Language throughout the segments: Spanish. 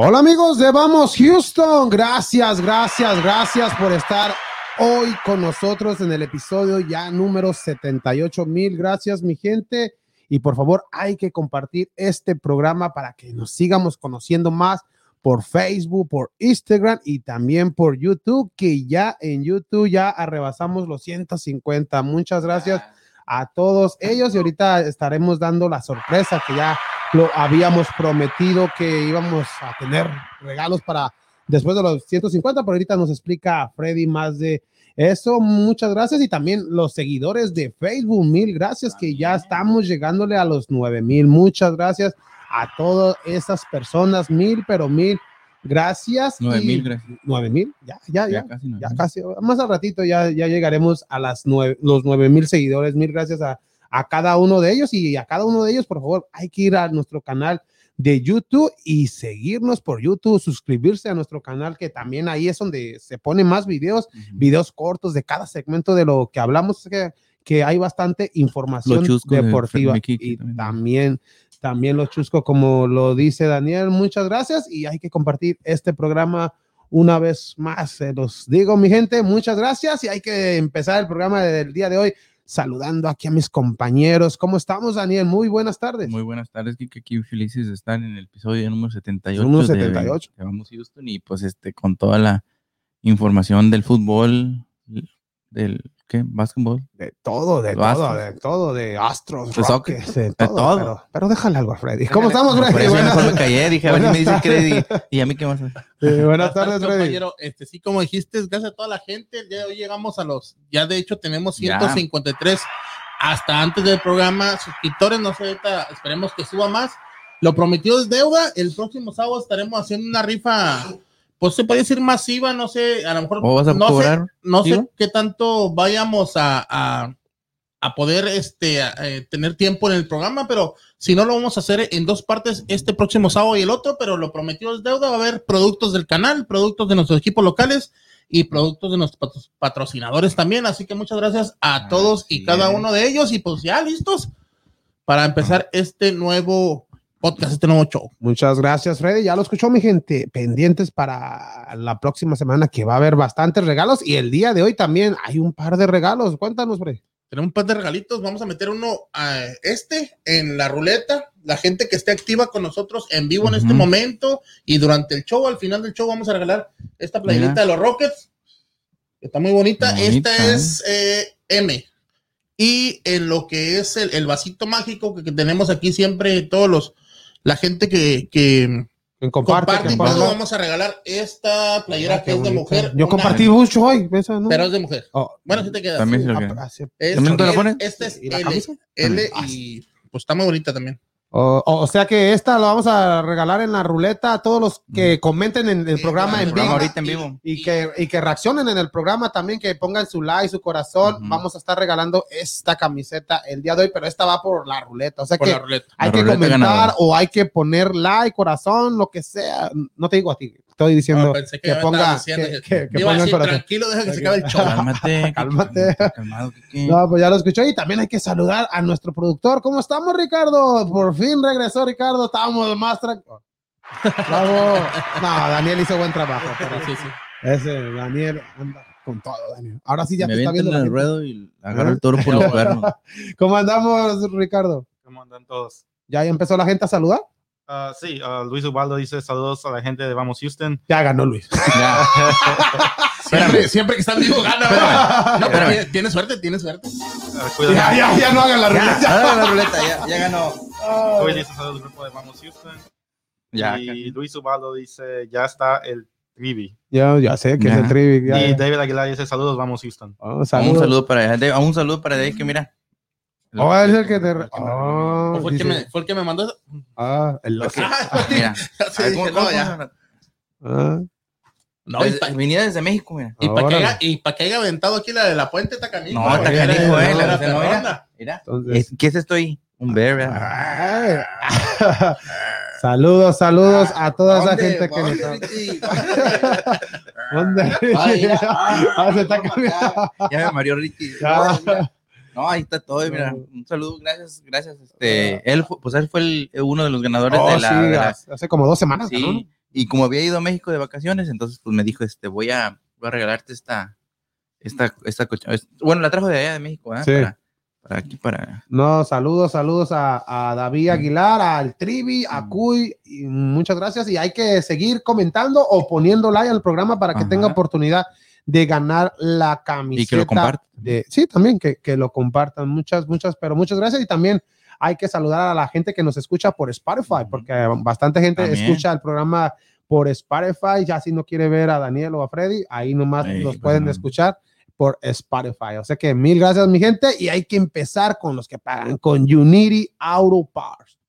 Hola amigos de Vamos Houston, gracias, gracias, gracias por estar hoy con nosotros en el episodio ya número 78. Mil gracias mi gente y por favor hay que compartir este programa para que nos sigamos conociendo más por Facebook, por Instagram y también por YouTube, que ya en YouTube ya arrebasamos los 150. Muchas gracias a todos ellos y ahorita estaremos dando la sorpresa que ya lo habíamos prometido que íbamos a tener regalos para después de los 150, pero ahorita nos explica Freddy más de eso. Muchas gracias y también los seguidores de Facebook, mil gracias que ya estamos llegándole a los 9 mil. Muchas gracias a todas esas personas, mil, pero mil. Gracias. Nueve y- mil, gracias. Nueve mil, ya, ya, ya, Ya casi ya casi, más al ratito ya, ya llegaremos a las nueve, los nueve mil seguidores. Mil gracias a, a cada uno de ellos y a cada uno de ellos, por favor, hay que ir a nuestro canal de YouTube y seguirnos por YouTube, suscribirse a nuestro canal, que también ahí es donde se ponen más videos, videos cortos de cada segmento de lo que hablamos, que, que hay bastante información de deportiva Mickey y también. también, también lo chusco, como lo dice Daniel. Muchas gracias y hay que compartir este programa una vez más. Se los digo, mi gente, muchas gracias y hay que empezar el programa del día de hoy saludando aquí a mis compañeros. ¿Cómo estamos, Daniel? Muy buenas tardes. Muy buenas tardes, Kike. Aquí felices de estar en el episodio número 78. Número de- 78. de Vamos Houston y pues este con toda la información del fútbol, del ¿qué? Básquetbol. De todo, de todo, Astros. de todo, de Astros, De soccer. De todo. todo. Pero, pero déjale algo a Freddy. ¿Cómo estamos, Freddy? ya mejor me callé, dije, a ver si me dice Freddy. Y a mí qué más. buenas tardes, Freddy. compañero. Este, sí, como dijiste, gracias a toda la gente. El día de hoy llegamos a los, ya de hecho tenemos Ya. 153 hasta antes del programa. Suscriptores, no sé, ahorita esperemos que suba más. Lo prometido es deuda. El próximo sábado estaremos haciendo una rifa, pues se puede decir masiva, no sé, a lo mejor ¿O vas a no sé, no sé qué tanto vayamos a, a, a poder este, a, eh, tener tiempo en el programa, pero si no lo vamos a hacer en dos partes este próximo sábado y el otro, pero lo prometido es deuda, va a haber productos del canal, productos de nuestros equipos locales y productos de nuestros patro- patrocinadores también, así que muchas gracias a todos y cada uno de ellos y pues ya listos para empezar este nuevo podcast, este nuevo show. Muchas gracias, Freddy. Ya lo escuchó, mi gente. Pendientes para la próxima semana que va a haber bastantes regalos y el día de hoy también hay un par de regalos. Cuéntanos, Freddy. Tenemos un par de regalitos. Vamos a meter uno a este en la ruleta. La gente que esté activa con nosotros en vivo en este momento y durante el show, al final del show, vamos a regalar esta playerita Mira. de los Rockets. Está muy bonita. Bonita, esta es eh, M. Y en lo que es el, el vasito mágico que, que tenemos aquí siempre, todos los, la gente que, que comparte. comparte, que y todo, ponga. vamos a regalar esta playera Ah, que es de mujer. Yo una- compartí mucho hoy. esa, ¿no? Pero es de mujer. Oh, Bueno, si te queda. También se lo ah, que- ah, sí. Es- ¿También te la es- pones? Esta es ¿Y la L? L Ah, y pues está muy bonita también. O, sea que esta la vamos a regalar en la ruleta a todos los que comenten en el programa en el programa vivo. ahorita en vivo. Y que, y que reaccionen en el programa también, que pongan su like, su corazón. Vamos a estar regalando esta camiseta el día de hoy, pero esta va por la ruleta. O sea Por que la ruleta. hay La que comentar ganadora. o hay que poner like, corazón, lo que sea. No te digo a ti, estoy diciendo No, que, ponga, que, que- que- que Iba a pongan decir, corazón. tranquilo, deja que se acabe el show. Cálmate. Cálmate. Calmado. No, pues ya lo escuchó y también hay que saludar a nuestro productor. ¿Cómo estamos, Ricardo? Por fin regresó Ricardo. Estábamos más tranquilos. Bravo. No, Daniel hizo buen trabajo. pero Sí, sí. ese Daniel anda con todo, Daniel. Ahora sí ya me te está viendo. el ruedo y agarro el toro por los cuernos. ¿Cómo andamos, Ricardo? ¿Cómo andan todos? ¿Ya empezó la gente a saludar? Ah, sí, ah, Luis Ubaldo dice saludos a la gente de Vamos Houston. Ya ganó Luis. Ya. Siempre, siempre que están vivos gana. ¿verdad? No, pero Espérame. tiene, tiene suerte, tiene suerte. Ah, cuida- Ya, ya, ya no hagan la Ya, ruleta. ahora la ruleta, ya, ya ganó. Luis dice saludos al grupo de Vamos Houston. Ya, y Luis Ubaldo dice ya está el trivi. Ya, ya sé que es Ya. el trivi. ya, Y ya. David Aguilar dice saludos Vamos Houston. Oh, un saludos. saludo para Dave, un saludo para Dave que mira. Oh, es el que te. Que Oh, ¿O fue, el que me, fue el que me mandó. eso? Ah, el loco. Ah, Mira. sí, A ver, dije, ¿cómo- no, cómo- ya. Ah, No, y Desde- para Venía desde México, mira. que, Órale. haya, y pa' que haya aventado aquí la de la puente está canijo. No, está canijo, eh, la no, mira. Mira. entonces. Es- ¿Qué es esto ahí? Un bear, ¿verdad? Ay. saludos, saludos a toda esa gente que nos ¿Dónde. Ay, mira. Ah, se está cambiando. Ya me mareó Ricky. Ya. No, ahí está todo, mira. Un saludo, gracias, gracias. Este, él, fue- pues él fue el, uno de los ganadores Oh, de la, sí, de la- hace- como dos semanas. sí, ¿no? Y como había ido a México de vacaciones, entonces pues me dijo, este, voy a, voy a regalarte esta, esta, esta, cocha- es- bueno, la trajo de allá de México, ¿verdad? Sí. Para, para aquí, para, No, saludos, saludos a, a David Aguilar, al Trivi, a. Cuy, y muchas gracias. Y hay que seguir comentando o poniendo like al programa para que Ajá. tenga oportunidad de ganar la camiseta. y que lo compartan. de- sí, también que, que lo compartan. Muchas, muchas, pero muchas gracias. Y también hay que saludar a la gente que nos escucha por Spotify, porque bastante gente También. escucha el programa por Spotify. Ya si no quiere ver a Daniel o a Freddy, ahí nomás Ey, los pues, pueden escuchar por Spotify. O sea que mil gracias, mi gente. Y hay que empezar con los que pagan con Unity Auto Parts.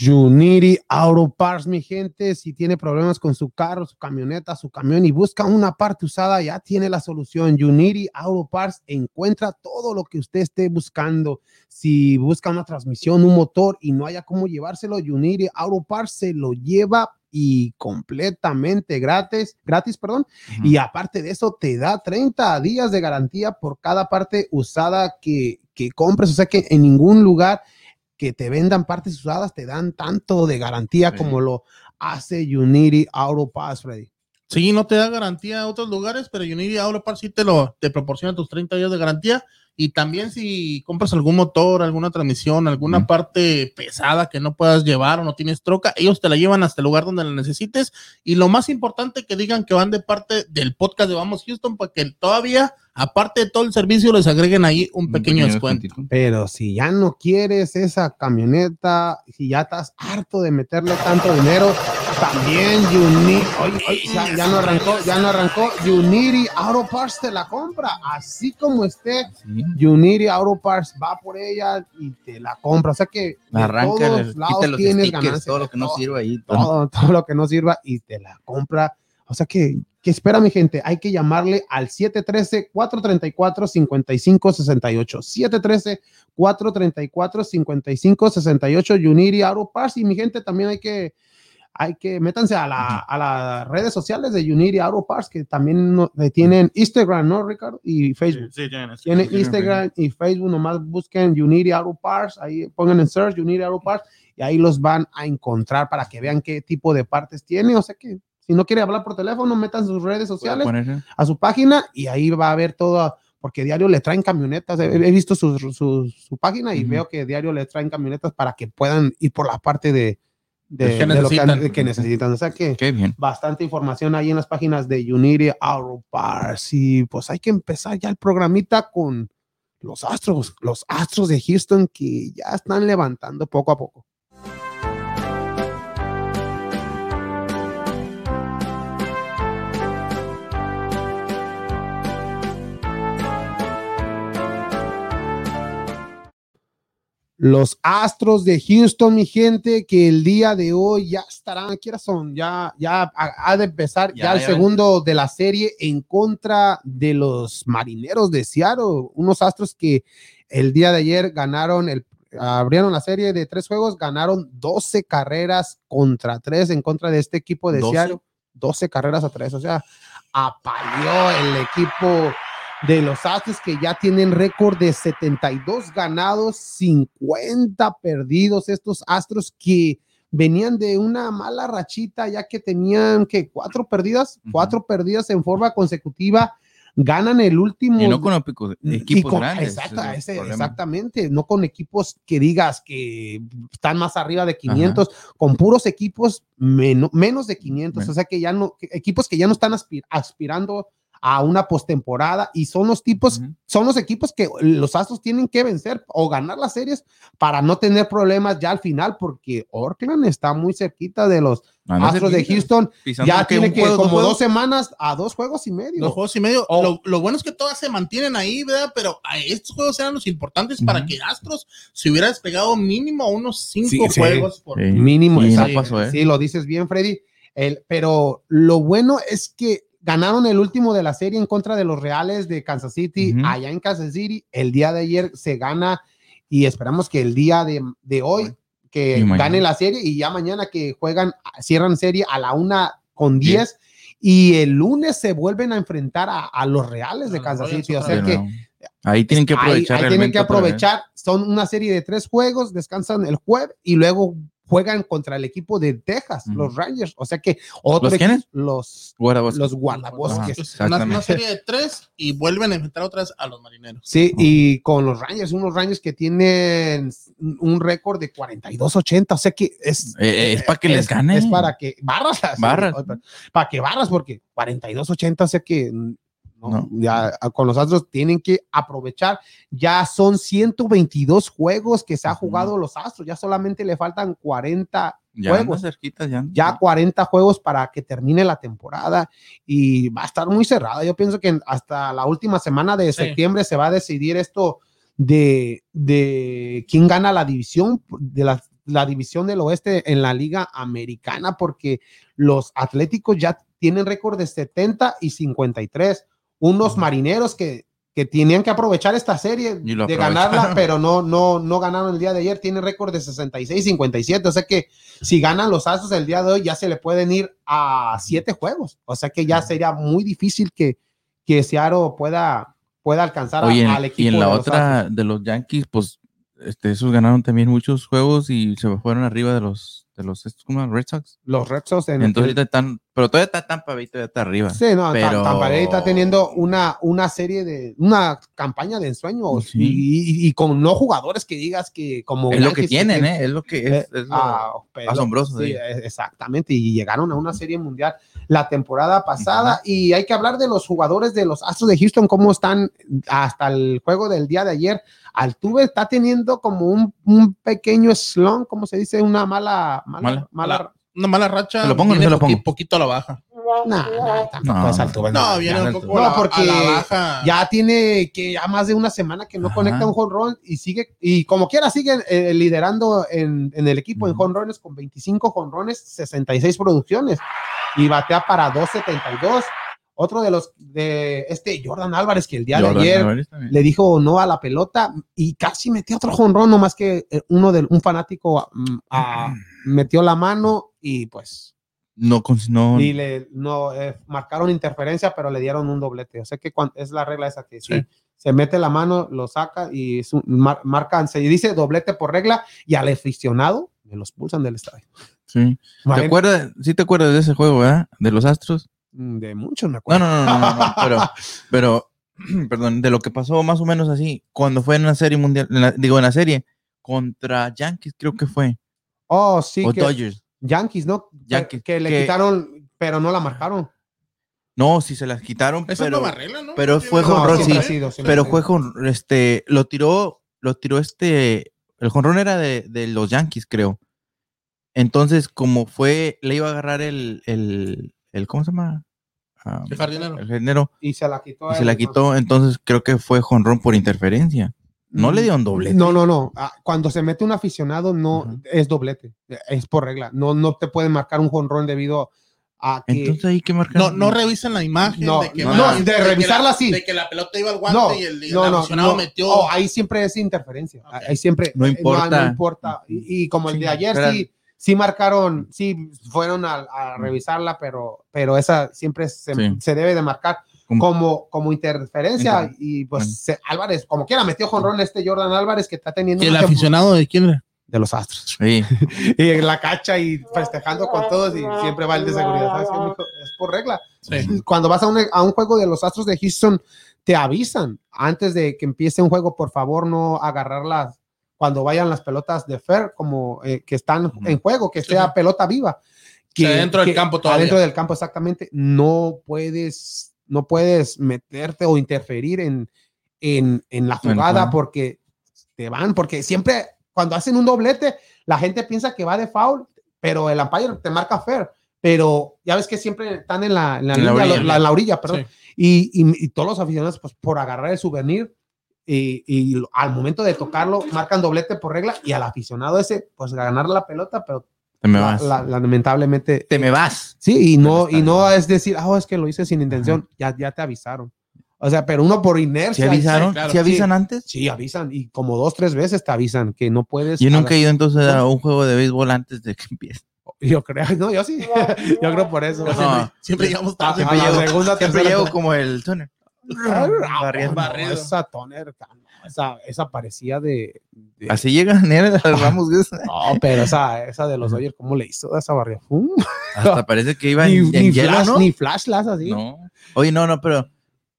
Unity Auto Parts, mi gente, si tiene problemas con su carro, su camioneta, su camión y busca una parte usada, ya tiene la solución. Unity Auto Parts encuentra todo lo que usted esté buscando. Si busca una transmisión, un motor y no haya cómo llevárselo, Unity Auto Parts se lo lleva y completamente gratis, gratis, perdón. Ujú. Y aparte de eso, te da 30 días de garantía por cada parte usada que, que compres. O sea que en ningún lugar que te vendan partes usadas te dan tanto de garantía Sí. como lo hace Unity Auto Pass, Freddy. Sí, no te da garantía a otros lugares, pero Unity Auto Parts sí te lo te proporciona tus 30 días de garantía. Y también si compras algún motor, alguna transmisión, alguna parte pesada que no puedas llevar o no tienes troca, ellos te la llevan hasta el lugar donde la necesites. Y lo más importante que digan que van de parte del podcast de Vamos Houston, porque todavía, aparte de todo el servicio, les agreguen ahí un Un pequeño descuento. descuentito. Pero si ya no quieres esa camioneta, si ya estás harto de meterle tanto dinero, también oye, ya, ya no arrancó, ya no arrancó, Unity Auto Parts te la compra, así como esté, Sí. Unity Auto Parts va por ella y te la compra, o sea que Arranca, todos le- lados quita los tienes stickers, ganancia, todo lo que no sirva ahí. todo. todo, todo lo que no sirva y te la compra. O sea que, ¿qué espera mi gente? Hay que llamarle al 713-434-5568. 713-434-5568 Unity Auto Parts. Y mi gente también hay que, hay que, métanse a, la, a las redes sociales de Unity Auto Parts que también no- tienen Instagram, ¿no, Ricardo? Y Sí, Facebook. sí, tienen eso. Tienen Sí, sí, Instagram y Facebook, nomás busquen Unity Auto Parts, ahí pongan en search Unity Auto Parts y ahí los van a encontrar para que vean qué tipo de partes tiene. O sea que si no quiere hablar por teléfono, metan sus redes sociales a su página y ahí va a ver todo, porque diario le traen camionetas. He, he visto su, su- su página y veo que diario le traen camionetas para que puedan ir por la parte de, de, Que de lo que, necesitan. que necesitan. O sea que Qué bien. bastante información ahí en las páginas de Unity Auto Parts. Y pues hay que empezar ya el programita con los Astros, los Astros de Houston que ya están levantando poco a poco. Los Astros de Houston, mi gente, que el día de hoy ya estarán, ¿qué horas son? Ya, ya ha, de empezar ya, Ya, el ya. segundo de la serie en contra de los marineros de Seattle, unos Astros que el día de ayer ganaron el abrieron la serie de tres juegos, ganaron 12 carreras contra tres en contra de este equipo de 12. Seattle, 12 carreras a tres, o sea, apaleó el equipo de los Astros que ya tienen récord de 72 ganados, 50 perdidos. Estos Astros que venían de una mala rachita, ya que tenían que cuatro perdidas, cuatro perdidas en forma consecutiva. Ganan el último. Y no con equipos con- grandes. exacta- es ese- exactamente, no con equipos que digas que están más arriba de 500, con puros equipos meno- menos de 500, Bueno. o sea que ya no, equipos que ya no están aspir- aspirando a una postemporada y son los tipos, son los equipos que los Astros tienen que vencer o ganar las series para no tener problemas ya al final, porque Oakland está muy cerquita de los Anda Astros de Houston. Ya que tiene que juego, como dos semanas a dos juegos y medio. Los juegos y medio. Oh. Lo, lo bueno es que todas se mantienen ahí, ¿verdad? Pero estos juegos eran los importantes para que Astros se hubiera despegado mínimo a unos cinco Sí, sí. juegos. Por... Sí. Mínimo, no exacto. pasó, ¿eh? Sí, lo dices bien, Freddy. El, pero lo bueno es que ganaron el último de la serie en contra de los Reales de Kansas City, allá en Kansas City. El día de ayer se gana y esperamos que el día de, de hoy que gane la serie y ya mañana que juegan, cierran serie a la una con 10 y el lunes se vuelven a enfrentar a, a los Reales de Kansas City. O sea que. Ahí tienen que aprovechar. ahí tienen que aprovechar. Son una serie de tres juegos, descansan el jueves y luego juegan contra el equipo de Texas, los Rangers. O sea que otro ¿Los quiénes? Los, Guardabosques. los guardabosques. Una, serie de tres y vuelven a enfrentar otras a los marineros. Sí, y con los Rangers, unos Rangers que tienen un récord de 42-80, o sea que es... Eh, es para que les gane. Es para que barras. Barras. Para que barras, porque 42-80, o sea que... no, No. Ya con los Astros tienen que aprovechar. Ya son 122 juegos que se ha jugado los Astros. Ya solamente le faltan 40 Ya anda juegos. cerquita, ya. ya 40 juegos para que termine la temporada y va a estar muy cerrada. Yo pienso que hasta la última semana de Sí. septiembre se va a decidir esto de, de quién gana la división, de la, la división del oeste en la liga americana, porque los atléticos ya tienen récord de 70 y 53. Unos marineros que, que tenían que aprovechar esta serie de ganarla, pero no, no, no ganaron el día de ayer. Tienen récord de 66 57. O sea que si ganan los Astros el día de hoy, ya se le pueden ir a siete juegos. O sea que ya sería muy difícil que, que Seattle pueda, pueda alcanzar a- Oye, al equipo. y en la de los Astros. otra de los Yankees, pues este, esos ganaron también muchos juegos y se fueron arriba de los de los ¿cómo? Red Sox. Los Red Sox en Entonces ahorita están, pero todavía está Tampa Bay, todavía está arriba. Sí, no, pero- Tam- Tampa Bay está teniendo una, una serie de, una campaña de ensueños Sí. y, y- y con no jugadores que digas que como es lo que tienen, ¿eh? Es lo que es, Eh, es lo ah, pero- asombroso de sí, eh, exactamente, y llegaron a una serie mundial la temporada pasada y hay que hablar de los jugadores de los Astros de Houston, cómo están hasta el juego del día de ayer. Altuve está teniendo como un, un pequeño slump, como se dice, una mala, mala, Mala. mala- Una mala racha. ¿Se lo pongo no se lo pongo? poquito a la baja. Nah, nah, tampoco No, es Altuve, No, no, viene un no- poco no, a la- porque a la baja. ya tiene que ya más de una semana que no Ajá. conecta un home run y sigue y como quiera sigue eh, liderando en, en el equipo en home runs con 25 home runs, 66 producciones y batea para 272. Otro de los de este Jordan Álvarez que el día Jordan de ayer le dijo no a la pelota y casi metió otro jonrón, no más que eh, uno de un fanático mm, ah, metió la mano y pues No, no, y le no eh, marcaron interferencia, pero le dieron un doblete. O sea que cuan- es la regla esa que sí, Sí. se mete la mano, lo saca y es un- mar- marcan, se dice doblete por regla y al aficionado me los pulsan del estadio. sí. ¿Te acuerdas? Sí te acuerdas de ese juego, ¿verdad? De los Astros. mm, De muchos me acuerdo. no, no, no, no, no, pero, pero, perdón, de lo que pasó más o menos así, cuando fue en la serie mundial, en la- digo, en la serie, contra Yankees creo que fue, Oh, sí, o que Dodgers. Yankees, ¿no? Yankees, que, le que- quitaron, pero no la marcaron. No, sí se las quitaron, pero, regla, ¿no? pero fue No, sí, pero fue con, este, lo tiró, lo tiró este, el jonrón era de, de los Yankees, creo. Entonces, como fue, le iba a agarrar el, el, el ¿cómo se llama? Ah, El jardinero. el jardinero, Y se la quitó. y se la ¿no? quitó, entonces creo que fue jonrón por interferencia. No le dieron doblete. No, no, no. Ah, Cuando se mete un aficionado, no es doblete. Es por regla. No, no te pueden marcar un jonrón debido a que. Entonces ahí que marcan. No, no revisan la imagen No, de que, no, va- no, de revisarla la- sí. De que la pelota iba al guante no, y el, el no, no, aficionado no. metió. Oh, ahí siempre es interferencia. Ahí siempre. No eh, importa. No, importa. Y, y como el de ayer sí, sí marcaron, sí fueron a, a revisarla, pero, pero esa siempre se, Sí. se debe de marcar Como- como, como interferencia. Inter- Y pues Bueno. se- Álvarez, como quiera, metió jonrón este Jordan Álvarez que está teniendo ¿Y el aficionado de quién era? de los Astros. Sí. y en la cacha y festejando con todos y siempre va el de seguridad. ¿Sabes qué, mijo? Es por regla. Sí. Cuando vas a un, a un juego de los Astros de Houston, te avisan antes de que empiece un juego, por favor, no agarrarlas cuando vayan las pelotas de fair, como eh, que están en juego, que sea sí. pelota viva. sea, dentro del campo todavía. Adentro del campo, exactamente. No puedes no puedes meterte o interferir en, en, en la jugada porque te van, porque siempre cuando hacen un doblete, la gente piensa que va de foul, pero el umpire te marca fair. Pero ya ves que siempre están en la, en la En la orilla. la, la orilla, perdón. Sí. Y, y- y todos los aficionados, pues por agarrar el souvenir y, y al momento de tocarlo, marcan doblete por regla y al aficionado ese, pues ganar la pelota, pero Te me vas. la- lamentablemente. Te me vas. Sí, y no, y no es decir, ah, es que lo hice sin intención, ya, ya te avisaron. O sea, pero uno por ¿Se inercia. avisaron? sí, claro, ¿Se avisan sí. antes? Sí, avisan y como dos, tres veces te avisan que no puedes. Yo nunca he ido entonces a un juego de béisbol antes de que empiece. Yo creo, no, yo sí. yo creo por eso. No. siempre, siempre llegamos tarde. llego- segunda, Siempre llego como el túnel. Barriendo. No, esa toner, esa, esa parecía de, de- Así llegan, era Ramos. No, pero esa, esa de los Dodgers, ¿cómo le hizo esa barriga? ¡Fum! Hasta parece que iba Ni, en, en ni hielo, flash, ¿no? ni flash las así. No. Oye, no, no, pero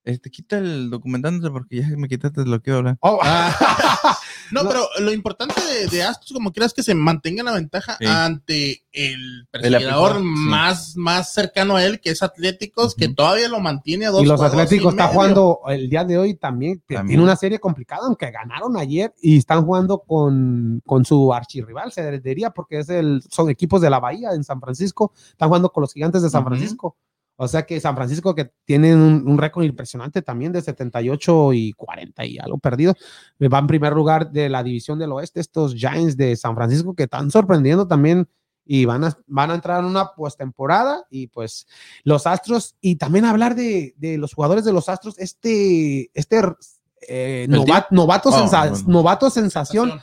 este, quita el documentándose porque ya me quitaste lo que iba a hablar. Oh, No, No. pero lo importante de, de Astros, como quieras, es que se mantenga la ventaja Sí. ante el perseguidor sí. más, más cercano a él, que es Atléticos, que todavía lo mantiene a dos y los Atléticos están jugando el día de hoy también, que También. tiene una serie complicada, aunque ganaron ayer y están jugando con, con su archirrival, se diría, porque es el, son equipos de la Bahía en San Francisco, están jugando con los gigantes de San. Francisco. O sea que San Francisco que tienen un, un récord impresionante también de 78 y 40 y algo perdido. Va en primer lugar de la división del oeste estos Giants de San Francisco que están sorprendiendo también y van a, van a entrar en una postemporada y pues los Astros y también hablar de, de los jugadores de los Astros, este, este eh, ¿El nova- novato, Oh, sensa- bueno. novato sensación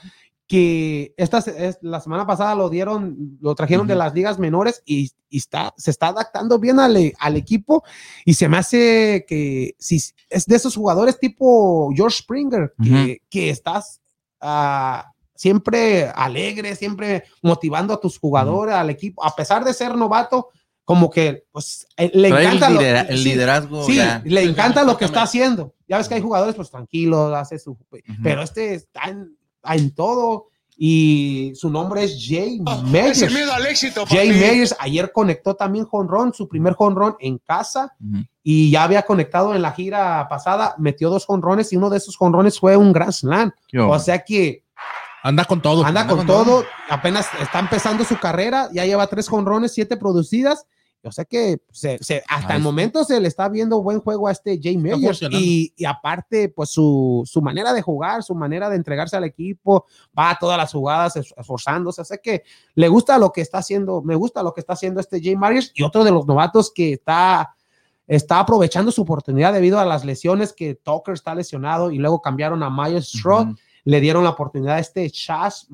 que esta es, la semana pasada lo dieron, lo trajeron de Ujú. las ligas menores y, y está, se está adaptando bien al, al equipo y se me hace que si es de esos jugadores tipo George Springer, que, que estás ah, siempre alegre, siempre motivando a tus jugadores, al equipo, a pesar de ser novato, como que pues eh, le Trae el, encanta lo- lidera- el sí, liderazgo. Sí, ya. le encanta lo que está haciendo. Ya ves que hay jugadores pues tranquilos, hace su... Pero este está en, en todo y su nombre es Jay Meyers. Ese miedo al éxito, Jay. Meyers ayer conectó también jonrón, su primer jonrón en casa y ya había conectado en la gira pasada, metió dos jonrones y uno de esos jonrones fue un Grand Slam. O sea que Anda con todo. anda anda con con todo, apenas está empezando su carrera, ya lleva tres jonrones, siete producidas. O sea que se- se- hasta Ay, el momento se le está viendo buen juego a este Jay funcionando. y, y aparte pues su, su manera de jugar, su manera de entregarse al equipo, va a todas las jugadas es- esforzándose, o sea que le gusta lo que está haciendo, me gusta lo que está haciendo este Jay Meyers y otro de los novatos que está está aprovechando su oportunidad debido a las lesiones que Tucker está lesionado y luego cambiaron a Myers Straw, Ujú. le dieron la oportunidad a este Chas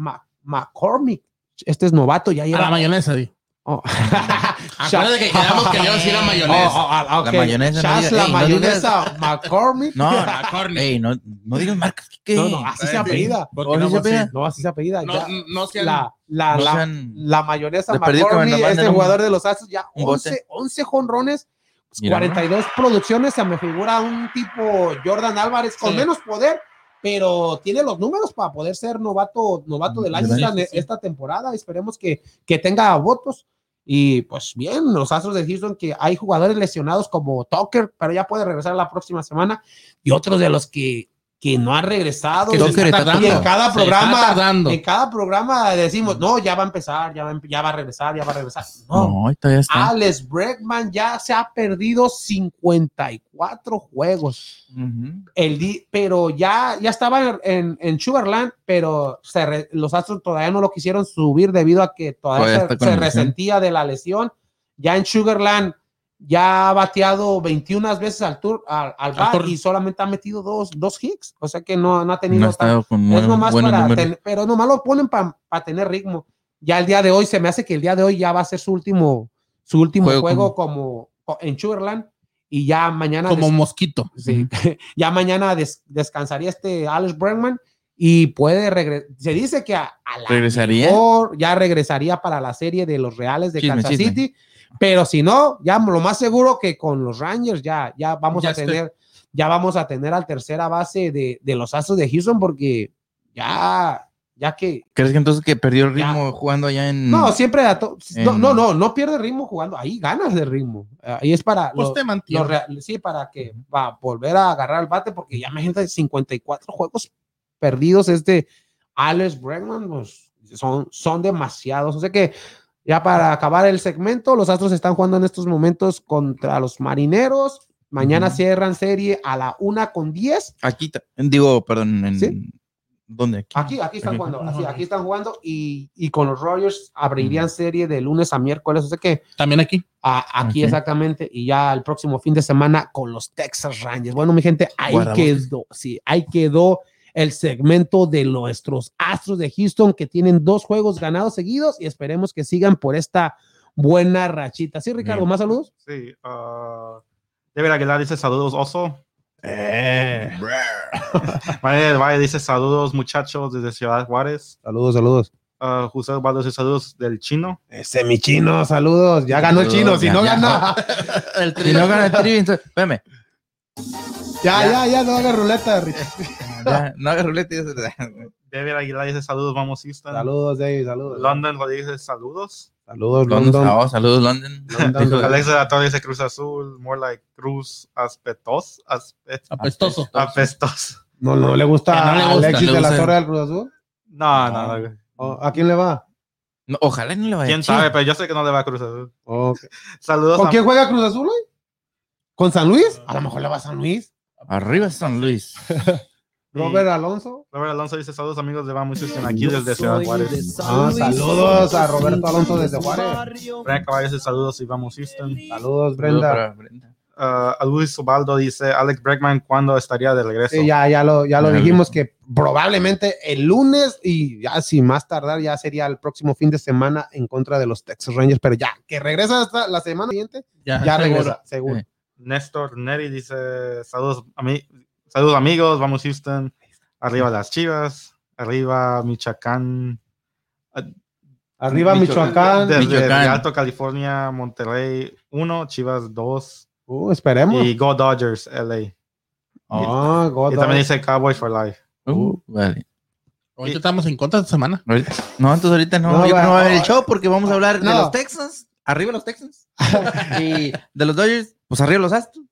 McCormick. Este es novato, ya A la mayonesa, di. Oh. Acuérdate que quedamos que le iba a decir la mayonesa. Oh, oh, ah. La mayonesa, no Chas, diga- la ey, no mayonesa McCormick. No, McCormick. ey, no, no digas marcas. ¿qué? No, no, así se apellida. ¿por ¿O qué no, así se sí? apellida? No, así se apellida. No, no sean- La, la, No sean- la mayonesa McCormick, este un- jugador de los Astros, ya un bote. 11, 11 jonrones, pues, Mira, 42 producciones. Se me figura un tipo Jordan Álvarez con Sí. menos poder, pero tiene los números para poder ser novato, novato del año esta, esta temporada. Esperemos que, que tenga votos. Y pues bien, los Astros de Houston, que hay jugadores lesionados como Tucker, pero ya puede regresar la próxima semana, y otros de los que, que no han regresado. Tucker está está y en cada está programa, en cada programa decimos, no, ya va a empezar, ya va, a empe- ya va a regresar, ya va a regresar. No, No, todavía está. Alex Bregman ya se ha perdido 54 juegos. Ujú. El di- pero ya, ya estaba en, en Sugarland, pero se re- los Astros todavía no lo quisieron subir debido a que todavía, Todavía se, está se resentía de la lesión. Ya en Sugarland ya ha bateado 21 veces al, tour, al, al tour. y solamente ha metido dos, dos hits. O sea que no, no ha No tenido ha tan- con es nomás para ten- pero nomás lo ponen para tener ritmo. Ya el día de hoy se me hace que el día de hoy ya va a ser su último su último Juego juego, como, en Sugarland y ya mañana Como mosquito. sí, ya mañana des- descansaría este Alex Bregman y puede regresar. Se dice que a, a la ¿Regresaría? mejor ya regresaría para la serie de los Reales de Chisme, Kansas chisme. City, pero si no, ya lo más seguro que con los Rangers ya ya vamos Ya a estoy. tener ya vamos a tener al tercera base de, de los Astros de Houston porque ya ya que ¿Crees que entonces que perdió el Ya. ritmo jugando allá en. no, siempre a to- no, en- no, no, no pierde ritmo jugando, ahí ganas de ritmo. Ahí es para Pues lo- te lo mantiene. real- sí, para que va a volver a agarrar el bate, porque ya imagínate 54 juegos perdidos este Alex Bregman, pues son, son demasiados. O sea que ya para acabar el segmento, los Astros están jugando en estos momentos contra los Marineros. Mañana cierran serie a la una con 10. Aquí, digo, perdón, en. ¿Sí? ¿Dónde? Aquí. Aquí, aquí están Aquí. jugando, así, aquí están jugando y, y con los Rogers abrirían serie de lunes a miércoles. O sea que También aquí. a- aquí exactamente y ya el próximo fin de semana con los Texas Rangers. Bueno, mi gente, ahí quedó, sí, ahí quedó el segmento de nuestros Astros de Houston que tienen dos juegos ganados seguidos y esperemos que sigan por esta buena rachita. Sí, Ricardo, más saludos. Sí. Uh, David Aguilar dice saludos, oso. María del Valle dice saludos, muchachos, desde Ciudad Juárez. Saludos, saludos. Uh, José Osvaldo dice saludos del chino. Ese mi chino, saludos. Ya ganó el chino, si no ya. gana. El Si no gana el tri, entonces. Espérame. Ya, ya, ya, no haga ruleta, Richard. Ya, no hagas ruleta. David Aguilar dice saludos, vamos Houston. Saludos, David, saludos. London lo dice saludos. Saludos, London. London. Oh, saludos, London. London. Alexa de Torre dice Cruz Azul, more like Cruz Aspetos. Aspe- Apestoso. apestos. No, no le gusta Que no le a gusta, Alexis le de la. Torre del Cruz Azul. No, no, no. ¿O ¿A quién le va? No, ojalá no le vaya ¿Quién sabe? Pero yo sé que no le va a Cruz Azul. Ok. Saludos ¿Con a quién juega Cruz Azul hoy? ¿Con San Luis? A lo mejor le va a San Luis. Arriba San Luis. Robert Alonso. Robert Alonso dice saludos amigos de Vamos Houston aquí desde Ciudad Juárez. Ah, saludos a Roberto Alonso desde Juárez. Brenda Caballo dice saludos y Vamos Houston. Saludos, Brenda. Uh, a Luis Ubaldo dice Alex Bregman cuándo estaría de regreso. Sí, ya, ya lo, ya lo dijimos que probablemente el lunes y ya sin más tardar ya sería el próximo fin de semana en contra de los Texas Rangers, pero ya que regresa hasta la semana siguiente, Ya, regresa, seguro. Sí. Néstor Neri dice saludos, ami- saludos amigos, Vamos Houston. Arriba las Chivas. Arriba Michoacán. Arriba Michoacán. Desde Michoacán. Alto California, Monterrey 1, Chivas 2 Uh, esperemos. y Go Dodgers LA. Ah, God Y también dice Cowboys for Life. Uh, vale. Ahorita estamos en contra esta semana. No, entonces ahorita no, No, yo creo que no va a haber el show porque vamos a hablar de No. los Texans, arriba los Texans, y de los Dodgers, pues arriba los Astros,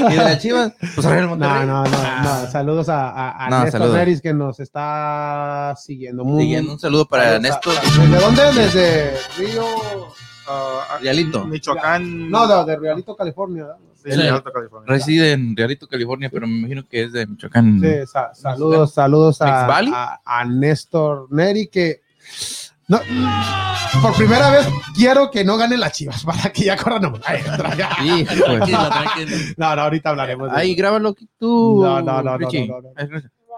y de las Chivas, pues arriba el Monterrey. No, no, no, no. Saludos a, a, a No, Néstor saludos. Neris que nos está siguiendo. Muy, Siguiendo, un saludo para Saludos a- Néstor. ¿Desde dónde? Desde Río. Uh, Realito. Michoacán. No, no, de Realito, California. Sí, Sí. de Alto California. Reside en Realito, California, pero me imagino que es de Michoacán. Sí, sa- saludos, saludos a, a, a Néstor Neri que no, por primera vez quiero que no gane las chivas para que ya corran. No. Sí, pues. No, no, ahorita hablaremos. de Ahí eso. grábalo tú. No, no, no.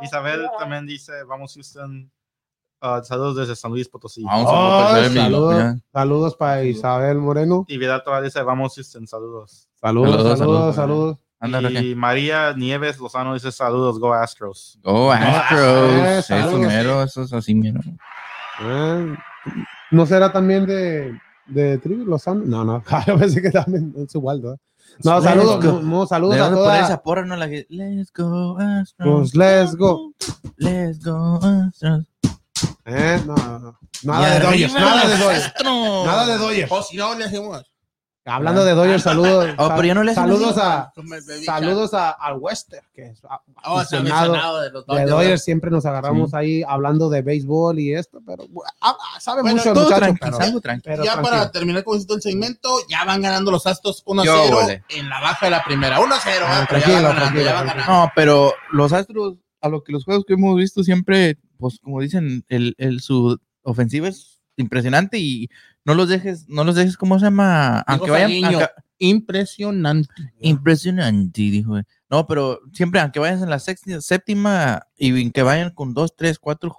Isabel también dice Vamos Houston. Uh, saludos desde San Luis Potosí. Vamos Oh, a saludos. Saludos para Isabel Moreno. Y Vidal todavía dice Vamos Houston, saludos. Saludos, Saludos, saludos, saludos. saludos. Anda, y. María Nieves Lozano dice saludos, Go Astros. Go eh, Astros. saludos. Eso mero, eso es así mero. Ah, ¿No será también de, de Trivi Lozano? No, no, yo pensé que también es igual. ¿no? No, Let's saludos, go. no, no, saludos a Debemos de poner todas. esa porra, ¿no? La que, Let's go Astros. Pues let's go. Let's go Astros. Eh, no, no, no. Nada Y de Dodgers, nada de. Astros. Nada de Dodgers. O si no, le hacemos. Hablando de Dodgers, saludos. Oh, pero ya no le hacen saludos a saludos a, al Wester, que es a- Oh, se ha aficionado mencionado de los de Dodgers. Dodgers. Siempre nos agarramos Sí. ahí hablando de béisbol y esto, pero ah, ah, sabe Bueno, mucho el muchacho. tranquilo, Pero, algo tranquilo. pero ya tranquilo. para terminar con esto el segmento, ya van ganando los Astros 1-0 Yo, vale. en la baja de la primera. 1-0, Ah, eh, pero ya tranquilo, van ganando, tranquilo, ya van tranquilo. ganando. No, pero los Astros, a lo que los juegos que hemos visto siempre, pues como dicen, el, el su ofensiva es impresionante y no los dejes, no los dejes, ¿cómo se llama? Aunque vayan, aunque- Impresionante. impresionante, dijo. No, pero siempre, aunque vayas en la sexta, séptima y que vayan con dos, tres, cuatro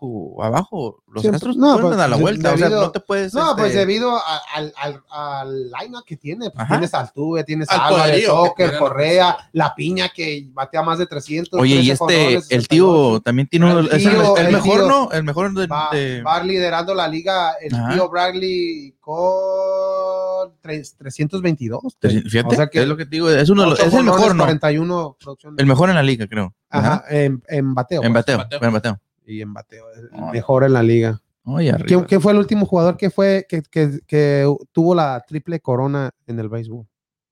abajo, los Siempre- Astros no, pueden pues, dar la vuelta. o sea, debido- no te puedes. No, este, pues debido a- al, al, al line que tiene. Pues tienes Altuve, tienes Al Álvarez, tiene. Correa, La Piña que batea más de 300. Oye, y 13 este, el tío 68. también tiene uno, El es el, tío, el el mejor, tío. ¿no? El mejor de, va, de- va liderando la liga el Ajá. tío Bradley con tres- 322. Fíjate, O sea que es lo que te digo, es uno de los- ocho es el mejor, ¿no? 41 producción. El mejor en la liga, creo. Ajá, en, en bateo. En pues. bateo, Bateo. en bateo. y en bateo. mejor en la liga. Oye, arriba. ¿Quién, quién fue el último jugador que fue que, que- que tuvo la triple corona en el béisbol?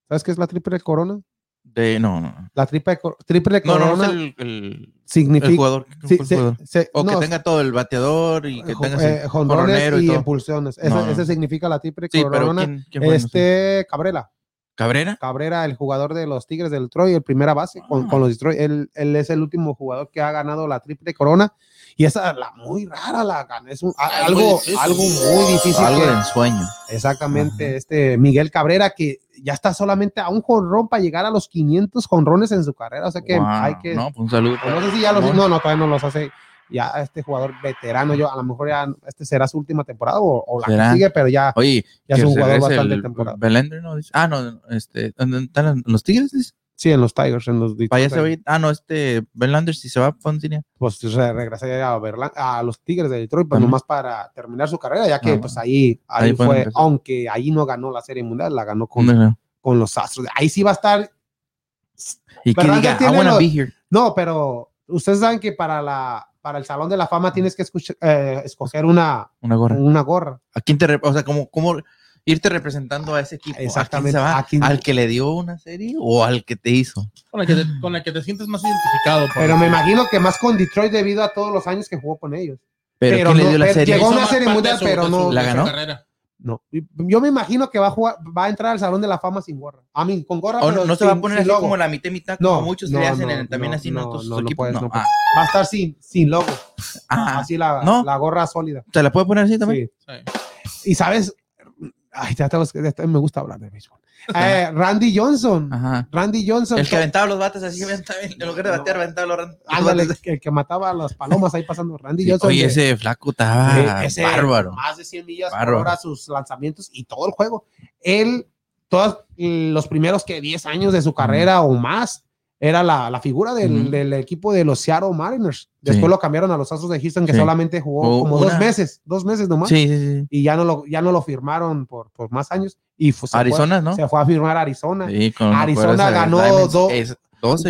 ¿Sabes qué es la triple corona? De, no, no. La triple, triple no, corona no es el, el, significa el jugador. ¿Quién sí, fue el se- jugador? se- O no, que tenga todo el bateador y que tenga eh, jonrones y y todo. impulsiones. Ese, No. ese significa la triple Sí, pero corona. este Cabrera. ¿Cabrera? Cabrera, el jugador de los Tigres del Detroit, el primera base con, Ah. con los Detroit. Él, él es el último jugador que ha ganado la triple corona. Y esa la muy rara la gana. Es un- a- algo, muy difícil. algo muy difícil. Algo que- de ensueño. exactamente, Ajá. este Miguel Cabrera, que ya está solamente a un jonrón para llegar a los 500 jonrones en su carrera. O sea que Wow. hay que. No, pues un saludo. no sé si ya los. No. No, todavía no los hace. Ya este jugador veterano, yo a lo mejor ya este será su última temporada o, o la ¿Será? que sigue, pero ya, Oye, ya es un jugador bastante el temporada. Belender, ¿no? Dice- Ah, no, este, ¿dónde están los Tigres? dice? Sí, en los Tigers, en los Para allá se va a Detroit. Ah, no, este, Belender, si se va a Fontini. pues re- regresaría a, a los Tigres de Detroit, pues Ajá. nomás para terminar su carrera, ya que pues ahí, ahí, fue, aunque ahí no ganó la Serie Mundial, la ganó con, con los Astros. Ahí sí va a estar, Y que Verlander diga, I tiene wanna los- be here. no, pero ustedes saben que para la para el Salón de la Fama tienes que escuch- eh, escoger una, Una gorra. una gorra. ¿A quién te, o sea, como, como irte representando a ese equipo? Exactamente, ¿A quién se va? ¿a quién? ¿Al que le dio una serie o al que te hizo? Con la que te, con la que te sientes más identificado. por Pero me imagino que más con Detroit debido a todos los años que jugó con ellos. Pero, Pero ¿quién le no, dio la serie? llegó una serie mundial, pero no- ¿La ganó? carrera. No, yo me imagino que va a jugar, va a entrar al Salón de la Fama sin gorra. A mí, con gorra, ¿O no, pero no se va a poner así logo. como la mitad y mitad, No, como muchos no, le hacen no, en- también no, así en no, otros no, no equipos? puedes, No. no Ah, Va a estar sin, sin logo. ah, Así la, ¿no? la gorra sólida. ¿se la puede poner así también? Sí. Sí. Y sabes, ay, ya tengo- ya me gusta hablar de béisbol. Eh, Randy Johnson. Ajá. Randy Johnson. El que aventaba los bates así, aventaba- en lugar de batear, aventaba los, los Ándale, bates. el que mataba a las palomas ahí pasando. Randy Sí, Johnson. Oye, ese flaco estaba ese bárbaro. Más de 100 millas por Bárbaro. hora sus lanzamientos y todo el juego. Él, todos los primeros que 10 años de su carrera o más, era la, la figura del, Ujú. del equipo de los Seattle Mariners. Después Sí. lo cambiaron a los Astros de Houston, que Sí. solamente jugó O como una- dos meses, dos meses nomás. Sí, sí, sí. Y ya no lo, ya no lo firmaron por, por más años. Y se Arizona, fue, ¿no? Se fue a firmar a Arizona. Arizona ganó dos- series.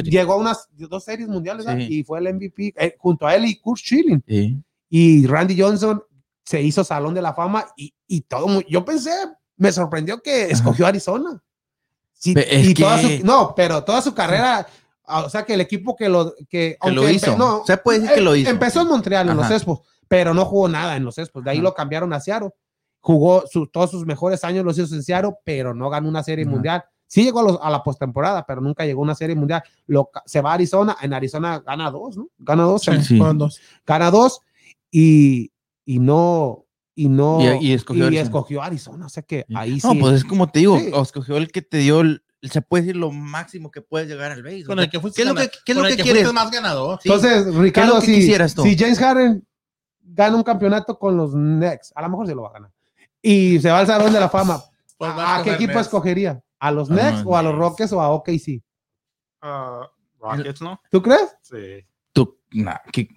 Llegó a unas dos series mundiales y fue el MVP eh, junto a él y Kurt Schilling. Y Randy Johnson se hizo Salón de la Fama y, y todo. Yo pensé, me sorprendió que escogió Arizona. Sí, Pe- es y toda que- su- no, pero toda su carrera, o sea, que el equipo que lo que, Que lo aunque hizo. empe- no, Se puede decir que eh, lo hizo. Empezó en Montreal, en los. Expos, pero no jugó nada en los Expos. De ahí Ajá. lo cambiaron a Seattle. Jugó su- todos sus mejores años los hizo en Seattle, pero no ganó una serie Ajá. mundial. Sí llegó a, los- a la postemporada, pero nunca llegó a una serie mundial. Lo, se va a Arizona, en Arizona gana dos, ¿no? Gana dos, Sí, dos. gana dos y, y no y no Y- y escogió Arizona. escogió Arizona, o sea que Sí. ahí No, sí. pues es como te digo, Sí. escogió el que te dio, el- se puede decir lo máximo que puedes llegar al béisbol. Con el que fuiste, ¿Qué es lo que, qué es lo que quieres? más ganador. Sí. Entonces, Ricardo, si, quisieras tú? si James Harden gana un campeonato con los Knicks, a lo mejor se lo va a ganar. Y se va al Salón de la Fama. Pues ¿A, qué equipo Nets. escogería? ¿A los Ah, Knicks o a los Nets. Rockets o a OKC? Ah, Rockets, ¿no? ¿Tú crees? Sí. Tú, nah, que-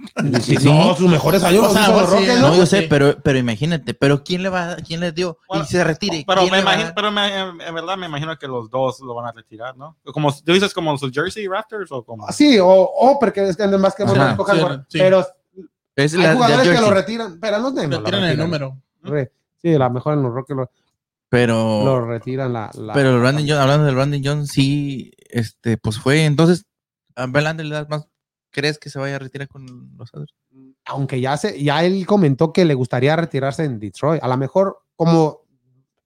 Sí, sí. No, sus mejores años O los sea, hizo los sí, Rockets, No, ¿no? yo sé, pero, pero imagínate, pero ¿quién le va, quién le dio? Bueno, y se retire. Pero, ¿quién me imagino, pero me- en, verdad me imagino que los dos lo van a retirar, ¿no? Como, ¿Tú dices como sus Jersey Raptors o como? Sí, o, o porque es que más que Ajá. Pero Es hay la- jugadores que lo retiran, pero los lo Retiran el retiran. número. Re- Sí, la mejor en los Rockets lo, pero, lo retiran la, la- pero Randy Johnson, hablando del Randy Johnson, sí, este, pues fue, entonces, a Verlander le das más, ¿crees que se vaya a retirar con los Astros? aunque ya se, ya él comentó que le gustaría retirarse en Detroit. A lo mejor, como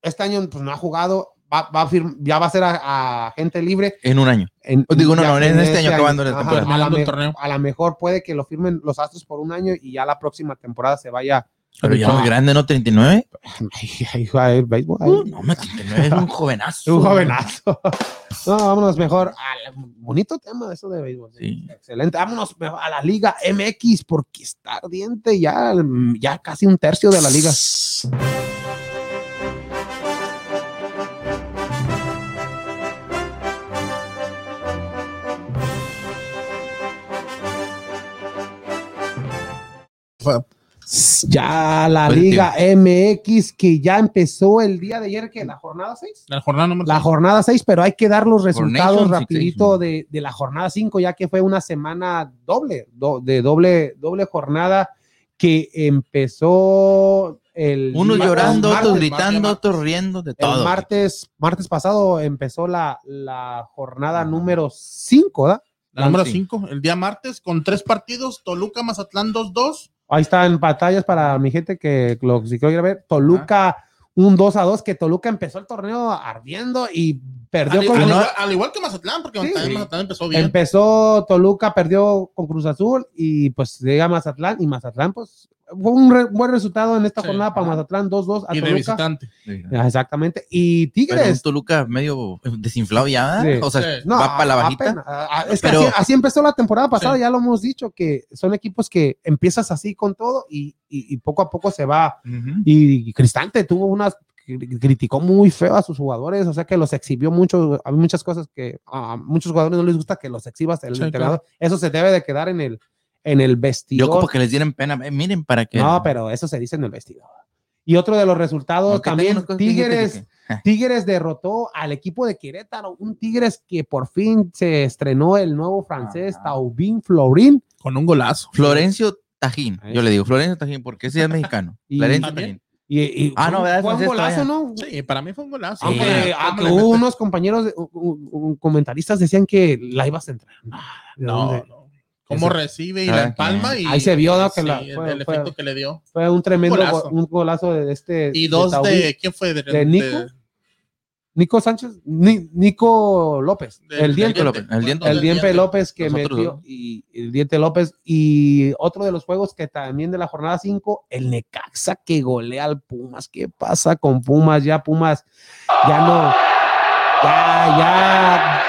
este año pues, no ha jugado, va, va a firm- ya va a ser a, a gente libre. En un año. En, Pues digo, no, no, en este año, acabando la temporada. A la, me- torneo. a la mejor puede que lo firmen los Astros por un año y ya la próxima temporada se vaya. Pero ya muy grande, ¿no? 39. Ay, ay, ay, béisbol. Uh, no, 39 es un jovenazo. un jovenazo. No, vámonos mejor al bonito tema de eso de béisbol. Sí. Excelente. Vámonos mejor a la Liga MX porque está ardiente ya, ya casi un tercio de la liga. Ya la. Liga MX que ya empezó el día de ayer, que la jornada 6. La jornada número La seis. jornada 6, pero hay que dar los resultados Nations, rapidito sí, de, de la jornada 5, ya que fue una semana doble, do- de doble, doble jornada que empezó el Unos día- llorando, el otros martes, gritando, martes. otros riendo, de el todo. martes, martes pasado empezó la, la jornada número 5, ¿verdad? La número Sí. 5, el día martes, con tres partidos, Toluca, Mazatlán 2-2. Ahí están batallas para mi gente que lo si quiero ir a ver. Toluca, un 2 a 2, que Toluca empezó el torneo ardiendo y perdió Al, con al igual, al igual que Mazatlán, porque Sí. Mazatlán empezó bien. Empezó Toluca, perdió con Cruz Azul y pues llega Mazatlán y Mazatlán pues fue un re- buen resultado en esta Sí. jornada para Mazatlán 2-2 a y de Toluca. visitante. Exactamente. Y Pero Tigres. Toluca medio desinflado ya, Sí. o sea, Sí. No, va para la bajita. que Pero- así, así empezó la temporada pasada, Sí. ya lo hemos dicho, que son equipos que empiezas así con todo y, y- y poco a poco se va. Y Cristante tuvo unas, cri- criticó muy feo a sus jugadores, o sea que los exhibió mucho. Hay muchas cosas que a muchos jugadores no les gusta que los exhibas el Sí, entrenador. Eso se debe de quedar en el, en el Yo vestidor. como que les dieran pena. eh, miren para que. No, pero eso se dice en el vestidor. Y otro de los resultados Aunque tenga también, dijiste Tigres, que- Tigres derrotó al equipo de Querétaro, un Tigres que por fin se estrenó el nuevo francés Ajá. Taubín Florín. Con un golazo. Florencio Tajín. Yo le digo Florencio Tajín porque ese es mexicano. Y- Florencio ¿También? Tajín. Y, y Ah, no, fue- ¿verdad? Fue un golazo. ¿no? Sí, para mí fue un golazo. Aunque, Sí. aunque ¿Cómo le hubo metes? unos compañeros, de- u- u- u- comentaristas decían que la ibas a entrar. No, ¿de No, no. Cómo Eso- recibe y la empalma. quien. Y, Ahí se vio, ¿no? Que sí, la- el- fue- el fue- efecto que le dio. Fue un tremendo Golazo. go- un golazo de este. Y dos de. ¿Quién fue? De, ¿De Nico? Nico Sánchez, Ni- Nico López, el diente. López, el diente. El Diente López que metió dos. y el Diente López y otro de los juegos que también de la jornada 5, el Necaxa que golea al Pumas. ¿Qué pasa con Pumas? Ya Pumas ya no ya ya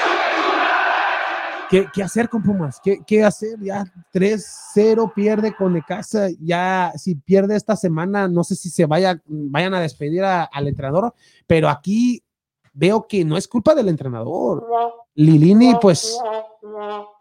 ¿Qué, hacer con Pumas? ¿Qué, qué hacer? Ya 3-0 pierde con Necaxa. Ya si pierde esta semana, no sé si se vaya, vayan a despedir al entrenador, pero aquí veo que no es culpa del entrenador. Lilini, pues,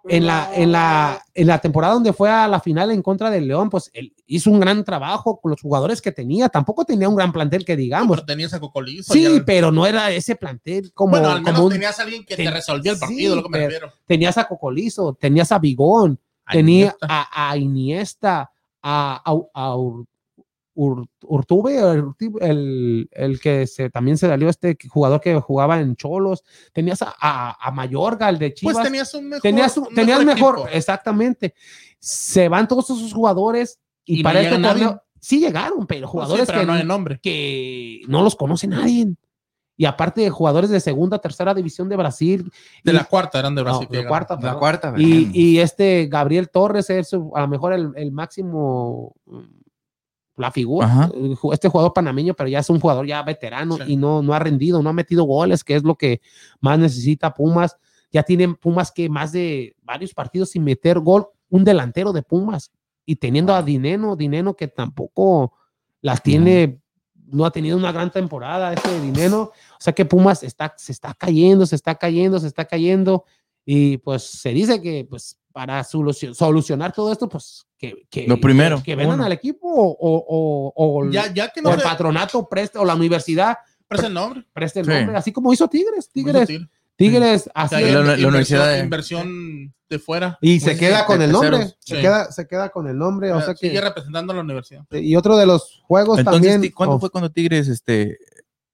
en la, en la, en la temporada donde fue a la final en contra del León, pues él hizo un gran trabajo con los jugadores que tenía. Tampoco tenía un gran plantel que digamos. Pero tenías a Cocolizo. Sí, pero no era ese plantel como, bueno, al menos como un- tenías a alguien que te resolvía el sí, partido, lo que me refiero. tenías a Cocolizo, tenías a Bigón, Ahí tenía está. a, a Iniesta, a, a, a Ur- Ur- Urtube, el, el- el que se, también se salió este jugador que jugaba en Cholos, tenías a, a, a Mayorga, el de Chivas. Pues tenías un mejor. tenías, un- tenías mejor, equipo. exactamente. Se van todos esos jugadores y, Y no para este torneo sí llegaron, pero Pues sí, jugadores pero que, no hay nombre. que no los conoce nadie. Y aparte de jugadores de segunda, tercera división de Brasil. De y- la cuarta eran de Brasil. no, de cuarta, La perdón. cuarta. Y, y este Gabriel Torres es a lo mejor el, el máximo, la figura, Ajá. ju- este jugador panameño, pero ya es un jugador ya veterano Sí. y no, no ha rendido, no ha metido goles, que es lo que más necesita Pumas. Ya tienen Pumas que más de varios partidos sin meter gol, un delantero de Pumas y teniendo a Dineno, Dineno que tampoco las tiene, no ha tenido una gran temporada ese Dineno, o sea que Pumas está, se está cayendo, se está cayendo, se está cayendo y pues se dice que pues para solucio- solucionar todo esto, pues que, que Lo primero, que, que vendan uno. al equipo o, o, o, o- Ya, ya que o no el se patronato preste o la universidad presta el nombre. preste el Sí. nombre, así como hizo Tigres, Tigres, Tigres. Así O sea, Y la- universidad de- Inversión de fuera. y se Pues, queda con el nombre, se queda, se queda con el nombre, o sea Sigue que representando a la universidad. y otro de los juegos Entonces, también. ¿cuándo oh, fue cuando Tigres este,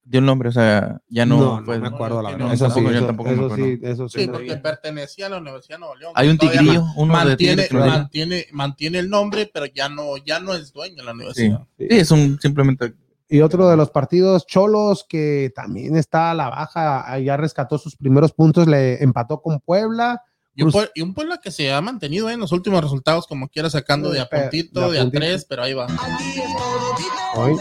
dio el nombre? O sea, ya no. No, no, pues, me acuerdo la no, verdad. eso sí, yo eso, tampoco eso sí, eso sí. Porque pertenecía a la Universidad de Nuevo León. Hay un tigrillo, uno de mantiene, mantiene, mantiene el nombre, pero ya no, ya no es dueño de la Sí. universidad. sí, es un simplemente. Y otro de los partidos Cholos que también está a la baja, ya rescató sus primeros puntos, le empató con Puebla. Y un, y un Puebla que se ha mantenido en los últimos resultados, como quiera, sacando de a puntito, de a de a puntito. tres, pero ahí va. Hoy.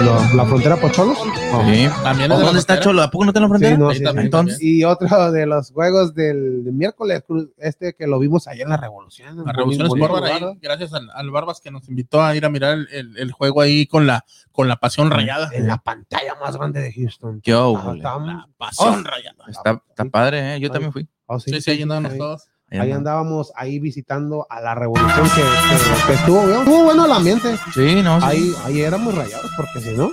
No, la frontera por Cholos. No. Sí. También es de la ¿Dónde está. Cholo? ¿A poco no está en la frontera? Sí, no, Ahí sí, también, sí. Entonces, Y otro de los juegos del, miércoles, este que lo vimos allá en la Revolución. La Revolución Sport lugar, ahí, gracias al, al Barbas que nos invitó a ir a mirar el, el- el juego ahí con la, con la pasión rayada. En la pantalla más grande de Houston. Yo, Ah, La pasión Oh. rayada. Está, está padre, ¿eh? Yo también fui. oh, Sí, sí, todos. Ahí andábamos ahí visitando a la revolución que, que- que estuvo, bien. estuvo bueno el ambiente. Sí, no. sí. Ahí, ahí éramos rayados, porque si no,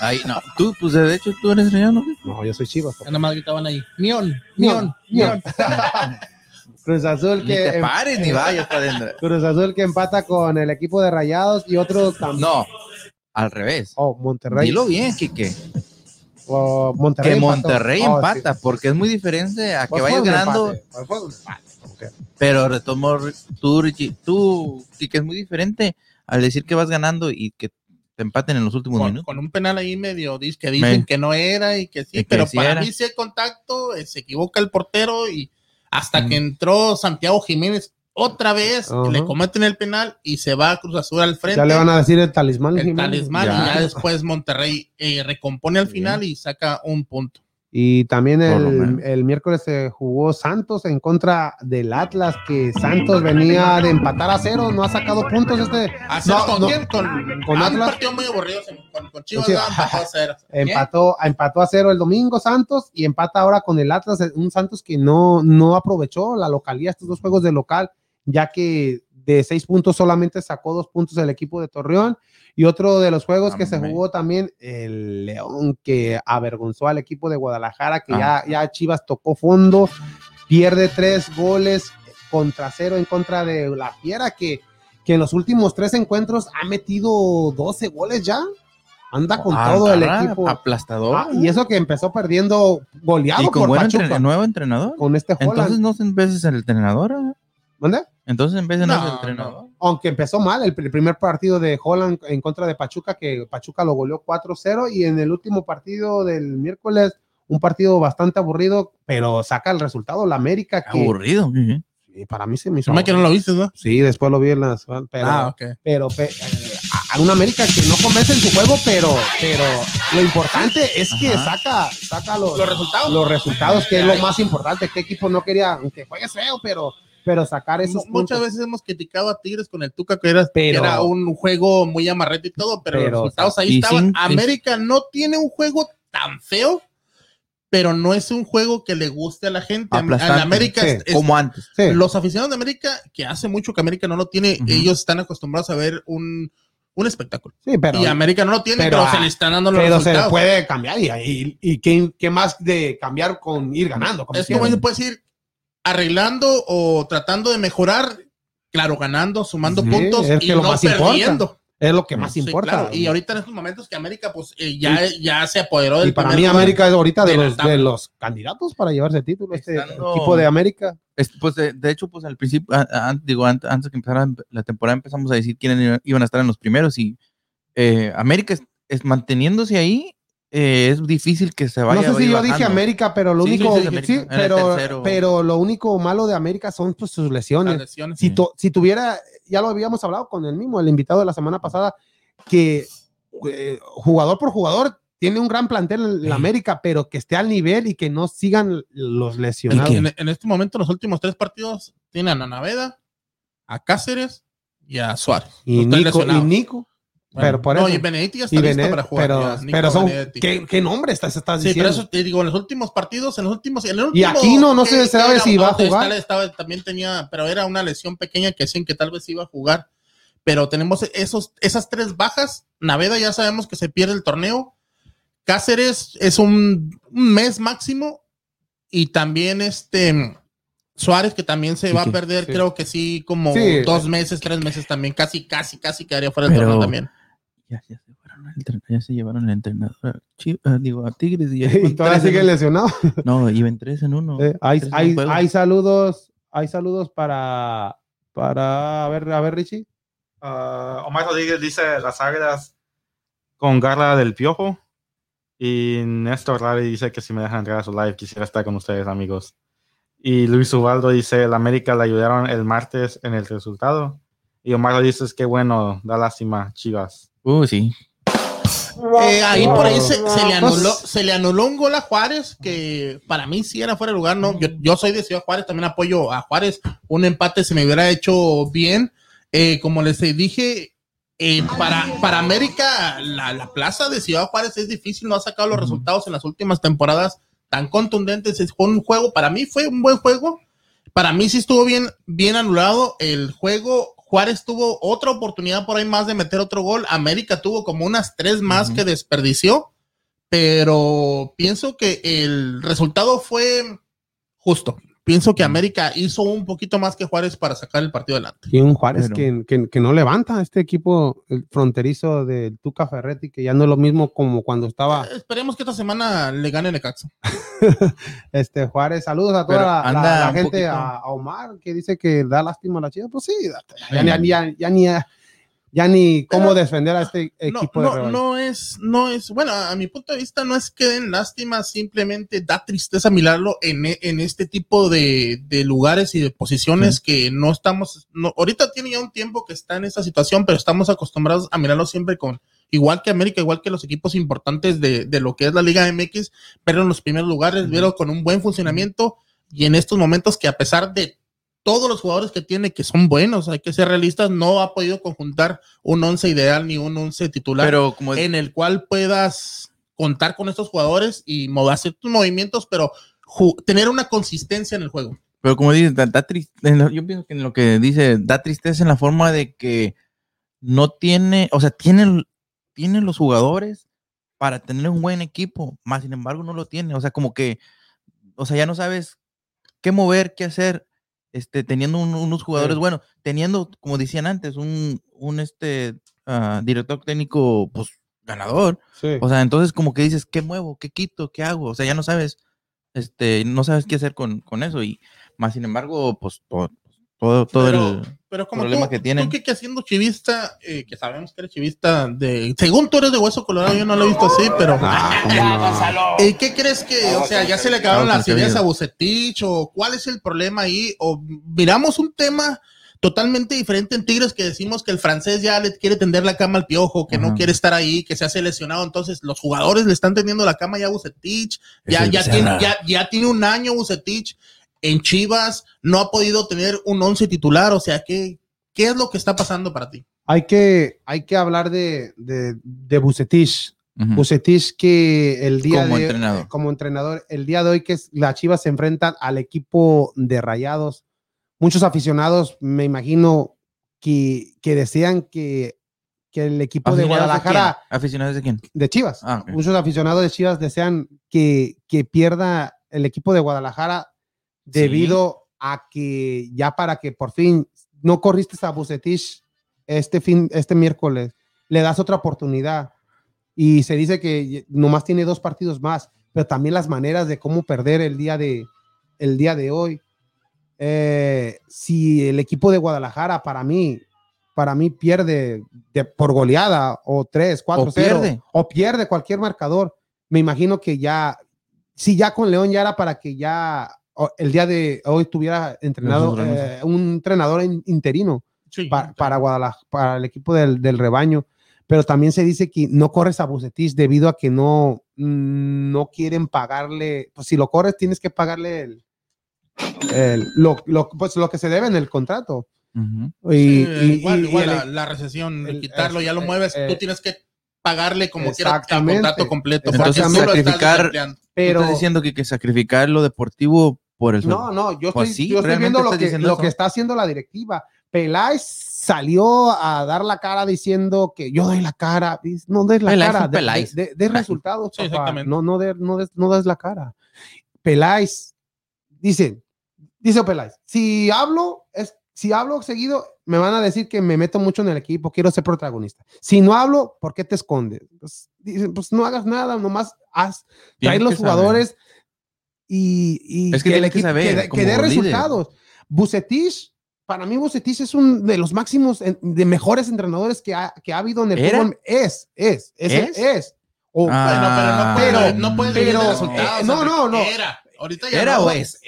Ahí, no. Tú, pues de hecho, tú eres rayado, ¿no? no, yo soy chivas. Nada más gritaban ahí. Mion, Mion, mion. Cruz Azul Ni te que, em- pares ni vayas para adentro. Cruz Azul que empata con el equipo de Rayados y otro también. No, al revés. Oh, Monterrey. Dilo bien, Kike. Oh, Monterrey Que empató. Monterrey Oh, empata, porque es muy diferente a que Pues vayas ganando. empate, Pero retomó tú, Richie, tú, Kike, es muy diferente al decir que vas ganando y que te empaten en los últimos Con, minutos. con un penal ahí medio que dicen Me- que no era y que sí, Y que pero sí para era. mí sí hay contacto, eh, se equivoca el portero y hasta Mm. que entró Santiago Jiménez otra vez, le cometen el penal y se va a Cruz Azul al frente. Ya le van a decir el talismán. el Jiménez. talismán Ya. y ya después Monterrey eh, recompone al final y saca un punto. Y también el, el miércoles se jugó Santos en contra del Atlas, que Santos venía de empatar a cero, no ha sacado puntos este. ¿Hacer No, con no. quién? Con, Con Atlas. Un partido muy aburrido con, con Chivas empató a cero. Empató, empató a cero el domingo Santos y empata ahora con el Atlas, un Santos que no, no aprovechó la localidad, estos dos juegos de local, ya que de seis puntos solamente sacó dos puntos el equipo de Torreón. Y otro de los juegos que se jugó también, el León, que avergonzó al equipo de Guadalajara, que ya, ya Chivas tocó fondo, pierde tres goles contra cero en contra de la Fiera, que, que en los últimos tres encuentros ha metido 12 goles ya. Anda con Ah, todo el equipo. Aplastador. Ah, y eso que empezó perdiendo goleado y con por buen Pachuca, entren- nuevo entrenador. con este Holland. Entonces no de ser el entrenador. ¿eh? Entonces en vez de no, No, entrenador. Aunque empezó mal el, el primer partido de Holland en contra de Pachuca, que Pachuca lo goleó 4-0, y en el último partido del miércoles, un partido bastante aburrido, pero saca el resultado la América, que Aburrido. ujú. sí, para mí se me hizo. Que no lo viste, ¿no? Sí, después lo vi en las. Pero, ah, ok. pero pe- eh, a- una América que no convence en su juego, pero, pero lo importante es que Ajá. saca, saca los, Los resultados. los resultados, que es lo más importante. ¿Qué equipo no quería, aunque juegues feo, pero, pero sacar esos Mu- Muchas puntos? veces hemos criticado a Tigres con el Tuca, que era, que Pero- era un juego muy amarrete y todo, pero, Pero, los resultados ahí y estaban. sin- América no tiene un juego tan feo, pero no es un juego que le guste a la gente. A- la América, sí, es- es- Como antes. Sí. los aficionados de América, que hace mucho que América no lo tiene, Ujú. ellos están acostumbrados a ver un, un espectáculo. Sí, pero, y América no lo tiene, pero, pero, se ah, le están dando los pero se resultados. puede cambiar. ¿Y, y, y qué, qué más de cambiar con ir ganando? como es como se puede decir, arreglando o tratando de mejorar, claro, ganando, sumando Sí, puntos es que y lo no más importa. perdiendo. es lo que más Sí, importa. claro. Y ahorita en estos momentos que América, pues eh, ya, ya se apoderó del Y para mí. América es ahorita de los, de los candidatos para llevarse el título, este equipo de América. Es- pues de, de hecho, pues al principio, a- a- digo, an- antes, que empezara la temporada empezamos a decir quiénes iba- iban a estar en los primeros y eh, América es, es manteniéndose ahí, eh, es difícil que se vaya No sé si yo dije. América, pero lo Sí, único, América. sí, pero, pero lo único malo de América son pues, sus lesiones. lesiones. Si, tu- si tuviera, ya lo habíamos hablado con el mismo, el invitado de la semana pasada, que eh, jugador por jugador tiene un gran plantel en la. América, pero que esté al nivel y que no sigan los lesionados. En, en este momento, los últimos tres partidos tienen a Naveda, a Cáceres y a Suárez. Y Nico, y. Pero por no, eso. y Benedetti ya está y listo Benet- para jugar. pero, ya, Nico pero son. ¿qué, qué nombre estás, estás Sí, pero diciendo? eso te digo, en los últimos partidos, en los últimos. En el Y último, Aquino no se sabe si va a no, jugar. estaba- estaba- también tenía, pero era una lesión pequeña que decían que tal vez iba a jugar. Pero tenemos esos, esas tres bajas. Naveda ya sabemos que se pierde el torneo. Cáceres es un, un mes máximo. Y también este Suárez, que también se va a perder, sí. creo que sí, como Sí. dos meses, tres meses también. Casi, casi, casi quedaría fuera del torneo también. Ya, ya se fueron al entren- ya se llevaron al entrenador. a ah, digo, a Tigres y, Y todavía sigue lesionado. No, iban tres en uno. Eh, hay, Tres hay, hay saludos, hay saludos para, para, a ver, a ver, Richie. Ah, Omar Rodríguez dice las águilas con garra del piojo. Y Néstor Ravi dice que si me dejan entrar a su live, quisiera estar con ustedes, amigos. Y Luis Ubaldo dice: La América le ayudaron el martes en el resultado. Y Omar dice: Es que bueno, da lástima, chivas. Uh, sí. Eh, ahí por ahí se, se le anuló, se le anuló un gol a Juárez, que para mí sí era fuera de lugar, ¿no? Yo, yo soy de Ciudad Juárez, también apoyo a Juárez. Un empate se me hubiera hecho bien. Eh, como les dije, eh, para, para América, la, la plaza de Ciudad Juárez es difícil, no ha sacado los resultados en las últimas temporadas tan contundentes. Es- un juego, para mí fue un buen juego. Para mí sí estuvo bien, bien anulado el juego. Juárez tuvo otra oportunidad por ahí más de meter otro gol. América tuvo como unas tres más que desperdició. Pero pienso que el resultado fue justo. Pienso que. América hizo un poquito más que Juárez para sacar el partido adelante. Y un Juárez Pero- que, que- que no levanta este equipo el fronterizo del Tuca Ferretti, que ya no es lo mismo como cuando estaba Eh, Esperemos que esta semana le gane Necaxa. este Juárez. Saludos a toda la, gente, a, a Omar, que dice que da lástima a la chica. Pues sí, ya, ya- ya- ya ni, ya ni cómo Pero- defender a este No, equipo de no, no es, no es, bueno, a mi punto de vista no es que den lástima, simplemente da tristeza mirarlo en, e- en este tipo de, de lugares y de posiciones que no estamos, no, ahorita tiene ya un tiempo que está en esta situación, pero estamos acostumbrados a mirarlo siempre con, igual que América, igual que los equipos importantes de, de lo que es la Liga MX, pero en los primeros lugares, Ujú. verlo con un buen funcionamiento y en estos momentos que a pesar de todos los jugadores que tiene, que son buenos, hay que ser realistas, no ha podido conjuntar un once ideal ni un once titular Pero como en el cual puedas contar con estos jugadores y hacer tus movimientos, pero tener una consistencia en el juego. Pero como dices, da, da lo- yo pienso que en lo que dice, da tristeza en la forma de que no tiene, o sea, tiene, tiene los jugadores para tener un buen equipo, más sin embargo no lo tiene, o sea, como que, o sea, ya no sabes qué mover, qué hacer, este, teniendo un- unos jugadores Sí. buenos, teniendo, como decían antes, un, un este, ah, director técnico, pues, ganador, Sí. o sea, entonces como que dices, ¿qué muevo? ¿Qué quito? ¿Qué hago? O sea, ya no sabes, este, no sabes qué hacer con, con eso. Y más sin embargo, pues todo, todo, todo Pero- el... Pero como Problema tú, que tienen. tú que, que siendo chivista, eh, que sabemos que eres chivista, de, según tú eres de hueso colorado, yo no lo he visto así, pero... Ah. Eh, ¿Qué crees que, o sea, ya se le acabaron Claro, las ideas a Bucetich o cuál es el problema ahí? O miramos un tema totalmente diferente en Tigres que decimos que el francés ya le quiere tender la cama al piojo, que no quiere estar ahí, que se hace lesionado, entonces los jugadores le están tendiendo la cama ya a Bucetich, ya, ya, tiene, ya, ya tiene un año Bucetich en Chivas, no ha podido tener un once titular, o sea, ¿qué, qué es lo que está pasando para ti? Hay que, hay que hablar de, de, de Bucetich. Bucetich que el día Como de entrenador. como entrenador, el día de hoy que es- las Chivas se enfrentan al equipo de Rayados. Muchos aficionados, me imagino, que, que desean que, que el equipo de ¿Aficionados Guadalajara? ¿Aficionados de quién? de Chivas, Ah, muchos aficionados de Chivas desean que, que pierda el equipo de Guadalajara debido a que ya para que por fin no corriste a Bucetich este fin, este miércoles, le das otra oportunidad y se dice que nomás tiene dos partidos más, pero también las maneras de cómo perder el día de, el día de hoy. Eh, si el equipo de Guadalajara para mí, para mí pierde de- por goleada o 3, 4, O pierde. o pierde cualquier marcador, me imagino que ya, si ya con León ya era para que ya el día de hoy tuviera entrenado eh, un entrenador in- interino Sí, pa- para Guadalajara, para el equipo del, del rebaño. Pero también se dice que no corres a Bucetich debido a que no, mm, no quieren pagarle. Pues si lo corres, tienes que pagarle el, el- lo, lo- pues lo que se debe en el contrato. Ujú. Y, Sí, y- igual, y- igual y la, el- la recesión, el- quitarlo, ya lo eh, mueves, eh, tú tienes que pagarle como quiera el Exactamente. contrato completo. Entonces, estás sacrificar- desempleando. pero ¿Estás diciendo que, que sacrificar lo deportivo por el no, no, yo estoy, Pues sí, yo estoy viendo lo que, lo que está haciendo la directiva. Peláez salió a dar la cara diciendo que yo doy la cara. No des la Peláez cara, Peláez. de- de- de resultados, Sí. No, no, de- no, des, no des la cara. Peláez dice, dice Peláez, si hablo, es, si hablo seguido, me van a decir que me meto mucho en el equipo, quiero ser protagonista. Si no hablo, ¿por qué te escondes? Pues, dicen, pues no hagas nada, nomás haz, trae los que saber. Y, y Es que el que saber, que, dé- que como dé líder. resultados. Bucetich, para mí Bucetich es un de los máximos, de mejores entrenadores que ha, que ha habido en el ¿Era? fútbol. Es, es, es, ¿Es? Ah, Bueno, pero no puedes, pero- no puedes vivir pero, de resultados. eh, no, no, no. Era, ahorita ya ¿Era no. o es?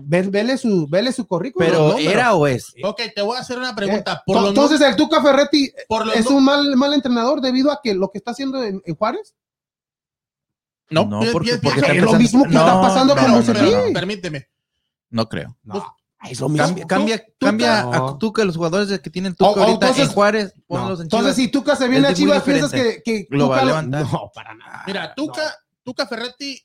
ve- vele su, vele su currículum. Pero ¿no? era o es. Ok, te voy a hacer una pregunta. Eh, Por los entonces el Tuca Ferretti por es un mal, mal entrenador debido a que lo que está haciendo en, en Juárez. No, No, porque- porque es lo mismo que No, está pasando no, con no, Bucetich. no, no. Permíteme. No creo. es lo mismo. Cambia, cambia, Tú- cambia Tuca- a Tuca, los jugadores que tienen Tuca o ahorita entonces- en Juárez, No. ponlos en Entonces, si Tuca se viene a Chivas, piensas que, Lo va a Tuca levantar. No, para nada. Mira, Tuca, Tuca Ferretti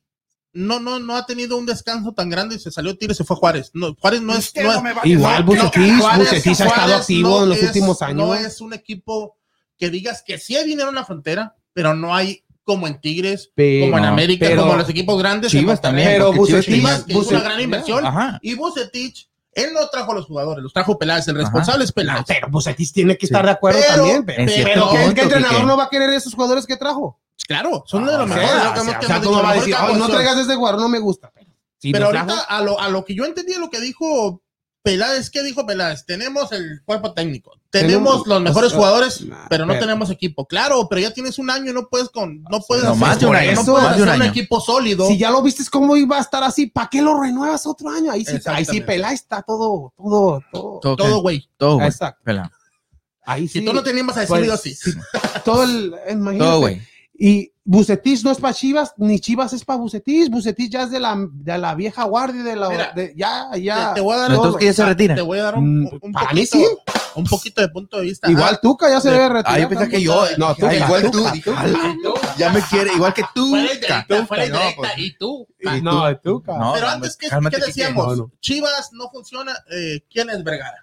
no, no, no ha tenido un descanso tan grande y se salió Tigres y se fue Juárez. No, Juárez no es, no es- Igual Bucetich, Juárez- Bucetich ha estado Juárez activo en los últimos años. No es un equipo que digas que sí hay dinero en la frontera, pero no hay como en Tigres, Pero- como en América, pero- como en los equipos grandes. Chivas también. Pero Bucetich- Chivas, que es una gran inversión. Ajá. Y Bucetich, él no trajo a los jugadores, los trajo Peláez. El responsable es Peláez. Pero Bucetich tiene que Sí. estar de acuerdo Pero- también. Pero, pero ¿qué, entrenador Quique. no va a querer esos jugadores que trajo? Claro, son de los O sea, mejores. no dicho, vas a la decir, mejor "Ay, no opción". traigas ese jugador, no me gusta. Sí, Pero ahorita, trajo. a lo, a lo que yo entendí, lo que dijo Peláez, ¿qué dijo Peláez? Tenemos el cuerpo técnico, tenemos Tenemos- los mejores o sea, jugadores, nah, pero no pero- tenemos equipo. Claro, pero ya tienes un año y no puedes con, no puedes No, hacer, más de un año, no puedes un equipo sólido. Si ya lo viste cómo iba a estar así, ¿para qué lo renuevas otro año? Ahí sí, ahí sí. Peláez está todo, todo, todo. Todo, todo, güey. todo, güey. Exacto. Pela. Ahí sí. Si tú no te animas a Pues, decirlo así. sí, todo el, imagínate. Todo, güey. Y Bucetich no es para Chivas, ni Chivas es para Bucetich. Bucetich ya es de la, de la vieja guardia, de la, Mira, de- ya, ya. te voy a dar Entonces, un- que ya se retira. Te voy a dar un, Mm, un mí poquito, sí. un poquito de punto de vista. Igual Ah, Tuca ya se de- debe retirar. Ah, yo pensé que yo. No, Ah, Tuca, igual tú. Tuca, dije, Tuca. "Ala, Ya me quiere, igual que tú. Fuera directa, Tuca, fuera no, directa, pues. y tú. No, Tuca. No, Pero antes, ¿qué, cálmate, qué Quique. decíamos? No, no. Chivas no funciona. eh, ¿Quién es Vergara?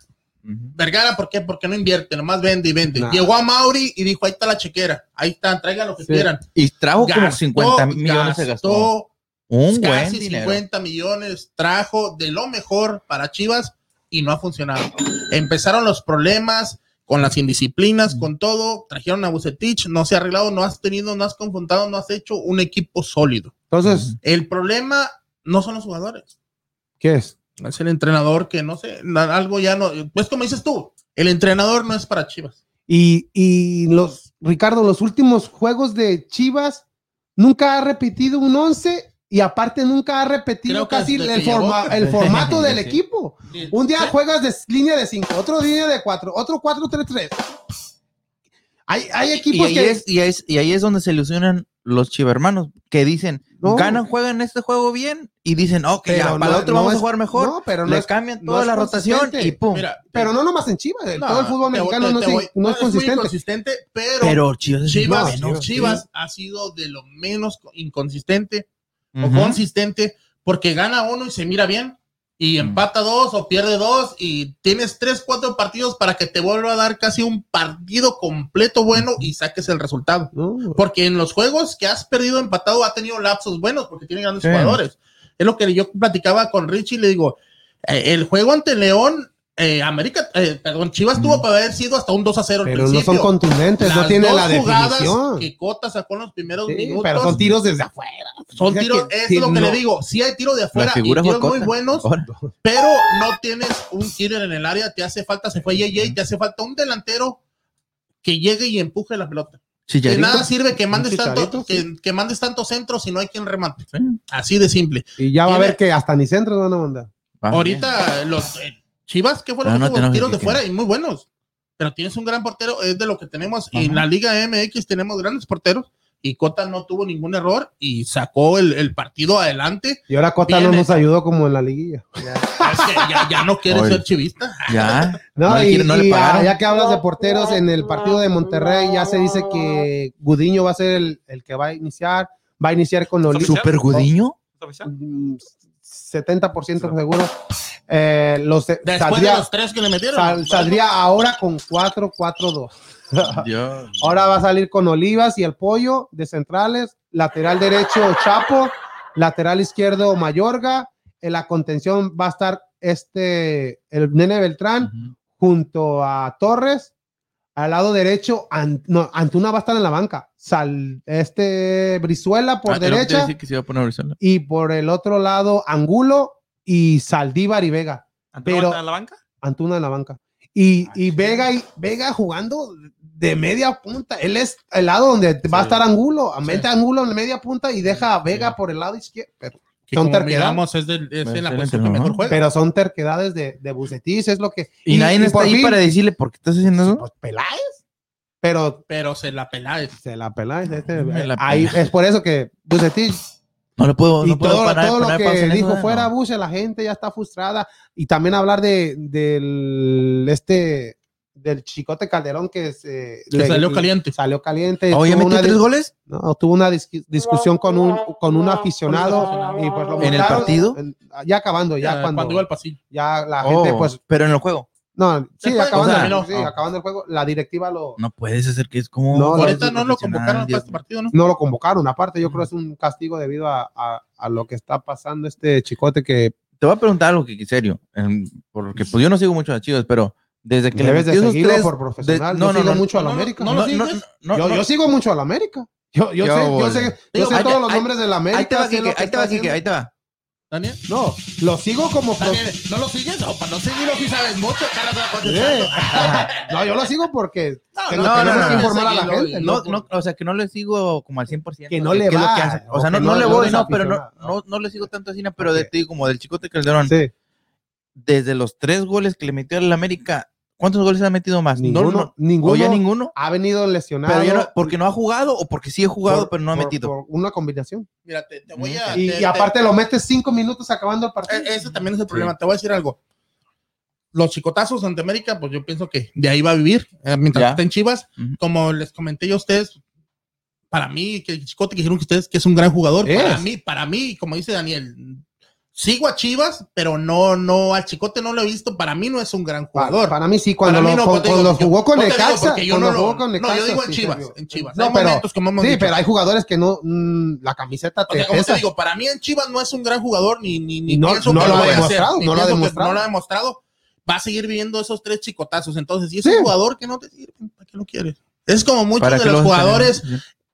Vergara, ¿por qué? Porque no invierte, nomás vende y vende. Nah. Llegó a Mauri y dijo, ahí está la chequera, ahí está, traigan lo que Sí. quieran. Y trajo como Gastó, 50 millones se gastó. Un buen casi dinero. 50 millones, trajo de lo mejor para Chivas y no ha funcionado. Empezaron los problemas con las indisciplinas, con todo, trajeron a Bucetich, no se ha arreglado, no has tenido, no has confrontado, no has hecho un equipo sólido. Entonces, El problema no son los jugadores. ¿qué es? Es el entrenador que no sé, algo ya no. Pues como dices tú, el entrenador no es para Chivas. Y, y los, Ricardo, los últimos juegos de Chivas nunca ha repetido un 11 y aparte nunca ha repetido Creo que casi el, que llegó. forma- el formato del Sí. equipo. Un día juegas de línea de 5, otro línea de 4, otro 4-3-3. Hay, hay Y equipos ahí, que... es, y, es, y ahí es donde se ilusionan los chivermanos que dicen, No. ganan, juegan este juego bien y dicen, ok, Pero ya, no- para el otro no vamos es- a jugar mejor. No, pero no le cambian toda la rotación y pum. Mira, pero no nomás en Chivas, todo el fútbol voy- mexicano te- no, te es, voy- no es muy consistente. inconsistente, pero, pero Chivas es Chivas, muy bueno. Chivas ha sido de lo menos co- inconsistente o consistente porque gana uno y se mira bien y empata dos o pierde dos y tienes tres, cuatro partidos para que te vuelva a dar casi un partido completo bueno y saques el resultado. Porque en los juegos que has perdido empatado ha tenido lapsos buenos porque tiene grandes Sí. jugadores. Es lo que yo platicaba con Richie y le digo, eh, el juego ante León, eh, América, eh, perdón, Chivas tuvo para haber sido hasta un 2 a 0 al pero no son contundentes, no tiene la jugadas definición. que Cota sacó en los primeros Sí, minutos. pero son tiros desde afuera. Son tiros, que- es sí, lo que no. le digo. Sí hay tiro de afuera y tiros muy Cota. buenos, pero no tienes un killer en el área. Te hace falta, se fue JJ, te hace falta un delantero que llegue y empuje la pelota. De Chicharito. nada sirve que mandes, tanto, que, que mandes tanto centro si no hay quien remate. Sí. Así de simple. Y ya va a ver que hasta ni centros van a mandar. Va Ahorita los eh, Chivas, ¿qué fue lo No, que no Tiros de fuera y muy buenos. Pero tienes un gran portero, es de lo que tenemos. Y en Ajá. la Liga MX tenemos grandes porteros. Y Cota no tuvo ningún error y sacó el, el partido adelante. Y ahora Cota no nos ayudó como en la liguilla. Es que ya, ya no quiere Oye. ser chivista. Ya. No, y, no le pagaron. ah, ya que hablas de porteros, en el partido de Monterrey ya se dice que Gudiño va a ser el, el que va a iniciar. Va a iniciar con. Oficial. Super Gudiño. ¿Es oficial? Mm, 70% seguro. Eh, los, Después saldría, de los tres que le metieron. sal- saldría ahora con 4-4-2. Dios. Ahora va a salir con Olivas y el pollo de centrales, lateral derecho Chapo, lateral izquierdo Mayorga, en la contención va a estar este el Nene Beltrán Ujú. junto a Torres, al lado derecho An- no, Antuna va a estar en la banca, Sal, este Brizuela por Ah, que derecha decir que se iba a poner Brizuela. y por el otro lado Angulo y Saldívar y Vega. ¿Antonio Pero- en la banca? Antuna en la banca. Y, Ah, y sí. Vega, y Vega jugando de media punta. Él es el lado donde va a estar Angulo. Mete Sí. Angulo en media punta y deja a Vega Sí. por el lado izquierdo. Pero, que son como miramos, es, en la posición que mejor juega. pero son terquedades de, de Bucetich, es lo que. Y, nadie está ahí fin, para decirle por qué estás haciendo eso. Pues Peláez. Pero pero se la Peláez. se la Peláez. este, la ahí, es por eso que Bucetich No le puedo. y no puedo todo, parar- todo lo que eso, dijo fuera No. Buce, la gente ya está frustrada. Y también hablar de del este del Chicote Calderón que se Que le- salió caliente. Salió caliente. Oh, ¿ya tuvo metió una tres goles? no, tuvo una dis- discusión con un, con un aficionado y pues lo ¿En el partido? En- Ya acabando, ya Eh, cuando, cuando iba al pasillo. ya la Oh, gente pues pero en el juego. no, sí, acabando, o sea, sí, no. acabando el juego, la directiva lo No puedes hacer que es como. No, Ahorita no lo convocaron para este partido, ¿no? no lo convocaron. Aparte, yo creo que es un castigo debido a, a- a lo que está pasando este chicote que Te voy a preguntar algo que serio. Porque pues yo no sigo mucho a Chivas, pero desde que le debes de metió esos seguirlo tres- por profesional. de- yo no, no, sigo no, mucho a la no, no, América. no no, yo, no. yo sigo mucho a la América. Yo, yo sé, yo sé, yo Digo, sé ahí todos los nombres de la América. Ahí te va, sé Kike, ahí te va, está Kike, ahí haciendo. te va. Daniel. No, lo sigo como Daniel, ¿no lo sigues? O para no seguirlo, si sabes mucho, Sí. No, yo lo sigo porque No, no, no, no, no, no. informar a la gente. No, no, o sea, que no le sigo como al 100%. Que no de le va, que hace. O sea, no, no no- le no voy, no, pero no, no, no le sigo tanto así, pero de ti, como del Chicote Calderón, Sí, desde los tres goles que le metió al América, ¿cuántos goles ha metido más? ninguno, No, no, ninguno, ¿O ya ninguno? ha venido lesionado. Pero ya no, porque no ha jugado o porque sí ha jugado, por- pero no ha por- metido. por una combinación. Mira, te, te voy a. Y, te- y te- aparte lo metes cinco minutos acabando el partido. E- Ese también es el problema. Te voy a decir algo. Los chicotazos ante América, pues yo pienso que de ahí va a vivir. eh, mientras Ya. esté en Chivas, como les comenté yo a ustedes, para mí, que el Chicote que dijeron que ustedes que es un gran jugador, Es. para mí, para mí, como dice Daniel, sigo a Chivas, pero no, no, al Chicote no lo he visto. Para mí no es un gran jugador. para mí sí, cuando, lo, no, jugó con el Caxa, yo no jugó yo digo en sí Chivas, en Chivas. No, Hay pero, momentos, como hemos sí, dicho. pero hay jugadores que no, mm, la camiseta O te sea, como te digo, para mí en Chivas no es un gran jugador, ni, ni, ni no- pienso no que lo ha demostrado, no lo ha demostrado. no lo ha demostrado. Va a seguir viendo esos tres chicotazos. Entonces, si es Sí. un jugador que no te sirve, ¿para qué lo quieres? Es como muchos ¿Para de los lo- jugadores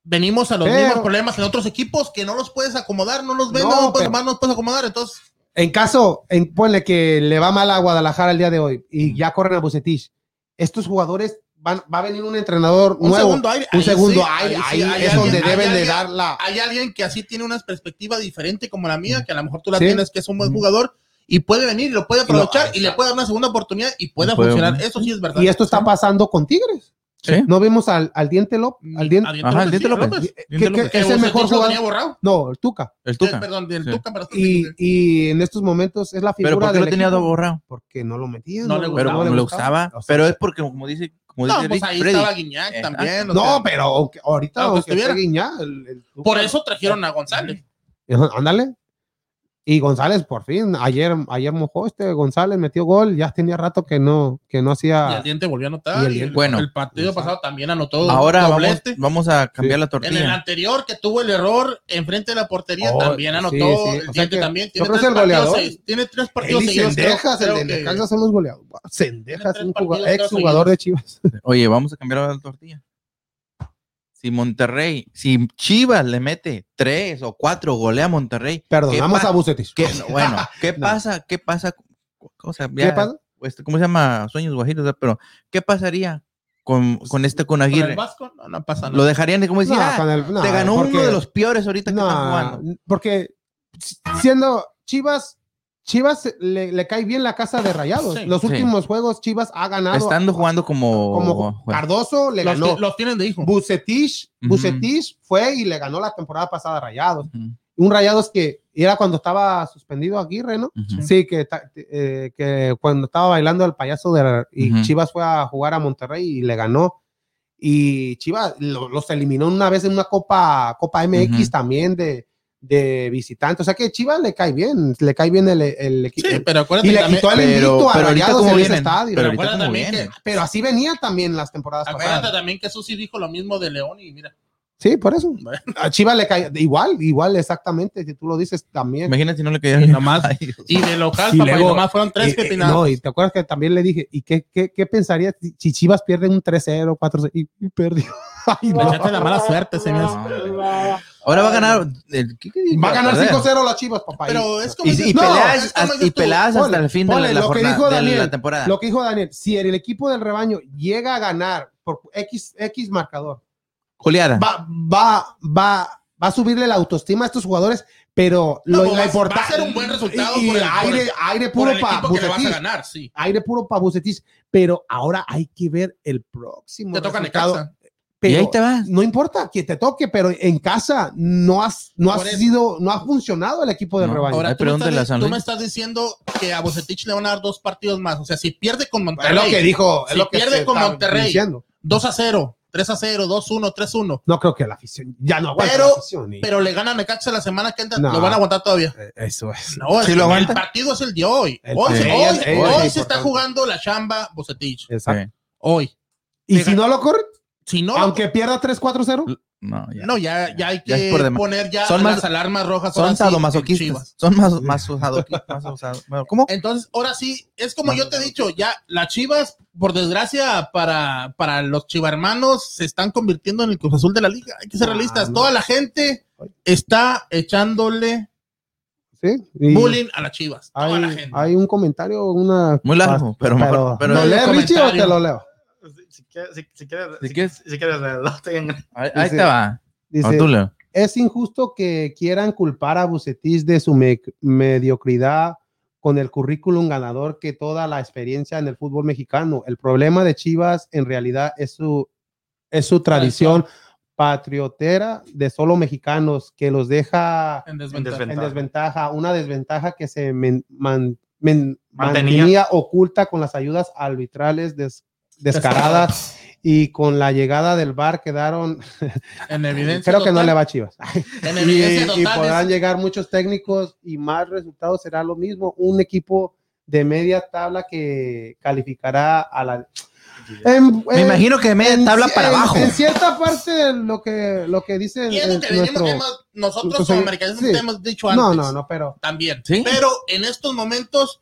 venimos a los Pero- mismos problemas en otros equipos que no los puedes acomodar, no los ven, No, no, los puedes, pero- no los puedes acomodar. Entonces, En caso, en, ponle que le va mal a Guadalajara el día de hoy y ya corren a Bucetich, estos jugadores van, va a venir un entrenador un nuevo. segundo aire. un ahí segundo sí, ahí hay es donde hay deben de alguien- dar la. Hay alguien que así tiene una perspectiva diferente como la mía, que a lo mejor tú la Sí. tienes, que es un buen jugador y puede venir y lo puede Y lo- aprovechar y, le puede dar una segunda oportunidad y puede Y puede, funcionar. Eso sí es verdad. Y esto está pasando con Tigres. Sí. No vimos al, al Diente López. Al Diente, Ajá, el López, Diente López. que- Diente que- López. que es el mejor jugador. tenía borrado. No, el Tuca. El Tuca. Perdón, del Sí. Tuca, pero Y, y en estos momentos es la Pero figura ¿por qué del lo tenía equipo, borrado? Porque no lo metía. No le Pero No, le gustaba. O sea, Pero es porque, como dice, como No, dice pues Rick, ahí Freddy, estaba Guiñac Eh, también. o No, sea, pero ahorita Aunque aunque estuviera. esté Guiñá, el- el Tuca- por eso trajeron a González. Ándale. Y González, por fin, ayer, ayer mojó este González, metió gol, ya tenía rato que no, que no Y hacía. el diente volvió a Y anotar. el Y el, Bueno. el partido pasado también anotó. Ahora vamos, a cambiar Sí. la En el tortilla. anterior que tuvo el error enfrente de la portería Oh, también anotó. sí, sí. El O sea Diente que también yo tiene creo tres, que es el partidos, goleador. seis- tiene tres partidos y seguidos. creo- Sendejas, el creo de que- son los goleadores. Sendejas, un jugador, ex jugador de Chivas. Oye, vamos a cambiar la tortilla. Si Monterrey, si Chivas le mete tres o cuatro, golea a Monterrey. Perdonamos ¿qué pa- a Bucetis. qué- bueno, ¿qué No. pasa? ¿Qué pasa? O sea, ¿Qué pasa? este, ¿Cómo se llama? Sueños guajiros, ¿verdad? pero ¿qué pasaría con, con este con Con el Aguirre? Vasco, no, no pasa nada. Lo dejarían de como decir, No, ah, con el- no, te ganó porque- uno de los peores ahorita que no, están jugando. porque siendo Chivas, Chivas le, le cae bien la casa de Rayados. Sí. Los Sí. últimos juegos Chivas ha ganado. Estando jugando como, como Cardoso le los, ganó. los tienen de hijo. Bucetich. Bucetich fue y le ganó la temporada pasada a Rayados. Ujú, Un Rayados que era cuando estaba suspendido Aguirre, ¿no? Sí, que, eh, que cuando estaba bailando el payaso de y Ujú. Chivas fue a jugar a Monterrey y le ganó. Y Chivas lo- los eliminó una vez en una Copa, Copa MX también de, de visitante. O sea que Chivas le cae bien, le cae bien el, el equipo. Sí, pero acuérdate y le quitó el pero- invicto a Rayados en ese estadio. pero Pero acuérdate también que, Pero así venía también las temporadas acuérdate pasadas. también que Susi dijo lo mismo de León y mira. Sí, por eso. A Chivas le cae igual, igual, exactamente. Si tú lo dices también. Imagínate si no le caía Y nomás- Ay, Dios. Y de local, Y papá, y luego- nomás fueron tres Y- que y- pinaron. no, y te acuerdas que también le dije, ¿y qué, qué, qué pensaría si- Chivas pierde un 3-0, 4-0 y, y perdió? Ay, Le no. echaste la mala suerte, se me. No, Ahora va a ganar. el- ¿qué- qué- Va a ganar perder? 5-0 las Chivas, papá. Pero es como Y, dices y tú, peleas, es como hasta- dices y peleas hasta el fin de, ponle la, la lo que jornada, dijo de la temporada. Lo que dijo Daniel, si el equipo del rebaño llega a ganar por X, X marcador, Goleada. va, va, va, va a subirle la autoestima a estos jugadores, pero No, lo, la va- importa- va a ser un buen resultado y- y por el- por aire, el- aire puro para equipo que le vas a Bucetich, ganar, sí. aire puro para Bucetich, pero ahora hay que ver el próximo Te toca resultado. Necaxa. Pero y ahí te vas. no importa que te toque, pero en casa no has, no has sido, no ha funcionado el equipo del No. rebaño. Ahora, tú, me estás, tú me diciendo que a Bocetich le van a dar dos partidos más. O sea, si pierde con es Monterrey, lo que dijo, es Si lo que pierde con Monterrey. diciendo. 2 a 0, 3 a 0, 2 a 1, 3 a 1. No creo que la afición ya no aguanta Pero- la afición. y- Pero le ganan a Necaxa la semana que entra, No. lo van a aguantar todavía. Eh, Eso es. No, es ¿Sí lo el partido es el de hoy. El Hoy, hoy, hoy es se está jugando la chamba Bocetich. Exacto. Hoy. Y si no lo corre, Si no, aunque pierda 3-4-0, No, ya. no, ya, ya hay Ya que poner ya Son las más- alarmas rojas. Son sadomasoquistas. Son más, más usados. Bueno, ¿Cómo? Entonces, ahora sí, es como yo te he dicho, ya las Chivas, por desgracia, para, para los chivarmanos, se están convirtiendo en el Cruz Azul de la liga. Hay que ser Ah, realistas. no. Toda la gente está echándole ¿sí? Y bullying a las Chivas. Toda la Hay, gente. hay un comentario, una. Muy largo, pero mejor- pero- ¿Lo No, lees, Richie, o te lo leo? Si, quieres, si, si quieres, Si quieres- si quieres, lo tengo. Ahí, ahí Dice- te va. Dice, es injusto que quieran culpar a Bucetis de su me- mediocridad con el currículum ganador que toda la experiencia en el fútbol mexicano. El problema de Chivas en realidad es su, es su tradición patriotera de solo mexicanos que los deja En desventaja. en desventaja. desventaja, una desventaja que se men- man- men- Mantenía. mantenía oculta con las ayudas arbitrales des- descaradas y con la llegada del VAR quedaron, En evidencia. creo que no total. le va a Chivas. En Y, evidencia y total. podrán es- llegar muchos técnicos y más resultados será lo mismo. Un equipo de media tabla que calificará a la... En- Me en- imagino que de media en tabla para en- abajo. En cierta parte lo que, lo que dice Y es que nuestro... hemos- nosotros como americanos sí. hemos dicho antes. No, no, no, pero... También. Sí. Pero en estos momentos,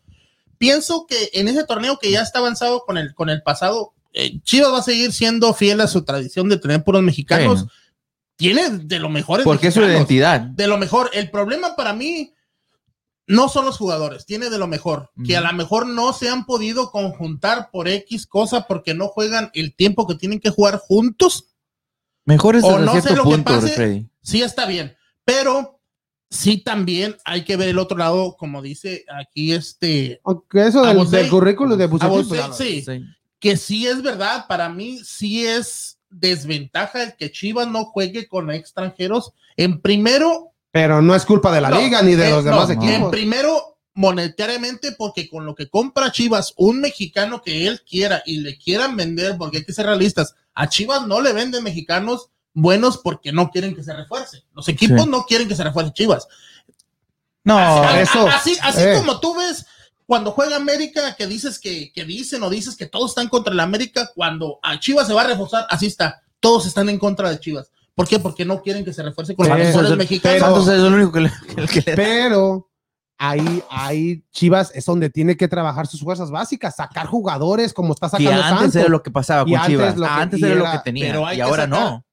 pienso que en ese torneo que ya está avanzado con el, con el pasado, eh, Chivas va a seguir siendo fiel a su tradición de tener puros mexicanos. Sí. Tiene de lo mejor. Porque es su identidad. De lo mejor. El problema para mí no son los jugadores, tiene de lo mejor. Que a lo mejor no se han podido conjuntar por X cosa porque no juegan el tiempo que tienen que jugar juntos. Mejor es O no sé lo que pase. Sí está bien, pero sí también hay que ver el otro lado, como dice aquí este, Aunque eso del, currículum de Bucetich, pues, sí, Sí. que sí es verdad, para mí sí es desventaja el que Chivas no juegue con extranjeros. En primero, pero no es culpa de la No, liga ni de eh, los demás no, equipos. En primero, monetariamente, porque con lo que compra Chivas, un mexicano que él quiera y le quieran vender, porque hay que ser realistas, a Chivas no le venden mexicanos buenos porque no quieren que se refuerce. Los equipos Sí. no quieren que se refuerce Chivas. No, así, eso, así, así eh. como tú ves cuando juega América, que dices que, que dicen o dices que todos están contra la América, cuando a Chivas se va a reforzar, así está. Todos están en contra de Chivas. ¿Por qué? Porque no quieren que se refuerce con los Pero- mejores mexicanos. Santos es el único que le, que le- pero ahí, ahí Chivas es donde tiene que trabajar sus fuerzas básicas, sacar jugadores como está sacando antes Santos. era lo que pasaba Y con antes Chivas. que- antes y era, lo que tenía. pero hay y que ahora sacar- no.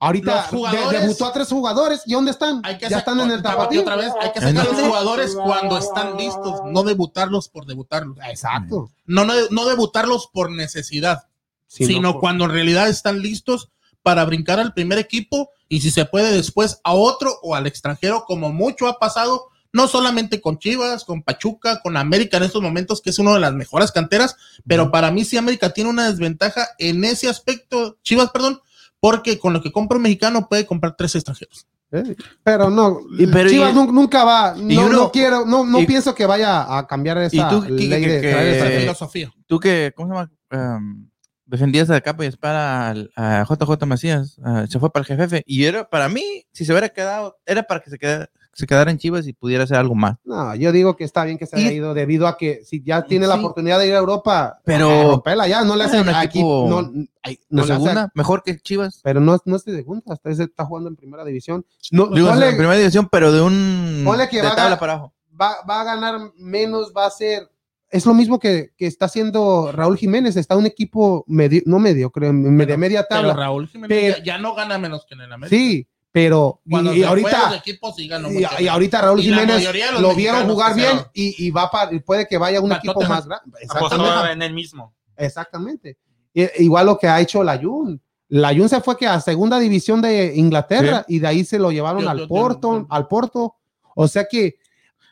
Ahorita de- debutó a tres jugadores y ¿dónde están? Hay que ya están en el tapatío. Otra vez, hay que ¿En sacar a los jugadores cuando están listos, no debutarlos por debutarlos. Exacto. No, no, no debutarlos por necesidad, Si no, sino cuando en realidad están listos para brincar al primer equipo y si se puede después a otro o al extranjero, como mucho ha pasado, no solamente con Chivas, con Pachuca, con América en estos momentos, que es una de las mejores canteras, pero para mí sí América tiene una desventaja en ese aspecto, Chivas, perdón, porque con lo que compra un mexicano puede comprar tres extranjeros. Eh, Pero no, Y- pero Chivas y- nunca va, no, uno- no quiero, no, no y- pienso que vaya a cambiar esa tú, ley de que- traer Eh, Esa extranjeros. filosofía. Tú que, ¿cómo se llama? Em, defendías a capa y espada al- a JJ Macías. ah, se fue para el jefe. Y era, para mí, si se hubiera quedado, era para que se quedara, se quedara en Chivas y pudiera hacer algo más. No, yo digo que está bien que se haya Y- ido debido a que si ya tiene la oportunidad de ir a Europa, Pero- pela ya, no le hace un aquí, equipo no, ay, no hace- segunda, mejor que Chivas. pero no, no es de segunda, hasta ese está jugando en primera división. No, Digo, ponle- en primera división, pero de un. ponle que de va a tabla ganar- para abajo. va, va a ganar menos, va a ser. Es lo mismo que, que está haciendo Raúl Jiménez, está un equipo medio, no medio, creo, de Pero- media Pero tabla. Raúl Jiménez Pero- ya, ya no gana menos que en el América. Sí, pero y, Cuando ahorita y, ahorita Raúl Jiménez lo vieron jugar bien y, va para, y puede que vaya a un equipo más grande. Exactamente. en el mismo. Exactamente. I- igual lo que ha hecho la Jun. La Jun se fue que a segunda división de Inglaterra y de ahí se lo llevaron Yo- al yo- yo- Porto, yo- al Porto. O sea que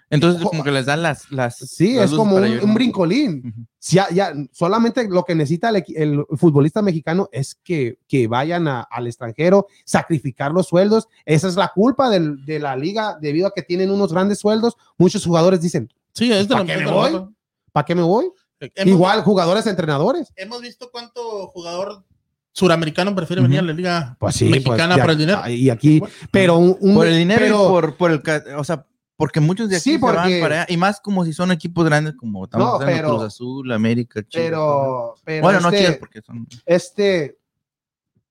Entonces, como que les dan las. las Sí, las es como para un, un brincolín. Ujú. Si ya, ya, solamente lo que necesita el, el futbolista mexicano es que, que vayan a- al extranjero, sacrificar los sueldos. Esa es la culpa del- de la liga, debido a que tienen unos grandes sueldos. Muchos jugadores dicen, Sí, es de ¿Pa la qué es me de la voy? ¿para qué me voy? Hemos- Igual jugadores, entrenadores. Hemos visto cuánto jugador suramericano prefiere Ujú. venir a la liga Pues sí, mexicana pues, por el dinero. Y aquí, pero un, un- Por el dinero pero- y por, por el. O sea, porque muchos de aquí Sí, se van para allá. Y más como si son equipos grandes como estamos No, pero- Cruz Azul, América, todo. pero, pero Bueno, no este- Chivas porque son. este,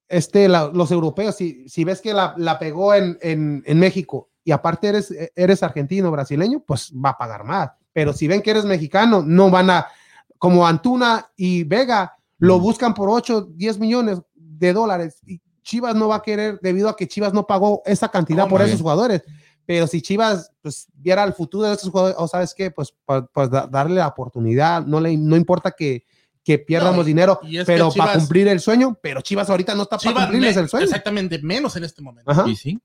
este, la- los europeos, si, si ves que la, la pegó en, en, en México y aparte eres, eres argentino, brasileño, pues va a pagar más. Pero si ven que eres mexicano, no van a, como Antuna y Vega, lo buscan por 8, 10 millones de dólares. Y Chivas no va a querer debido a que Chivas no pagó esa cantidad por Hombre. esos jugadores. Pero si Chivas pues, viera el futuro de esos jugadores, o sabes qué, pues, pa- pues da- darle la oportunidad, no, le, no importa que, que pierdamos No, dinero, pero para cumplir el sueño, pero Chivas ahorita no está para cumplirles el sueño. Exactamente, menos en este momento. Ajá. Y sí.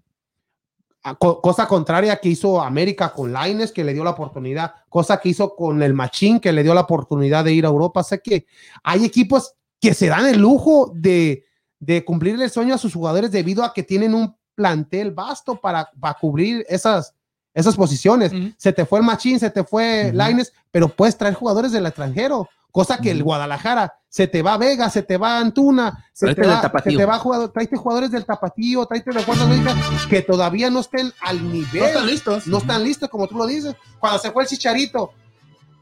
A- co- cosa contraria que hizo América con Laines, que le dio la oportunidad, cosa que hizo con el Machín, que le dio la oportunidad de ir a Europa. Sé que hay equipos que se dan el lujo de, de cumplir el sueño a sus jugadores debido a que tienen un plantel vasto para, para cubrir esas, esas posiciones. Se te fue el Machín, se te fue Ujú. Laines, pero puedes traer jugadores del extranjero. Cosa que el. Guadalajara se te va Vega, se te va Antuna, se te va, se te va jugador, tráete jugadores del Tapatío, tráete de Fuerzas que todavía no estén al No nivel, están listos. no están listos, como tú lo dices. Cuando se fue el Chicharito,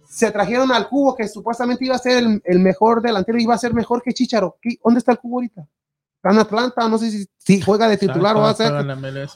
se trajeron al Cubo, que supuestamente iba a ser el, el mejor delantero, iba a ser mejor que Chicharo. ¿Qué- ¿Dónde está el Cubo ahorita? Está en Atlanta, no sé si, si juega de titular o va a ser.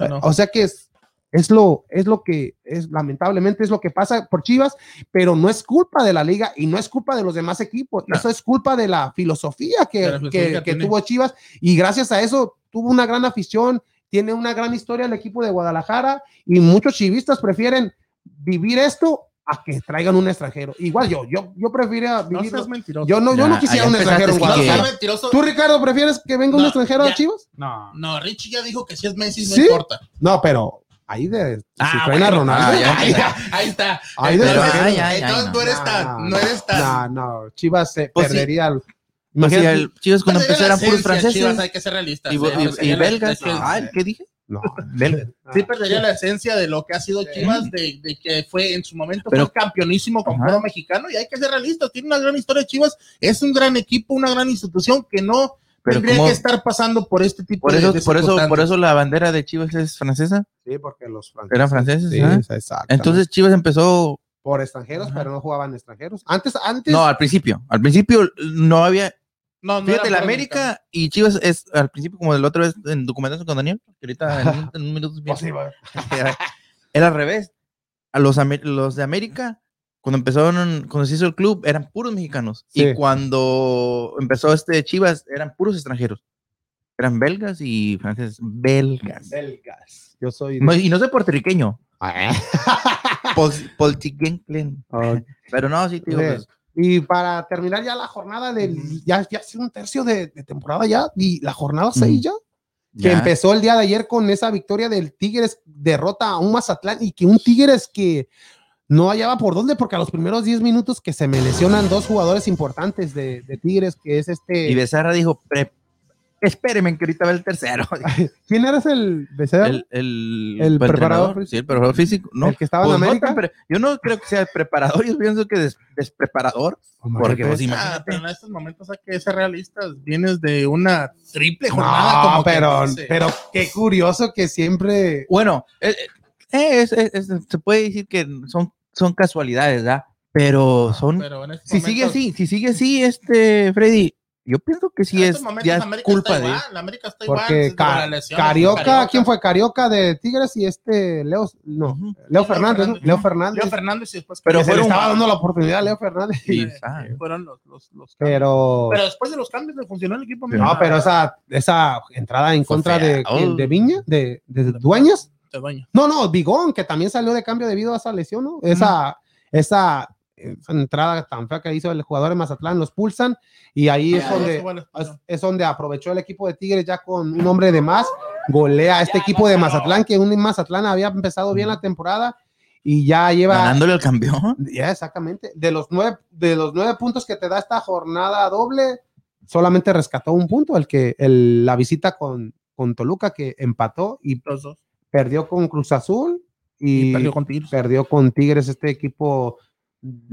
No. O sea que es, es lo, es lo que es, lamentablemente es lo que pasa por Chivas, pero no es culpa de la liga y no es culpa de los demás equipos. No. Eso es culpa de la filosofía que, la filosofía que- que tuvo Chivas y gracias a eso tuvo una gran afición, tiene una gran historia el equipo de Guadalajara y muchos chivistas prefieren vivir esto a que traigan un extranjero. Igual yo, yo, yo prefiero No vivir. seas mentiroso. yo no, yo no quisiera un extranjero en. No. ¿Tú, Ricardo, prefieres que venga un No, extranjero ya. a Chivas? No. No, Richie ya dijo que si es Messi no ¿Sí? importa. No, pero ahí de si Ah, a bueno. Ronaldo. Ah, ya. Ahí, ahí está. Ahí entonces. Ay, ay, ay, entonces no. no eres No, tan, no, no eres tan. No, no, Chivas se Pues sí. perdería. Pues sí, Imagínate- el Chivas cuando la eran puros franceses Chivas, hay que ser realistas. y, eh, y- o sea, y la- belgas. Ah, ¿Qué dije? No, Belgas. Sí perdería la esencia de lo que ha sido Chivas, de, de que fue en su momento Pero- fue campeonísimo con puro mexicano y hay que ser realistas, tiene una gran historia Chivas, es un gran equipo, una gran institución que no Pero tendría que estar pasando por este tipo Por de eso, de por eso, por eso la bandera de Chivas es francesa. Sí, porque los franceses. Eran franceses. Sí, ¿ah? exacto. Entonces Chivas empezó. por extranjeros, Ajá. pero no jugaban extranjeros. Antes, antes. No, al principio. Al principio no había. No, no Fíjate, era la América y Chivas es al principio como del otro vez en documentación con Daniel. Que ahorita en, un- en un minuto Pues sí, va. era al revés. A los, los de América, cuando empezaron, cuando se hizo el club, eran puros mexicanos. Sí. Y cuando empezó este Chivas, eran puros extranjeros. Eran belgas y franceses. Belgas. Belgas. Yo soy. de- y no soy puertorriqueño. Ah, Pol- Poltiquenclen. ok. Pero no, sí, te digo, Sí. pues, Y para terminar ya la jornada del. Ya, ya hace un tercio de, de temporada ya. Y la jornada 6 ya. que ya. empezó el día de ayer con esa victoria del Tigres, derrota a un Mazatlán y que un Tigres que no hallaba por dónde, porque a los primeros 10 minutos que se me lesionan dos jugadores importantes de, de Tigres, que es este... Y Becerra dijo, "Pre- espérenme que ahorita va el tercero. ¿Quién era el Becerra? el, el, El preparador físico. Sí, el preparador físico. No, el que estaba Pues en no América. pre- yo no creo que sea preparador, yo pienso que des- despreparador. Porque pues, Ah, imagínate. pero en estos momentos hay que ser realistas. Vienes de una triple jornada. No, como pero, dice. pero qué curioso que siempre... Bueno, eh, eh, es- es- es- se puede decir que son, son casualidades, ¿verdad? Pero son. Pero en estos si sigue así, si sigue así, este Freddy, yo pienso que sí en es estos momentos ya es América culpa está de. igual, la América está igual, Porque lesiones, Carioca, ¿quién fue? Carioca de Tigres y este Leo, no. Leo Fernández, ¿no? Leo Fernández. Leo Fernández y después Pero que se le estaba dando la oportunidad a Leo Fernández. Sí, ah, fueron los, los. Pero, Pero después de los cambios le funcionó el equipo. no, pero esa, esa entrada en contra de. Oh. de Viña, de, de Dueñas. Baño. No, no, Bigón, que también salió de cambio debido a esa lesión, ¿no? Esa, esa, esa entrada tan fea que hizo el jugador de Mazatlán, los pulsan y ahí es Ah, donde, es, es donde aprovechó el equipo de Tigres ya con un hombre de más, golea a este equipo de Mazatlán, que un Mazatlán había empezado bien la temporada y ya lleva Ganándole al campeón. Ya, exactamente. De los nueve, de los nueve puntos que te da esta jornada doble, solamente rescató un punto, el que el, la visita con, con Toluca, que empató y Los dos. perdió con Cruz Azul y, Y perdió con Tigres. perdió con Tigres, este equipo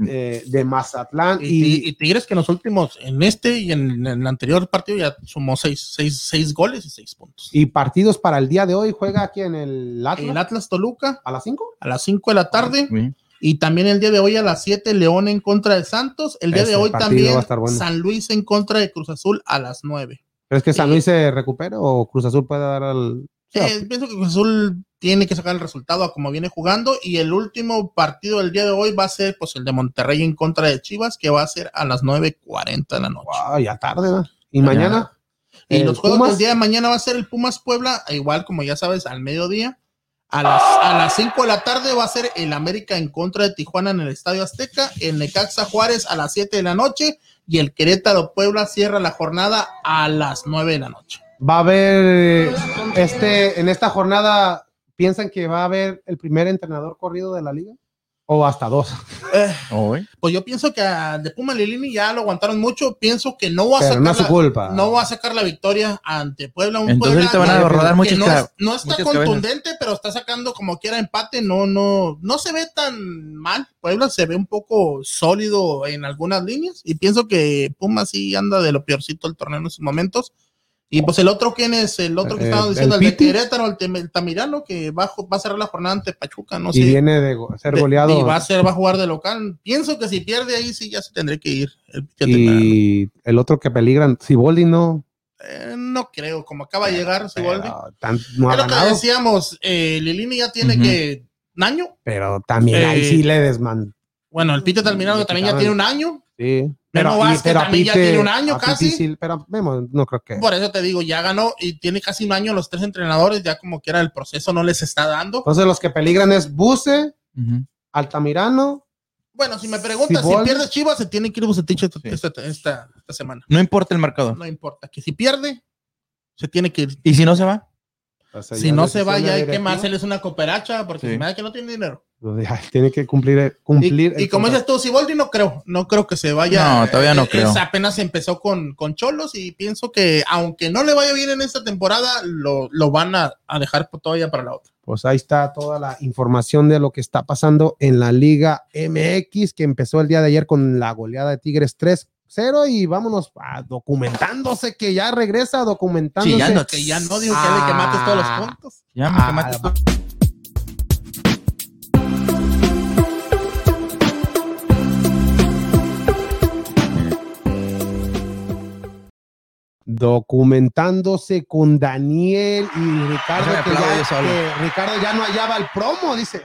eh, de Mazatlán. Y, Y, y Tigres que en los últimos, en este y en, en el anterior partido ya sumó seis, seis, seis goles y seis puntos. y partidos para el día de hoy juega aquí en el Atlas El Atlas Toluca a las 5. a las 5 de la tarde Sí. y también el día de hoy a las 7 León en contra de Santos. El día Ese de hoy también bueno. San Luis en contra de Cruz Azul a las 9. ¿Crees que San Sí. Luis se recupera o Cruz Azul puede dar al. Eh, pienso que Cruz Azul tiene que sacar el resultado a como viene jugando y el último partido del día de hoy va a ser pues el de Monterrey en contra de Chivas que va a ser a las 9.40 de la noche. Wow, ya tarde, ¿no? Y Mañana. Y el los juegos del día de mañana va a ser el Pumas Puebla, igual como ya sabes, al mediodía. A las, a las 5 de la tarde va a ser el América en contra de Tijuana en el Estadio Azteca, el Necaxa Juárez a las 7 de la noche y el Querétaro Puebla cierra la jornada a las 9 de la noche. va a haber este en esta jornada piensan que va a haber el primer entrenador corrido de la liga o hasta dos Hoy. Pues yo pienso que a de Puma Lilini ya lo aguantaron mucho, pienso que no va a sacar no es su la- culpa no va a sacar la victoria ante Puebla. Un Entonces Puebla ahorita van a rodar muchas no, es- no está cabezas. contundente, pero está sacando como quiera empate. No, no, no se ve tan mal. Puebla se ve un poco sólido en algunas líneas y pienso que Puma sí anda de lo peorcito el torneo en esos momentos. Y pues el otro, ¿quién es? El otro que Eh, estábamos diciendo, el el, de. Querétaro, el, Tamirano, que va, va a cerrar la jornada ante Pachuca, no y sé. viene de ser De- goleado Y va a ser, va a jugar de local. Pienso que si pierde ahí sí ya se tendría que ir. El Tamirano. y el otro que peligran Siboldi no Eh, no creo, como acaba de llegar Siboldi. no ha Es lo que decíamos, eh, Lilini ya tiene Ujú. que un año. pero también ahí Eh, sí le desman Bueno, el Pite Terminado le también ya tiene un año. sí Memo Vázquez también ya tiene un año casi. sí, pero Memo no creo que Por eso te digo, ya ganó y tiene casi un año los tres entrenadores, ya como quiera el proceso no les está dando. entonces los que peligran es Buse. Altamirano Bueno, si me preguntas, si pierde Chivas, se tiene que ir Bucetich esta, Sí. esta, esta- esta semana. No importa el marcador. No importa, que si pierde, se tiene que ir. ¿Y si no se va? o sea, Si ya no se va, ya hay que más, él es una cooperacha, porque Sí. se me da que no tiene dinero. Ya tiene que cumplir Y, cumplir y como dices tú, Siboldi no creo, no creo que se vaya. No, todavía no Eh, creo. es- apenas empezó con, con Cholos y pienso que aunque no le vaya bien en esta temporada, lo, lo van a, a dejar todavía para la otra. Pues ahí está toda la información de lo que está pasando en la Liga MX, que empezó el día de ayer con la goleada de Tigres 3-0 y vámonos a documentándose que ya regresa documentándose. Chillando. Que ya no digo que que mates todos los Ah. puntos. Ya me Ah, quemaste va- todo. Documentándose con Daniel y Ricardo, Déjame que ya, que Ricardo ya no hallaba el promo, dice.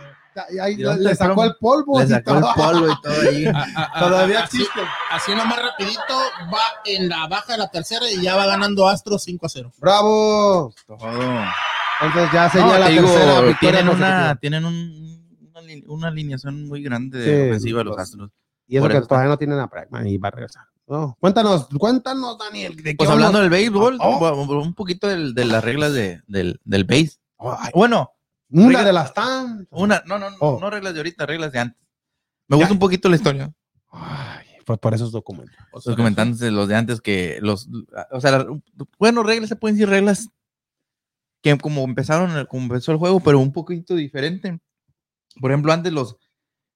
Ahí ¿De le, sacó el polvo. Le sacó el polvo y todo ahí. Todavía así, existe. así nomás rapidito, va en la baja de la tercera y ya va ganando Astro 5 a 0. Bravo. Todo. Entonces ya sería No, la te digo, tercera victoria tienen una, tienen un- una, li- una alineación muy grande de Sí, ofensiva de los Astros. Y eso Por que eso todavía no tienen a Bregman y va a regresar. No, cuéntanos, cuéntanos, Daniel. ¿de qué Pues hablando del béisbol, Oh. bueno, un poquito del- de las reglas de, del, del. Ay, Bueno, una de las tan. una, no, no, no, Oh. no reglas de ahorita, reglas de antes. Me gusta Ya. un poquito la historia. Ay, pues por esos documentos. Los comentantes, los de antes que los, o sea, la- bueno, reglas se pueden decir reglas que como empezaron, como empezó el juego, pero un poquito diferente. Por ejemplo, antes los,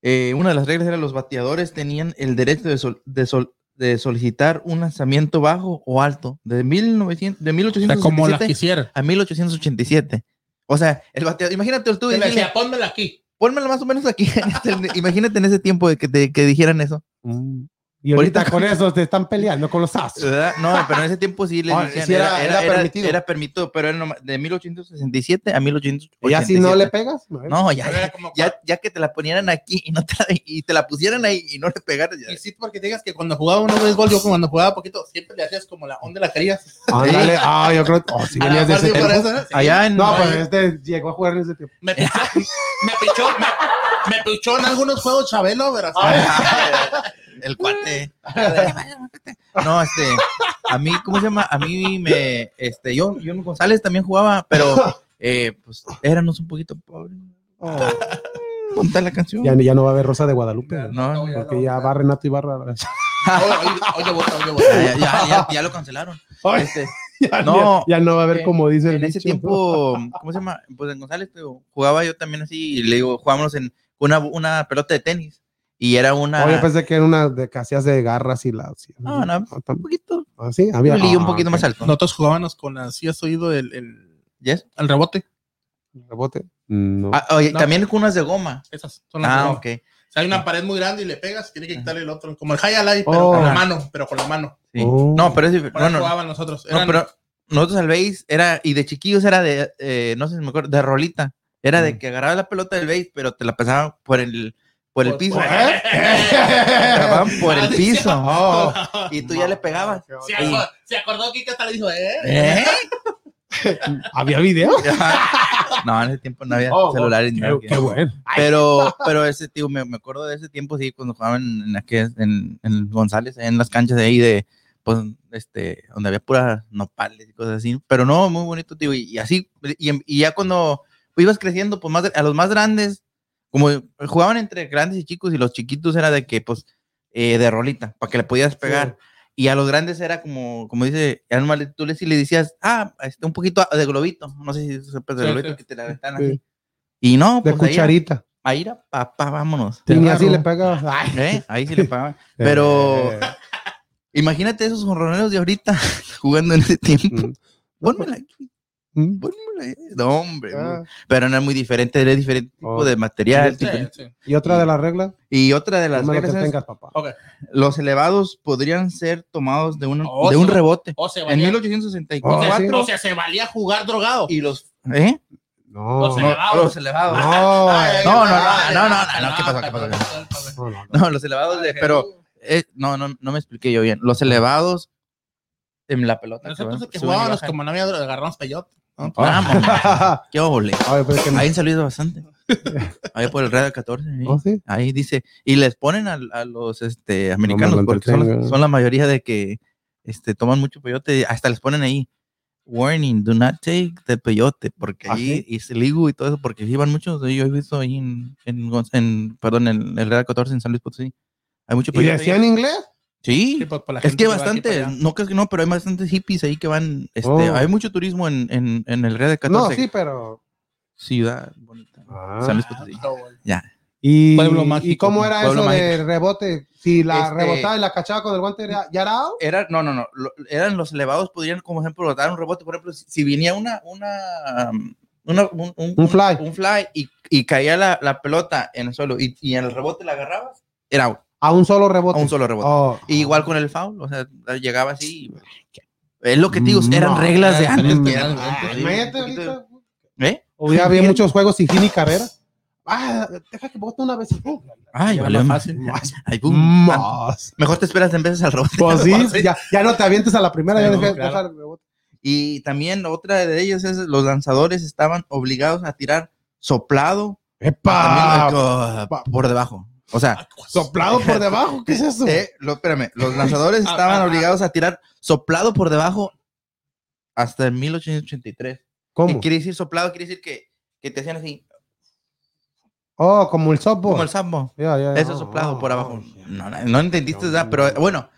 eh, una de las reglas era los bateadores tenían el derecho de, sol- de, sol- de solicitar un lanzamiento bajo o alto de 1900, de O sea, 1867 como la quisiera. a 1887. O sea, el bateador, imagínate tú decía, pónmela aquí. pónmela más o menos aquí. este- imagínate en ese tiempo de que, te- que dijeran eso. Mm. Y ahorita, Ahorita- con eso te están peleando con los. ¿verdad? No, pero en ese tiempo sí les Ah, decían, sí era- era, era era- permitido. era permitido, pero era nomás de 1867 a 1887. Y así no le pegas. No, ya, Era ya, como ya, ya que te la ponieran aquí y, no te la, y te la pusieran ahí y no le pegaras. ya. Y sí, porque digas que cuando jugaba uno béisbol, yo cuando jugaba poquito, siempre le hacías como la onda la querías. Ándale. Ah, yo creo. Oh, si venías de ese tiempo. eso, ¿no? Sí. Allá en. No, pues este llegó a jugar en ese tiempo. Me pichó, me pichó, me, me pichó en algunos juegos Chabelo, pero el cuate. No, este, a mí, ¿cómo se llama? A mí me, este, yo, yo González también jugaba, pero, eh, pues, éramos un poquito pobres. Oh. Ponte la canción. Ya, ya no va a haber Rosa de Guadalupe. No, Porque ya va Renato Ibarra. Oye, oye, oye, bota, oye, Ya, bota. ya, ya, ya- ya lo cancelaron. Este, ya, no, ya no va a haber en- como dice el en ese dicho. tiempo, ¿cómo se llama? Pues en González te digo, jugaba yo también así, y le digo, jugábamos en una, una pelota de tenis. Y era una. Oye, pensé que era una de hacías de garras y la. sí. No, no, Ah, un poquito. ah, sí, había. Un lío un ah, poquito más alto. Nosotros jugábamos con las, ¿sí has oído el, el, ¿Yes? el rebote? Rebote. No. Ah, oye, No. también con unas de goma. Esas son las Ah, de- ok. O sea, hay una pared muy grande y le pegas, tiene que quitarle el otro. Como el highlight, pero Oh. con la mano, pero con la mano. Sí. Oh. No, pero es no, no, jugaban nosotros. no, pero nosotros al base era, y de chiquillos era de, eh, no sé si me acuerdo, de rolita. Era de que agarraba la pelota del base, pero te la pasaban por el, por el piso. Te pasaban por el Ah, piso. Oh. Y tú ya le pegabas. Se acordó, se acordó que hasta le dijo, ¿eh? ¿Eh? ¿Había video? no, en ese tiempo no había Oh, celulares. ni Qué, nada. qué bueno. Pero, pero ese tío, me, me acuerdo de ese tiempo, sí, cuando jugaban en, aquel- en, en González, en las canchas de ahí de, pues, este, donde había puras nopales y cosas así. Pero no, muy bonito, tío. Y, y así, y, y ya cuando ibas creciendo, pues, más, a los más grandes, como jugaban entre grandes y chicos, y los chiquitos era de que, pues, eh, de rolita, para que le podías pegar. Y a los grandes era como, como dice, tú le, si le decías, ah, este, un poquito de globito, no sé si sepas de Sí, globito, sí. que te la aventan Sí. así. Y no, De pues ahí, cucharita. ahí era papá, vámonos. Y así le pegabas. Ay. ¿Eh? Ahí sí le pagaban. Pero Eh, imagínate esos jorroneros de ahorita jugando en ese tiempo. mm. Pónmela aquí. No, hombre. Ah. Pero no es muy diferente, era diferente tipo Oh. de material. Sí, diferente- sí. Y otra de las reglas, Y otra de las lo que reglas es, tengas, papá. Los elevados podrían ser tomados de, un Oh, de un rebote. O se En valía, 1864. Oh, sí. o sea, se valía jugar drogado. Y los... ¿Eh? No, Los No, elevados. los elevados. no, Ay, no, no, no, no, no, no, ¿qué pasó, qué pasó? no, no, no. No, los elevados de... Pero... eh, no, no, no me expliqué yo bien. Los elevados en la pelota. Nosotros van- que y jugábamos, como no había agarramos peyote. ¿No? Vamos, qué óvole. Es no- Ahí han salido bastante. Ahí por el radio 14. ahí. ¿Oh, sí? Ahí dice, y les ponen a, a los este, americanos, lo porque son, son la mayoría de que este, toman mucho peyote, hasta les ponen ahí, warning, do not take the peyote, porque ¿Ah, ahí y se ligo y todo eso, porque van muchos, yo he visto ahí en, en, en- perdón, en el radio 14 en San Luis Potosí, hay mucho ¿Y peyote. ahí. decían inglés? Sí, Sí, pues, por la es gente que bastante, no crees que no, pero hay bastantes hippies ahí que van, este, Oh. hay mucho turismo en, en, en el radio 14, No, sí, pero. ciudad bonita, Ah. San Luis Potosí. ¿Y, Pueblo mágico, ¿Y cómo era pueblo eso de rebote? Si la Este- rebotaba y la cachaba con el guante, ¿era- ¿ya era out? Era, no, no, no. lo- eran los elevados, podrían, como ejemplo, dar un rebote. Por ejemplo, si, si venía una, una, um, una- un, un- Un fly. un fly y, y caía la, la pelota en el suelo y, y en el rebote la agarrabas, era out, A un solo a rebote. un solo rebote. Oh. Y igual con el foul, o sea, llegaba así. Es lo que te digo, eran No, reglas de antes. ahorita. ¿Eh? O ya había muchos juegos sin fin y carrera. Ah, deja que bote una vez. Uh, Ay, valió más más. fácil. Ay, pum. Más. Mejor te esperas en veces al rebote. Pues sí, ya, ya no te avientes a la primera, ya Sí, deja, claro. deja el rebote. Y también otra de ellas es los lanzadores estaban obligados a tirar soplado ¡Epa! también, uh, por debajo. O sea, Soplado por debajo, ¿qué es eso? eh, lo, espérame, los lanzadores Ah, estaban ah, ah. obligados a tirar soplado por debajo hasta el 1883. ¿Qué ¿Cómo? quiere decir soplado? Quiere decir que, que te hacían así, Oh, como el softball. como el sambo. Ya, ya, ya. Eso soplado Oh, por oh, abajo. oh. No, no, no entendiste, No, Pero no. bueno,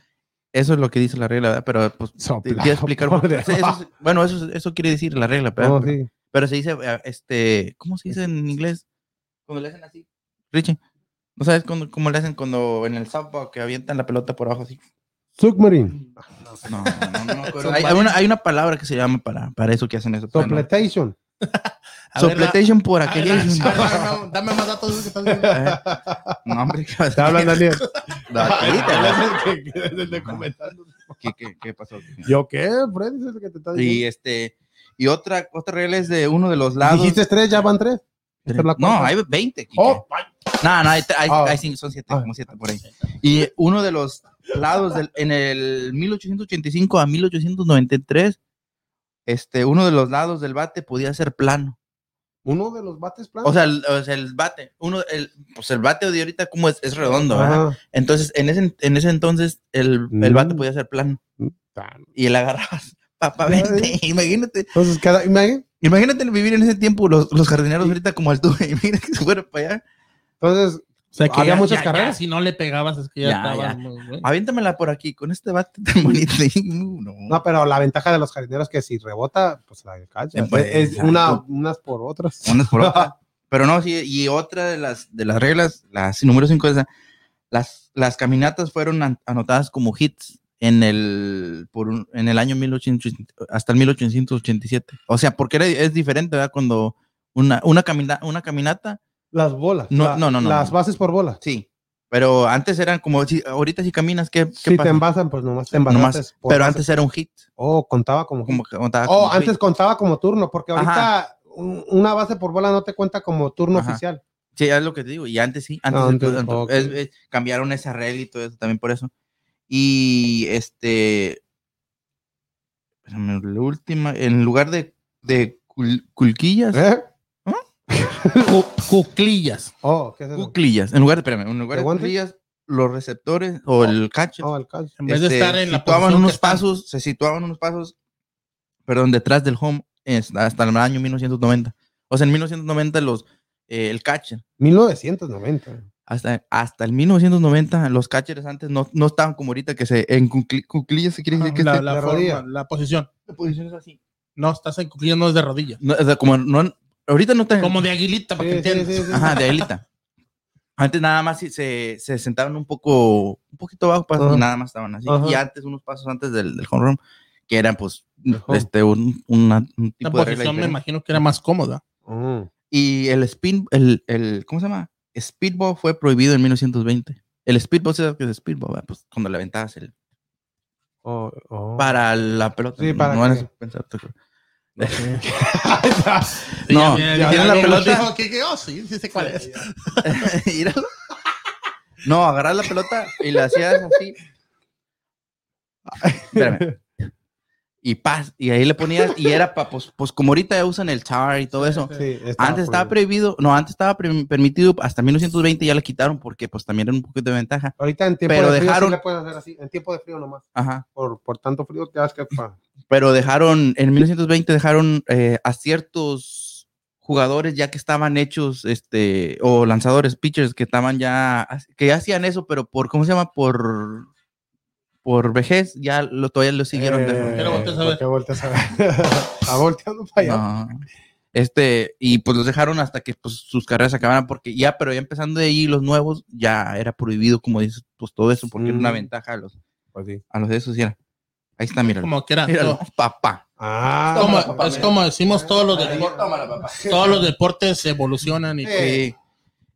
eso es lo que dice la regla, ¿verdad? Pero pues, te Soplado quiero explicar. por qué. Eso- eso- bueno, eso, eso quiere decir la regla, ¿verdad? Oh, pero, sí. pero se dice, eh, este, ¿cómo se dice en inglés? Cuando le hacen así. Richie, ¿no sabes cuando- cómo le hacen cuando en el softball que avientan la pelota por abajo así? Submarine. No, no, no, no me acuerdo. hay, hay una, hay una palabra que se llama para, para eso que hacen eso. Sopletation. Sopletation por aquella. a ver, dame- más datos de eso que estás diciendo. Eh, No, hombre, ¿qué Te hablan, Daniel. ¿Qué, qué, qué pasó? ¿Yo qué? Freddy es el que te está Y diciendo. este, y otra, otra regla es de uno de los lados. Dijiste tres, ya van tres. Esta es la No, hay 20. Quique. Oh, ay. No, no, hay, hay, hay cinco, son siete, Ah. como siete por ahí. Y uno de los lados del, en el 1885 a 1893, este, uno de los lados del bate podía ser plano. Uno de los bates planos. O sea, el, o sea, el bate, uno, el, pues el bate de ahorita como es, es redondo, ¿verdad? Entonces, en ese, en ese entonces, el, el bate Mm. podía ser plano. Tan. Y el agarrabas, papá, vente, imagínate. Entonces, cada, imagínate, Imagínate vivir en ese tiempo los, los jardineros ahorita como altura. Imagínate que se fueran para allá. Entonces, O sea, que Había ya- muchas ya- carreras. ya si no le pegabas, es que ya, Ya, estaba. bueno. Aviéntamela por aquí, con este bate tan bonito. No. no, pero la ventaja de los jardineros es que si rebota, pues la cacha. Pues, es una, unas por otras. Unas por otras. Pero no, sí, y otra de las, de las reglas, la número 5 es, las, las caminatas fueron an- anotadas como hits en el, por un- en el año 1880, hasta el 1887. O sea, porque era- es diferente, ¿verdad? Cuando una, una, camina, una caminata, Las bolas. No, la- no, no, no, Las no. bases por bola. sí. Pero antes eran como, si, ahorita si caminas, ¿qué, qué Si te envasan, pues nomás te por pero antes era un hit. Oh, contaba como. Como contaba oh, como antes hit. contaba como turno, porque ahorita Ajá. una base por bola no te cuenta como turno Ajá. oficial. Sí, es lo que te digo. Y antes sí. Antes, Ah, antes, entonces, ok. es- es- cambiaron esa regla y todo eso también por eso. Y este. espérame, La última. En lugar de, de cul- culquillas. ¿Eh? Cu- Cuclillas. Oh, ¿qué es eso? Cuclillas. En lugar de, espérame, en lugar ¿De cuclillas, los receptores o el catcher. Oh, el catch. En vez de este, estar en la situaban unos están. pasos, se situaban unos pasos, perdón, detrás del home hasta el año 1990. O sea, en 1990 los, eh, el catcher 1990. Hasta, hasta el 1990 los catchers antes no, no estaban como ahorita que se en cucli- cuclillas se quiere decir que la, este- la de forma, rodilla. la posición. la posición es así. No, estás en cuclillas, no es de rodilla. No, o sea, como no ahorita no te Como de aguilita, para Sí, que sí, entiendas. sí, sí. ajá, de élita. Antes nada más se, se sentaban un poco un poquito abajo pues, Ajá. y nada más estaban así. Ajá. Y antes unos pasos antes del, del home run que eran pues home. este un, una- un La tipo de regla posición me diferente. imagino que era más cómoda. Mm. Y el spin, el, el, ¿cómo se llama? Speedball fue prohibido en 1920. El speedball, ¿sabes qué es speedball? verdad? Pues cuando le aventabas el, Oh, oh. para la pelota. Sí, para no que- pensar. Sí, No, ya- la pelota. que, oh, sí, sí sé cuál es. Míralo. No, agarrar la pelota y la hacías así. Espérame. Y paz, y ahí le ponías, y era para, pues, pues como ahorita ya usan el char y todo eso. Sí, Antes estaba prohibido. prohibido, no, antes estaba permitido, hasta 1920 ya le quitaron porque pues también era un poquito de ventaja. Ahorita en tiempo Pero de frío dejaron- sí le puedes hacer así. En tiempo de frío nomás. Ajá. Por, por tanto frío te das que pa- pero dejaron, en 1920 dejaron eh, a ciertos jugadores ya que estaban hechos, este, o lanzadores, pitchers, que estaban ya, que ya hacían eso, pero por, ¿cómo se llama? Por, por vejez, ya lo, todavía lo siguieron. Eh, volteas a ver. ¿por qué volteas a ver? Está volteando para allá. No. Este, y pues los dejaron hasta que pues, sus carreras acabaran, porque ya, pero ya empezando de ahí los nuevos, ya era prohibido, como dices, pues todo eso, porque era una Mm. ventaja a los, Pues sí. a los de esos, y era. Ahí está, míralo. Como que era. Míralo, no, papá. Ah, como- papá, es mira. como decimos todos los deportes. Todos los deportes evolucionan y, Sí.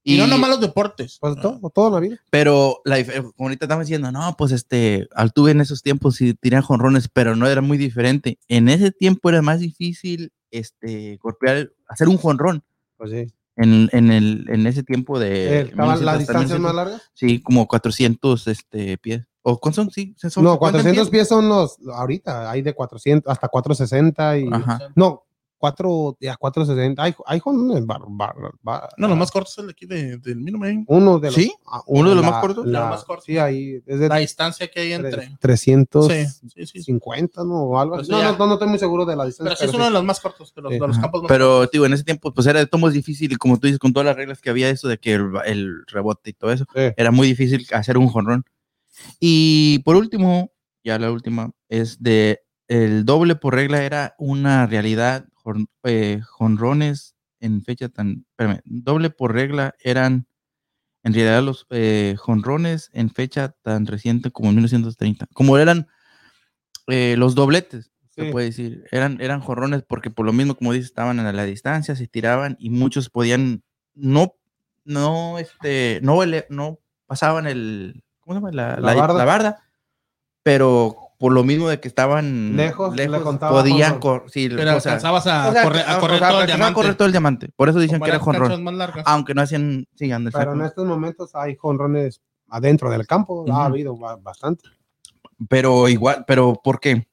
Y no nomás los deportes. Pues todo, en la vida. Pero la, como ahorita estamos diciendo, no, pues este, Altuve en esos tiempos sí tenía jonrones, pero no era muy diferente. En ese tiempo era más difícil este, golpear, hacer un jonrón. Pues sí. En, en, el, en ese tiempo de. ¿estaban 1900 las hasta distancias 1900, más largas? Sí, como 400 este, pies. ¿O cuántos son? Sí, son No, 50 400 pies son los, ahorita hay de 400 hasta 460 y... Ajá. No, 4, ya 460. Hay, hay jonrones bar- bar- bar- No, lo más corto es el de aquí de, del Minuteman. Uno de los, ¿Sí? ah, ¿Uno de los la- más cortos? La- más cortos. Sí, ahí es de La distancia que hay entre. 350, Sí, sí, sí. ¿no? O algo Pues así. No, no, no, no estoy muy seguro de la distancia. Pero es uno sí. de los más cortos, de los, Sí. de los campos más Pero, digo, en ese tiempo, pues era de todos difícil. Y como tú dices, con todas las reglas que había, eso de que el, el rebote y todo eso, Sí. era muy difícil hacer un jonrón. Y por último, ya la última, es de el doble por regla era una realidad. Jon- eh, jonrones en fecha tan. Espérame, doble por regla eran en realidad los eh, jonrones en fecha tan reciente como en 1930. Como eran eh, los dobletes, se puede decir. Eran, eran jonrones porque por lo mismo, como dices, estaban a la distancia, se tiraban y muchos podían no, no, este, no, no pasaban el, ¿cómo se llama? La, La la- barda. la barda, pero por lo mismo de que estaban Lejos, le contaba podían, jonrón. cor- sí, Pero o sea, alcanzabas a, o sea, correr, a o correr sea, todo el a diamante. correr todo el diamante. Por eso dicen que era jonrón. Aunque no hacían, sí, Pero en exacto. estos momentos hay jonrones adentro del campo. Ujú. Ha habido ba- bastante. Pero igual, pero ¿por qué?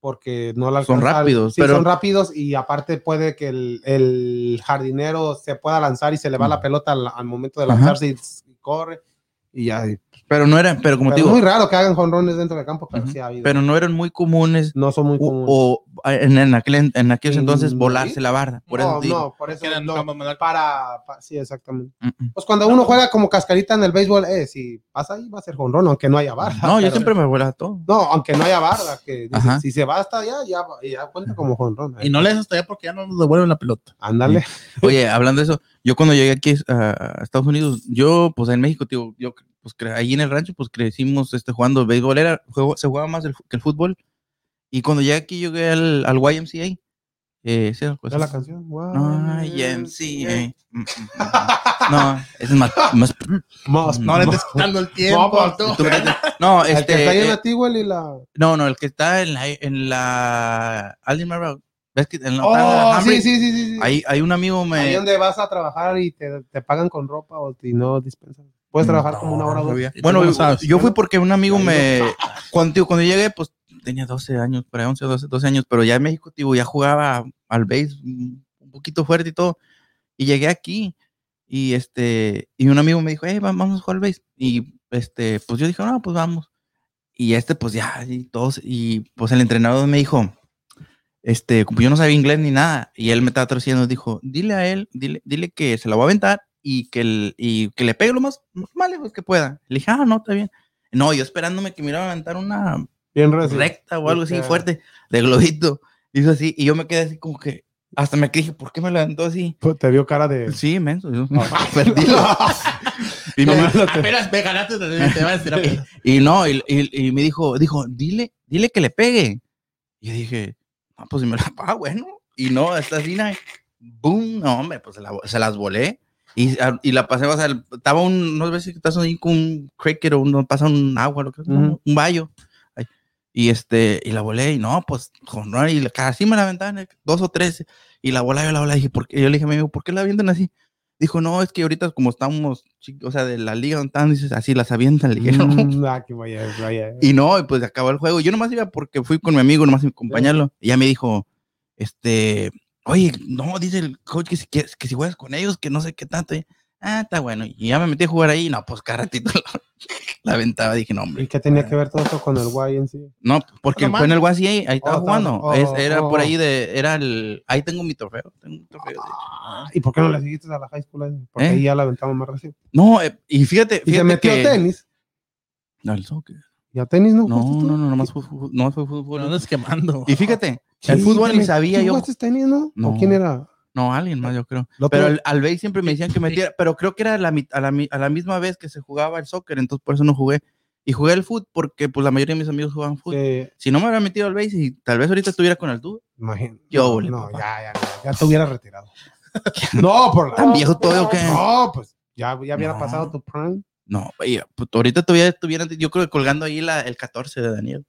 Porque no la Son rápidos, Sí, pero- son rápidos y aparte puede que el, el jardinero se pueda lanzar y se le va la pelota al, al momento de lanzarse y, y corre. Y ya. Pero no eran, pero como Pero te es digo, muy raro que hagan jonrones dentro del campo, pero Ujú. sí ha habido. pero no eran muy comunes. no son muy O, comunes. o en, en, aquel, en aquellos ¿En entonces volarse la barda. Por eso no, digo. no, por eso eran no, para, pa- sí, exactamente. Pues cuando uno juega como cascarita en el béisbol, eh, si pasa ahí va a ser jonrón, aunque no haya barda. No, yo siempre me volaba todo. No, aunque no haya barda, que dice, si se va hasta allá, ya, ya cuenta como jonrón. Y no le des hasta allá porque ya no nos devuelven la pelota. Ándale. Oye, hablando de eso, yo cuando llegué aquí a, Estados Unidos, yo, pues en México, tío, yo, pues cre- ahí en el rancho, pues crecimos este, jugando béisbol, era, juego- se jugaba más el, que el fútbol. Y cuando llegué aquí, llegué al, al YMCA. Eh, sí, pues, ¿Es la canción? Wow. YMCA. Mm, mm, mm. No, ese es más, más- Más- No le estés quitando el tiempo. no, El que está ahí este, en eh, la Tiguel y la. no, no, el que está en la, en la Alden Road. ¿Ves que en la, Oh, la sí, sí, sí, sí. sí. Ahí, hay un amigo me. Ahí donde vas a trabajar y te, te pagan con ropa o y no dispensan. Puedes trabajar como una hora o dos. sabía. ¿Y tú Bueno, yo, sabes? yo fui porque un amigo Ahí me. Cuando, tío, cuando llegué, pues tenía 12 años, para 11, 12, 12 años, pero ya en México, tío, ya jugaba al base un un poquito fuerte y todo. Y llegué aquí y este. Y un amigo me dijo, hey, vamos a jugar al base. Y este, pues yo dije, no, pues vamos. Y este, pues ya, y todos. Y pues el entrenador me dijo, este, como yo no sabía inglés ni nada, y él me estaba traduciendo, dijo, dile a él, dile, dile que se la va a aventar y que, el- y que le pegue lo más, más lejos que pueda. Le dije, ah, no, está bien. No, yo esperándome que me iba a aventar una Bien recta o algo así fuerte de globito. Hizo así, y yo me quedé así como que, hasta me dije, ¿por qué me levantó así? Pues te vio cara de. Sí, menso. yo- perdido. y, No, me- no Apenas me ganaste, te a y no, y, y- y me dijo, dijo, dile, dile que le pegue. Y yo dije, ah, pues si me la paga, bueno. Y no, esta así, na- boom, no, hombre, pues se, la- se las volé. Y, a- y la pasé, o sea, estaba un, no sé si estás ahí con un cricket o uno pasa un agua, lo que es, Ujú. un. Ay, Y este, y la volé, y no, pues, con y casi me la aventaban, eh, dos o tres, y la bola, yo la bola, dije, ¿por qué? Yo le dije a mi amigo, ¿por qué la avientan así? Dijo, no, es que ahorita como estamos, o sea, de la liga donde están, dices, así las avientan, le dije, no. Mm, ah, que vaya, vaya. Y no, y pues acabó el juego. Yo nomás iba porque fui con mi amigo, nomás a acompañarlo. Y ya me dijo, este, oye, no, dice el coach que si, que, que si juegas con ellos, que no sé qué tanto. Y, ah, está bueno. Y ya me metí a jugar ahí. No, pues cada ratito la, la aventaba. Dije, no, ¿Y hombre. qué tenía que ver todo esto con el YNC? No, porque fue en el YCA, ahí estaba Oh, jugando. Es- oh, era oh, por ahí de, era el, ahí tengo mi trofeo. Tengo un trofeo. de hecho. ¿Y por qué no le seguiste a la high school? Porque ¿Eh? ahí ya la aventamos más recién. No, eh, y fíjate, Y se metió que- a tenis. No, el soccer. ¿Y a tenis no? No, no, no, nomás fue, fue- nomás fue fútbol. No andes quemando. Y fíjate, Sí, el fútbol ni sabía ¿Tú yo. jugaste tenis, no? No. ¿O quién era? No, alguien más, yo creo. Lo Pero al, al base siempre me decían que metiera, pero creo que era la, a, la, mi- a la misma vez que se jugaba el soccer, entonces por eso no jugué. Y jugué el fútbol porque pues la mayoría de mis amigos jugaban fútbol. que- Si no me hubiera metido al base y tal vez ahorita estuviera con el tubo. imagino. Yo, ole, no, papá. ya, ya, ya, ya te hubiera retirado. no, por la. ¿Tan viejo todavía o qué? No, pues ya, ya hubiera No. pasado tu prime. No, oye, pues, ahorita todavía estuviera, yo creo que colgando ahí la, el 14 de Daniel.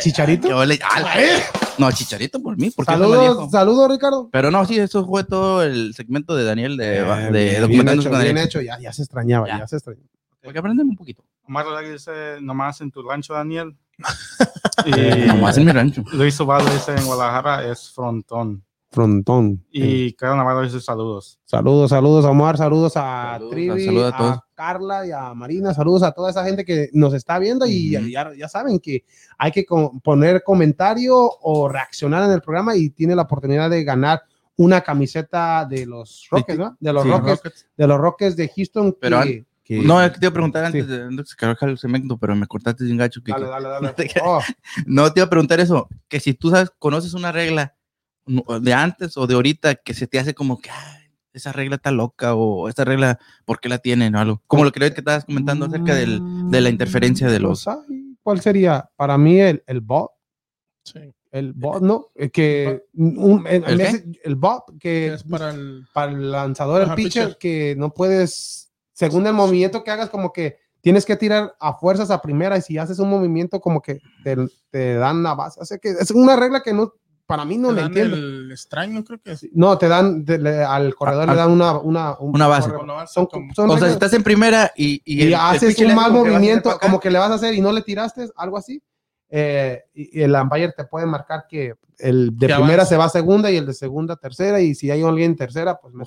¿Chicharito? Yo le- ah, la- ¿Eh? no, Chicharito por mí, porque Saludos, saludos, Ricardo. Pero no, sí, eso fue todo el segmento de Daniel de, Eh, de bien hecho, bien hecho, ya, ya se extrañaba, Ya. ya, se extrañaba. Porque aprenden un poquito. Omar Rodríguez dice nomás en tu rancho, Daniel. Y Nomás en mi rancho. Luis Ubaldo dice en Guadalajara es frontón. Frontón. Y Carlos Navarro dice saludos. Saludos, saludos a Omar, saludos a Saludos, Trivi, saludos a. Carla y a Marina, saludos a toda esa gente que nos está viendo y ya, ya saben que hay que co- poner comentario o reaccionar en el programa y tiene la oportunidad de ganar una camiseta de los Rockets, ¿no? De los Sí, Rockets, de los Rockets de Houston. Pero que- que- No, es que te iba a preguntar Sí. antes de antes de que se acabara el segmento, pero me cortaste sin gacho. que- Dale, dale, dale. No te. Oh, No, te iba a preguntar eso, que si tú sabes, conoces una regla de antes o de ahorita que se te hace como que "Ay, esa regla está loca o esta regla, ¿por qué la tienen o algo? Como lo que creo que estabas comentando acerca del, de la interferencia de los... ay, ¿Cuál sería? Para mí el, el bot, Sí. el bot, ¿no? Eh, Que un- ¿El ese- bot que Es para el. para el lanzador, el pitcher, pitcher. que no puedes, según el movimiento que hagas, como que tienes que tirar a fuerzas a primera y si haces un movimiento como que te, te dan la base. O sea que es una regla que no, para mí no dan entiendo. El extraño, creo que es. No, te dan, de- le- al corredor A- le dan una, una, un- Una base. Son, como- son O sea, si estás en primera y... Y, y el- el haces le un mal como movimiento, como que le vas a hacer y no le tiraste, algo así, eh, y, y el umpire te puede marcar que el de Que primera avance. se va a segunda y el de segunda a tercera, y si hay alguien en tercera, pues me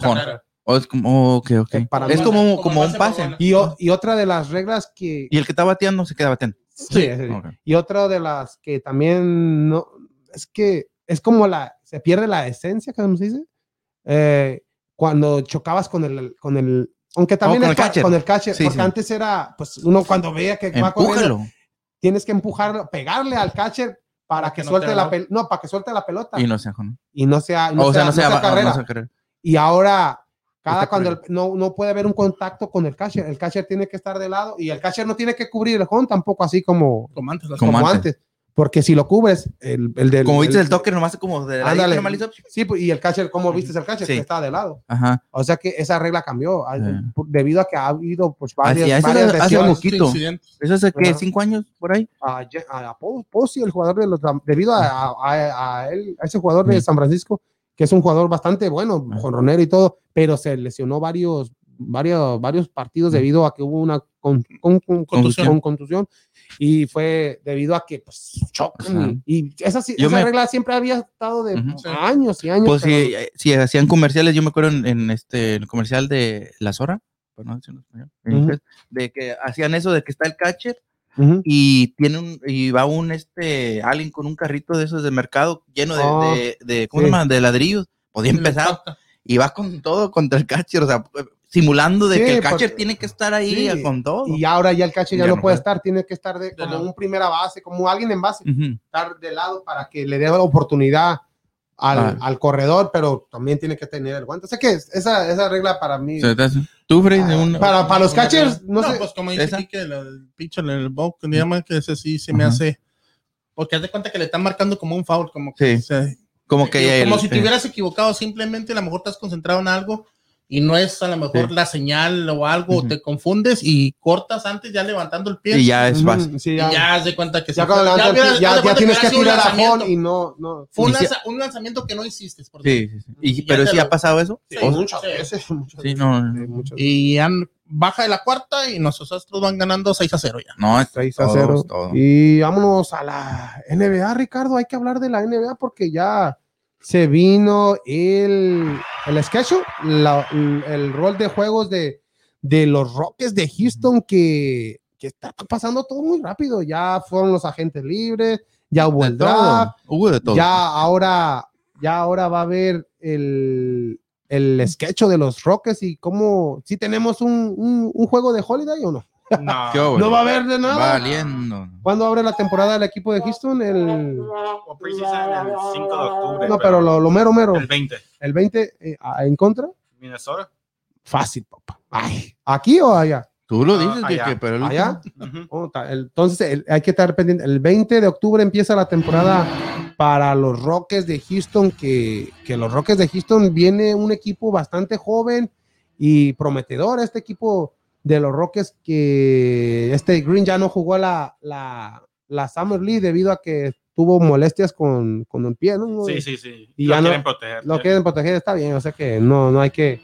Oh, es como, ok, ok. Eh, para es mí- como, como como un pase. Y, o- y otra de las reglas que... Y el que está bateando se queda bateando. Sí, sí. Y otra de las que también no, es que es como la, se pierde la esencia, ¿cómo se dice? Eh, cuando chocabas con el, con el, aunque también Oh, con es el catcher. con el catcher, Sí, porque sí. antes era, pues uno cuando veía que Empújalo. tienes que empujarlo, pegarle al catcher para, que, que no suelte te la pelota, no, para que suelte la pelota Y y, no sea, ¿no? no sea, no o sea, sea, no sea, no sea carrera. carrera. Y ahora, cada Está cuando el- no, no puede haber un contacto con el catcher, el catcher tiene que estar de lado y el catcher no tiene que cubrir el home tampoco así como, Como antes. Como como antes. antes. Porque si lo cubres, el, el del. Como viste el- el toque, nomás como de la Ándale. normal hizo- Sí, pues, y el catcher, ¿cómo viste el catcher? Sí. Que está de lado. Ajá. O sea que esa regla cambió ah, debido a que ha habido pues varias, Así, eso varias hace poquito. ¿Eso hace que cinco años por ahí? A, Je- a, a Po- Pozzi, el jugador de los debido a, a- a- a él, a ese jugador de. San Francisco, que es un jugador bastante bueno, jonronero y todo, pero se lesionó varios, varios, varios partidos debido a que hubo una con- con- con- Contusión. con contusión y fue debido a que pues chocan y, y esa, Yo esa me- regla siempre había estado de Ujú. Sí. años y años. Pues pero- si, si hacían comerciales, yo me acuerdo en, en este el comercial de La Zora, no Ujú. inglés, de que hacían eso de que está el catcher Ujú. y tiene un y va un este alguien con un carrito de esos de mercado lleno de, Oh, de, de- ¿cómo sí. se llama? de ladrillos, podía empezar y va con todo contra el catcher, o sea, simulando de Sí, que el porque- catcher tiene que estar ahí Sí, con todo. Y ahora ya el catcher ya, Ya no no puede puede. estar, tiene que estar de, De como lado. un primera base, como alguien en base, Ujú. estar de lado para que le dé la oportunidad al, Ah. al corredor, pero también tiene que tener el guante. O sea que es- esa, esa regla para mí, O sea, Tú, Freddy, Ah, un- para, para los catchers, no, No, sé. pues como dice que el, el pitcher, el le llaman, que ese sí se me Ajá. hace. Porque haz de cuenta que le están marcando como un foul, como que. Sí. se- como que como el- si te hubieras equivocado, simplemente a lo mejor estás concentrado en algo y no es a lo mejor Sí. la señal o algo, Ujú. te confundes y cortas antes ya levantando el pie. y ya es fácil. sí, y ya, ya haz de cuenta que ya se hubieras- pie, ya, ya tienes que tirar a y no, no. Fue un, Y si- lanza- un lanzamiento que no hiciste. Por Sí, sí, sí. Y- Y ya pero lo- ha pasado eso. Sí, Oh, sí. muchas veces, muchas veces, no. sí, muchas Y ya baja de la cuarta y nuestros astros van ganando 6 a 0 ya. No, es 6 a todo, 0. es todo. Y vámonos a la NBA, Ricardo. Hay que hablar de la NBA porque ya se vino el, el la- el, el rol de juegos de, de los Rockets de Houston que, que está pasando todo muy rápido. Ya fueron los agentes libres, ya hubo De el draft, todo. Hubo de todo. ya ahora, ya ahora va a haber el, el sketch de los Rockets y cómo, si tenemos un, un, un juego de Holiday o no. No. No va a haber de nada. Valiendo. ¿Cuándo abre la temporada del equipo de Houston? El... O preseason el 5 de octubre. No, pero lo, lo mero, mero. El 20. El 20 eh, a- en contra. Minnesota. Fácil, papá. Ay, ¿Aquí o allá? Tú lo Ah, dices, allá. que, pero el ¿Allá? Oh, Entonces el- hay que estar pendiente. El 20 de octubre empieza la temporada para los Rockets de Houston, que, que los Rockets de Houston viene un equipo bastante joven y prometedor. Este equipo de los Rockets que este Green ya no jugó la, la, la Summer League debido a que tuvo molestias con, con el pie, ¿no? Sí, sí, sí. Y lo ya no- quieren proteger. lo quieren proteger, está bien, o sea que no, no hay que,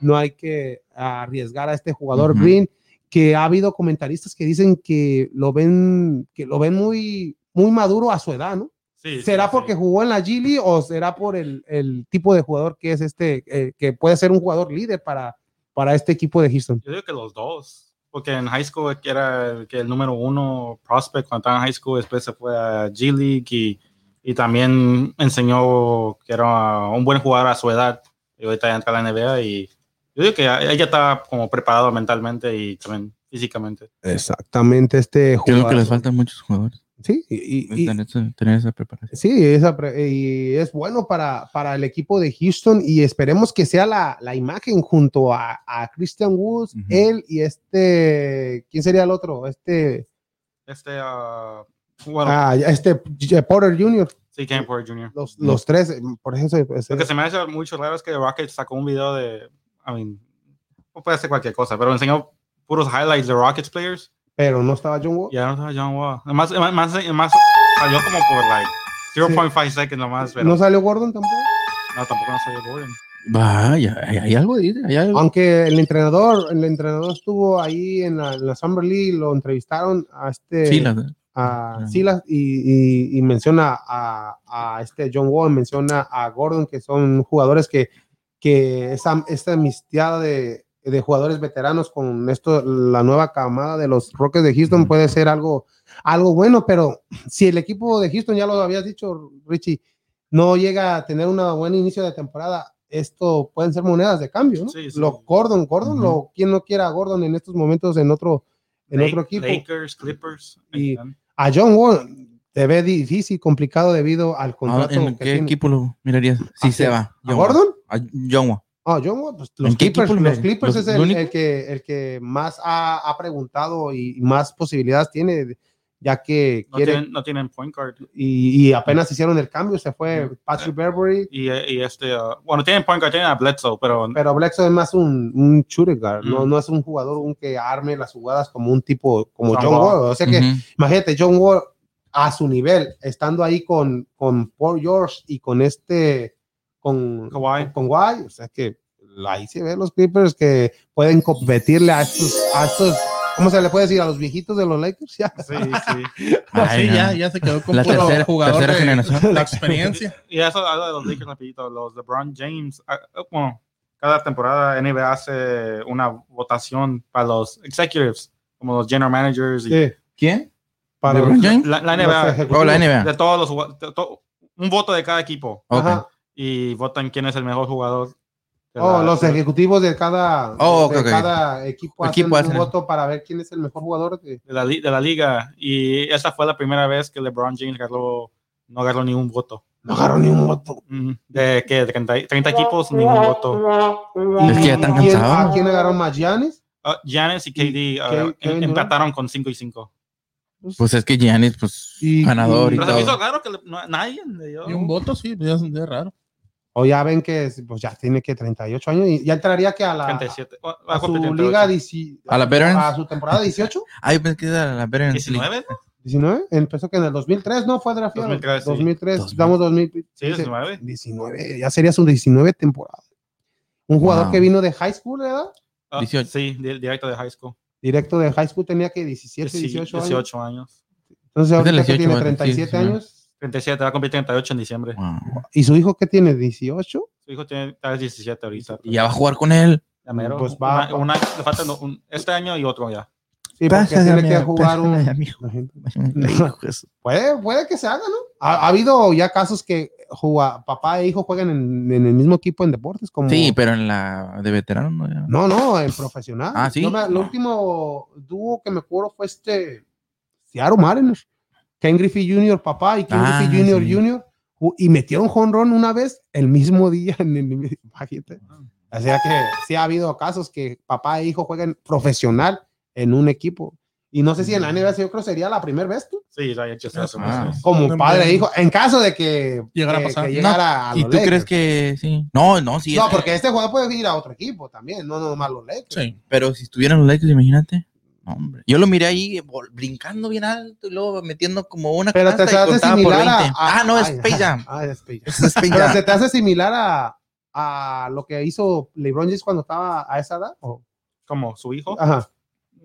no hay que arriesgar a este jugador. Green, que ha habido comentaristas que dicen que lo ven, que lo ven muy, muy maduro a su edad, ¿no? Sí, ¿Será sí. porque jugó en la G League o será por el, el tipo de jugador que es este, eh, que puede ser un jugador líder para, para este equipo de Houston? Yo digo que los dos. Porque en high school era el, que el número uno prospect cuando estaba en high school, después se fue a G League y, y también enseñó que era un buen jugador a su edad. Y ahorita ya entra a la NBA y yo digo que ya está como preparado mentalmente y también físicamente. Exactamente, este Creo jugador. que les faltan muchos jugadores. Sí, y- y- tener, esa- tener esa preparación. Sí, esa pre- y es bueno para, para el equipo de Houston y esperemos que sea la, la imagen junto a, a Christian Woods, él y este, ¿quién sería el otro? Este, Este, ah, bueno, ah, este J- Porter Jr., sí, Cam Porter Jr. los, los tres, eh, por ejemplo. pues, Lo que se me hace mucho raro es que Rockets sacó un video de, I mean, puede ser cualquier cosa, pero enseñó puros highlights de Rockets players. Pero no estaba John Wall. Ya no estaba John Wall. Además, más, más, más salió como por like 0.5 seconds nomás, pero No no, salió Gordon tampoco. tampoco no salió Gordon. Vaya, hay, hay algo, hay algo. Aunque el entrenador, el entrenador estuvo ahí en la, en la Summer League, lo entrevistaron a este. Sí, las- a Ajá. Silas y, y- y menciona a, a este John Wall, menciona a Gordon, que son jugadores que, que esa, esta amistad de, de jugadores veteranos con esto, la nueva camada de los Rockets de Houston puede ser algo, algo bueno, pero si el equipo de Houston, ya lo habías dicho, Richie, no llega a tener un buen inicio de temporada, esto pueden ser monedas de cambio, ¿no? Sí, sí. Lo Gordon, Gordon, lo, quien no quiera a Gordon en estos momentos en otro, en otro equipo. Lakers, Clippers. Y- A John Wall te ve difícil, complicado debido al Ah, contrato ¿En que qué tiene. equipo lo mirarías? Si ¿A se va. ¿A John Wall. Gordon? A John Wall. John Wall, pues, los ¿En qué Clippers, equipo los Clippers los- es el, el que, el que más ha, ha preguntado y más posibilidades tiene, ya que No quiere, tienen, no tienen point guard. y, y apenas hicieron el cambio, se fue Patrick Beverly, Y, y este, uh, bueno, tienen point guard, tienen a Bledsoe, pero pero Bledsoe es más un, un shooter guard, no, Mm. no es un jugador un que arme las jugadas como un tipo, como John John Wall. Wall, o sea que Ujú. imagínate, John Wall a su nivel, estando ahí con, con Paul George y con este, con Kawhi. con Kawhi, o sea que ahí se ven los Clippers que pueden competirle a estos, a estos, ¿cómo se le puede decir? A los viejitos de los Lakers, ya. sí, sí. Ay, sí, no. ya, ya se quedó con La puro tercera- jugador tercera de, generación. de experiencia. Y eso habla de los Lakers rapidito. Los LeBron James, ah, bueno, cada temporada NBA hace una votación para los executives, como los general managers y Sí, ¿Quién? para ¿LeBron los- James? la, la NBA. Oh, la NBA. De todos los jugad- de to- un voto de cada equipo Ok. Ajá. y votan quién es el mejor jugador. Oh, los ejecutivos de cada, Oh, ok, de ok. cada equipo, Equipo hacen un voto para ver quién es el mejor jugador. de- de la, de la liga. Y esa fue la primera vez que LeBron James agarró, no agarró ningún voto. No agarró ni un voto. De que 30, 30 equipos, ningún voto. Es que ya están ¿Quién- cansados. ¿A quién agarró más? ¿Giannis? Ah, Giannis y KD ah, Kevin- Kevin Durant. empataron con 5 y 5. Pues es que Giannis, pues, Y- ganador y, y- Pero se me hizo todo. raro que le- no- nadie le dio. Y un voto, sí, ya es, ya es raro. O ya ven que pues ya tiene que 38 años y ya entraría que a la 37. Va a a su liga 38. dieci- ¿A la Veterans? a su temporada 18, Ay, pensé que era la Veterans League. 19, ¿no? 19, empezó que en el 2003 no fue drafteado. 2003, sí. 2003, 2000. damos 2000, Sí, 19. 19, ya sería su 19 temporada. Un jugador Wow. que vino de high school, ¿verdad? 18. Sí, di- directo de high school. Directo de high school tenía que 17, Sí, 18, años. 18 años. Entonces Es ahorita del que 18, tiene sí, 37 sí. años. 37, va a cumplir 38 en diciembre. Wow. ¿Y su hijo qué tiene? 18. Su hijo tiene tal vez 17 ahorita. Y ya va a jugar con él. Ya mero. Pues va- Una- una- le faltan un- este año y otro ya. Sí, porque Pásale, tiene que jugar un. Hijo su- Puede, puede que se haga, ¿no? Ha, ha habido ya casos que juga- papá e hijo juegan en, en el mismo equipo en deportes. Como, Sí, pero en la de veterano no. ya. No, no, en profesional. Ah, ¿sí? Me- el último dúo que me acuerdo fue este Seattle Mariners. Ken Griffey Jr., papá, y Ken Ah, Griffey Jr. sí. Jr. Y metieron jonrón una vez el mismo día. En el, imagínate. O sea que sí ha habido casos que papá e hijo juegan profesional en un equipo. Y no sé si en la NBA, yo creo que sería la primera vez, tú, Sí, ya he hecho eso. Ah. como No, padre e no. hijo, en caso de que Llegara a que- pasar. que No, llegara a ¿Y tú crees Lakers. que sí? No, no, sí. No, es- porque este jugador puede ir a otro equipo también, no nomás los Lakers. Sí. Pero si estuvieran los Lakers, imagínate. No, hombre. Yo lo miré ahí brincando bien alto y luego metiendo como una Pero te hace similar a, 20. a- Ah, no, es ay, Space Jam. Ah, es Space Jam. Es Space Pero se te hace similar a, a lo que hizo LeBron James cuando estaba a esa edad. ¿O, Como su hijo. ajá.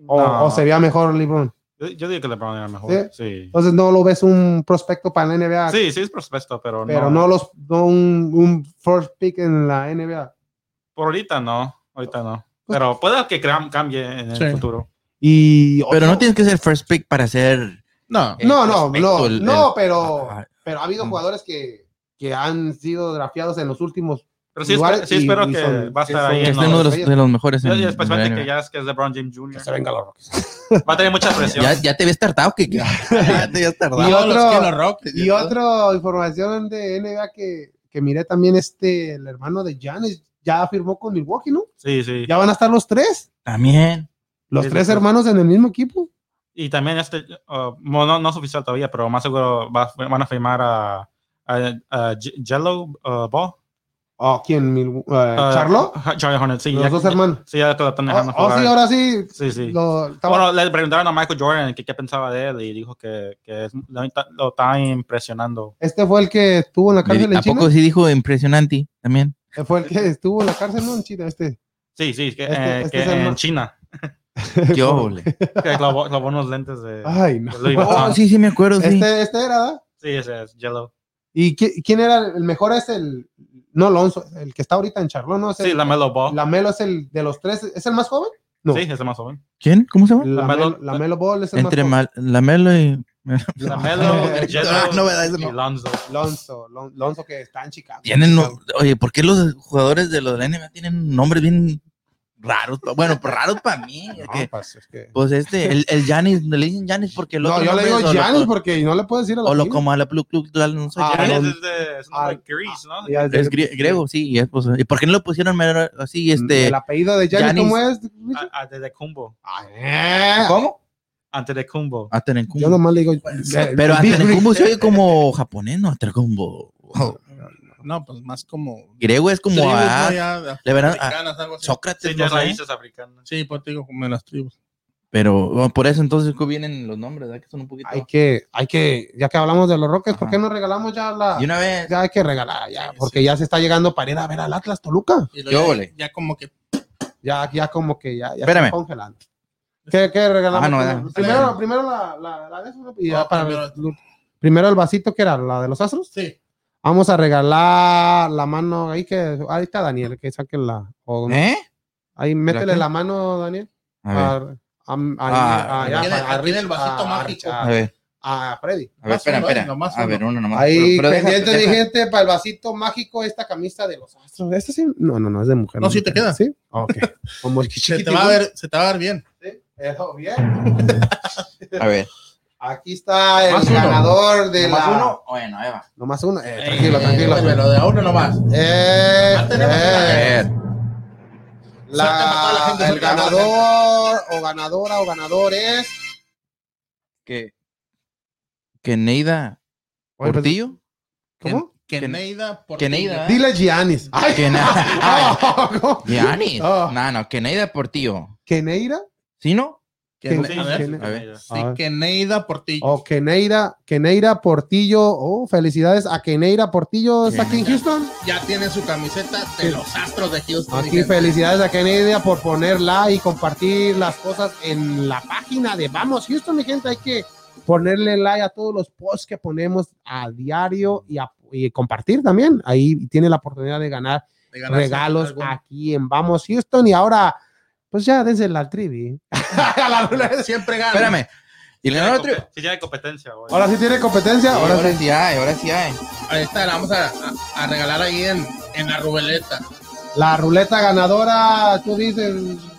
o, No. o se veía mejor LeBron. Yo, yo digo que LeBron era mejor. ¿Sí? Sí. Entonces no lo ves un prospecto para la NBA, Sí, sí es prospecto, pero, pero no, los no un, un first pick en la NBA. Por ahorita no. Ahorita no. Pues Pero puede que cambie en el Sí. futuro. Y Pero otro- no tienes que ser first pick para ser. No. No, no, no, el- no, el- pero, Ah, pero ha habido Mm. jugadores que, que han sido drafteados en los últimos. Pero sí, Lugares espero, sí espero que son- va a sí estar son- ahí que en esté uno de los- los, de los mejores. Y en- especialmente en que ya es que es LeBron James Jr. Se venga los Rockets. Va a tener mucha presión. Ya, ya te ves tardado, que que- ya te ves tardado. Y otro- los Y otra información de NBA que, que miré también, este, el hermano de Giannis ya firmó con Milwaukee, ¿no? Sí, sí. Ya van a estar los tres, También. Los tres hermanos en el mismo equipo. Y también este, uh, no, no es oficial todavía, pero más seguro va- van a firmar a, a, a Jello uh, Ball. Oh, ¿quién? Eh, Uh, ¿Charlo? Charlie Hornet, sí. los ya- dos hermanos. Sí, ya lo están Oh, dejando oh, jugar. sí, ahora sí. Sí, sí. Lo, estaba- Bueno, le preguntaron a Michael Jordan qué pensaba de él y dijo que, que es- lo, lo está impresionando. este fue el que estuvo en la cárcel ¿A en China. poco sí dijo impresionante también? Fue el que estuvo en la cárcel, ¿no? En China, este. Sí, sí, que, Este- eh, este que es en China. Qué óvole. Que clavó, clavó unos lentes de, Ay, no. de Louis Oh, sí, sí, me acuerdo, sí. Este, este era, ¿verdad? Sí, ese es Jello. ¿Y qui- quién era el mejor? Es el, no, Alonso, el que está ahorita en Charlotte, ¿no? Es el- Sí, la Melo Ball. la Melo es el de los tres, ¿es el más joven? No. Sí, es el más joven. ¿Quién? ¿Cómo se llama? La, Lamelo- Melo, la Melo Ball es el Entre más Mal- Lamelo y. La Melo, el Jetro Ah, no, no. Lonzo. joven. Lonzo, Lon- Lonzo que está en Chicago. Tienen, no- oye, ¿por qué los jugadores de los de la NBA tienen nombres bien raros? Bueno, pues raros para mí. No, que, pues, es que- pues este, el, el Giannis, le dicen Giannis porque el No, otro yo le digo lo- Giannis porque no le puedo decir a la O lo como a la Pluk, no sé, Ah. Giannis no. es de es Ah, ¿no? Es grie- griego, sí. y es, pues, ¿Y por qué no le pusieron así, este? El apellido de Giannis. ¿cómo es? De Kumbo. Eh, ¿Cómo? Antes de Kumbo. Atenecumbo. Yo nomás le digo. Pero Rick. se oye como japonés, ¿no? Atenecumbo. No, pues más como. Griego es como tribus, a, ¿no? Ya, le verán- africanas, algo así. Sócrates, Sí, no raíces africanas. Sí, pues te digo, como en las tribus. Pero bueno, por eso entonces ¿cómo vienen los nombres, ¿verdad? Que son un poquito. Hay que, hay que, ya que hablamos de los Rockets, ¿por qué no regalamos ya la. Y una vez. Ya hay que regalar, ya, Sí, porque ya se está llegando para ir a ver al Atlas Toluca. Y ¿Qué luego óvole? ya, ya como que. Ya, ya como que ya, ya Espérame. está congelando. ¿Qué, qué regalamos? Ah, no, primero, primero, primero la, la, la de eso, y ya No, para primero- primero el vasito que era la de los astros. Sí. Vamos a regalar la mano ahí que ahí está Daniel, que saque la. o. ¿Eh? Ahí métele la mano, Daniel. A ver. A, a- a- a- ya, aquí en el- a- vasito a- mágico. a- A ver. a Freddy. A ver, espera, uno, espera. Nomás A uno. ver, uno nomás. Ahí, pendiente de deja- gente para el vasito mágico, esta camisa de los astros. ¿Esta sí? No, no, no, es de mujer. No, sí te queda. ¿Sí? Ok. Como Se te, va a ver, se te va a ver bien. Sí, eso, bien. A ver. Aquí está el Más uno. ganador de ¿Nomás la. uno? Bueno, ahí va. Nomás uno. Eh, Eh, tranquilo, tranquilo. Lo de a uno nomás. Eh, tenemos eh, la- el ganador o ganadora o ganador es. Que. Que Neida Portillo. ¿Cómo? Que Que- Neida. por que Neida. Dile Giannis. Ay, Que na- ¿cómo? Giannis. Ah. No, no, que Neida Portillo. ¿Keneira? ¿Sí, no? Que, Que- a ver, que- A ver. sí, que Neida Portillo. O Keneira, Keneira Portillo. Oh, felicidades a Keneira Portillo. ¿Está aquí en Houston? Ya tiene su camiseta de los Astros de Houston. Aquí felicidades a Keneira por poner like y compartir las cosas en la página de Vamos Houston, mi gente. Hay que ponerle like a todos los posts que ponemos a diario y, a- y compartir también. Ahí tiene la oportunidad de ganar De regalos algo. aquí en Vamos Houston. Y ahora, pues ya dense al trivi. La ruleta. Siempre gana. Espérame. ¿Y le ganó otro? Sí, ya hay competencia. güey. ahora sí tiene competencia. Ahora, Ahora sí. sí hay, ahora sí hay. Ahí está, la vamos a, a- a regalar ahí en, en la ruleta. La ruleta ganadora, tú dices,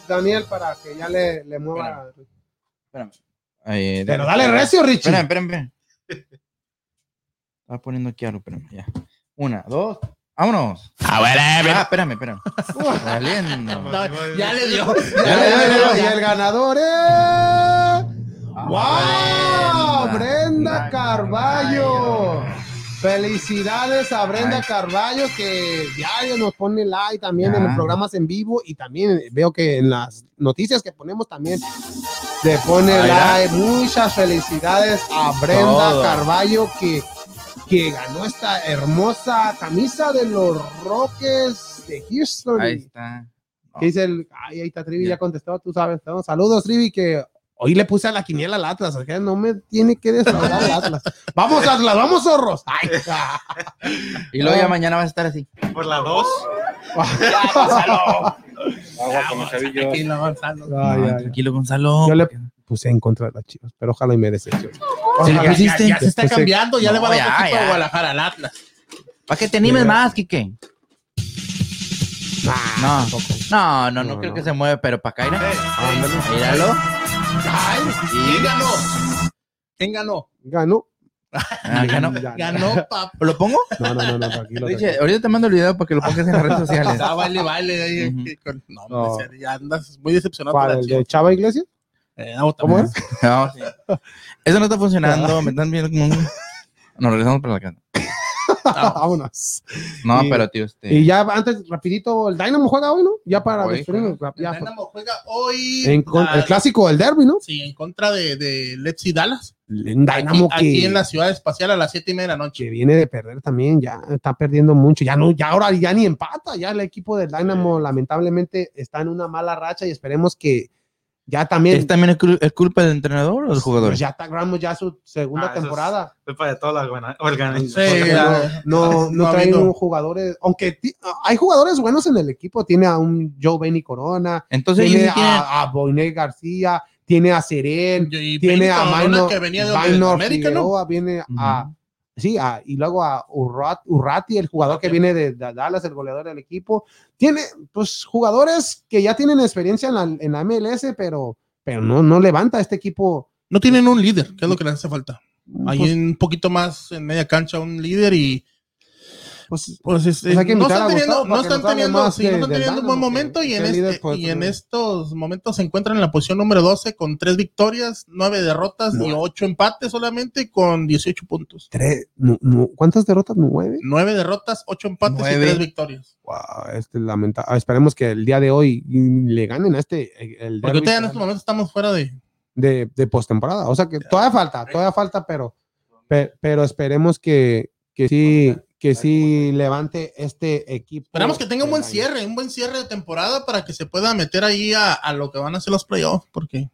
Daniel, para que ya le, le mueva. Espérame. Eh, Pero dale recio, Richie. Espérame, espérame. espérame. Estaba poniendo aquí algo, espérame, ya. Una, dos, vámonos. Ah, espérame, espérame. Valiendo. No, ya le dio. Ya, ya, ya, ya, y el ganador es. ¡Wow! Brenda Carballo. Felicidades a Brenda Ay. Carballo que diario nos pone like también Ya. en los programas en vivo y también veo que en las noticias que ponemos también se pone va. like. Muchas felicidades a Brenda Todo. Carballo que, que ganó esta hermosa camisa de los Rockets de Houston. Ahí está. ¿Qué dice el? Ay, ahí está Trivi, ya contestó, tú sabes. ¿no? Saludos, Trivi, que hoy le puse a la quiniela al Atlas, o sea, no me tiene que defraudar el Atlas. Vamos, Atlas, vamos, zorros. Ay. Y luego ya mañana vas a estar así. Por la 2. Aquí la Gonzalo. No, tranquilo, Gonzalo. Yo le puse en contra de las chivas, pero ojalá y me decepcione. Sí, ¿qué hiciste? Ya se está Pues, cambiando, ya no, le va a dar ya, un ya. a Guadalajara al Atlas. ¿Para que te animes más, Kike? Nah, No. No, no, no, No, creo no. que se mueve, pero para. Ándale. Míralo. Ay, ¿Quién ganó? ¿Quién ganó? Ganó. Ah, ganó. Ya, Ganó, papá. ¿Lo pongo? No, no, no, no, tranquilo. Tranquilo. ahorita te mando el video para que lo pongas en las redes sociales. Ah, ahí, Ujú. que con- No, No. hombre, ya andas muy decepcionado. ¿Cuál, por la el Chivas. de Chava Iglesias? Eh, no, ¿Cómo es? No, sí. Eso no está funcionando. Me están viendo como un... Nos regresamos para la casa. Vámonos. No, Y- pero tío, este... Y ya antes, rapidito, el Dynamo juega hoy, ¿no? Ya para Hoy despedirnos, El ya, Dynamo juega hoy. en con- la- el clásico del derby, ¿no? Sí, en contra de, de Let's y Dallas. Aquí, Dynamo aquí que, en la ciudad espacial a las siete y media de la noche. que viene de perder también, ya está perdiendo mucho, ya no, ya ahora ya ni empata, ya el equipo del Dynamo lamentablemente está en una mala racha y esperemos que Ya también. ¿Es también es cul- es culpa del entrenador o del jugador? Pues ya está Graham ya su segunda Ah, eso es- temporada. Culpa de toda la organización. Sí, no, no, no traen jugadores, aunque hay jugadores buenos en el equipo, tiene a un Joe Benny Corona, Entonces, tiene a, a Boinet García, tiene a Seren, Y tiene a Minor, que venía de América, ¿no? Viene a, sí, a- y luego a Urrat- Urrati, el jugador que viene de, de Dallas, el goleador del equipo. Tiene, pues, jugadores que ya tienen experiencia en la, en la MLS, pero, pero no, no levanta este equipo. No tienen un líder, que es lo que les hace falta. Hay Pues, un poquito más en media cancha un líder y pues, pues, este, Pues hay que no están teniendo, no están teniendo, sí, no están teniendo un buen momento y en, este- y en estos momentos se encuentran en la posición número 12 con tres victorias, nueve derrotas y Nueve. ocho empates solamente con 18 puntos. tres, ¿Cuántas derrotas? ¿Nueve? Nueve derrotas, ocho empates Nueve. y tres victorias. Wow, este lamenta- ah, esperemos que el día de hoy le ganen a este el Porque ahorita en estos momentos estamos fuera de... de, de postemporada. O sea que todavía falta, todavía falta, pero, pe- pero esperemos que, que sí, que sí levante este equipo. Esperamos que tenga un buen año. cierre, un buen cierre de temporada para que se pueda meter ahí a, a lo que van a ser los playoffs, porque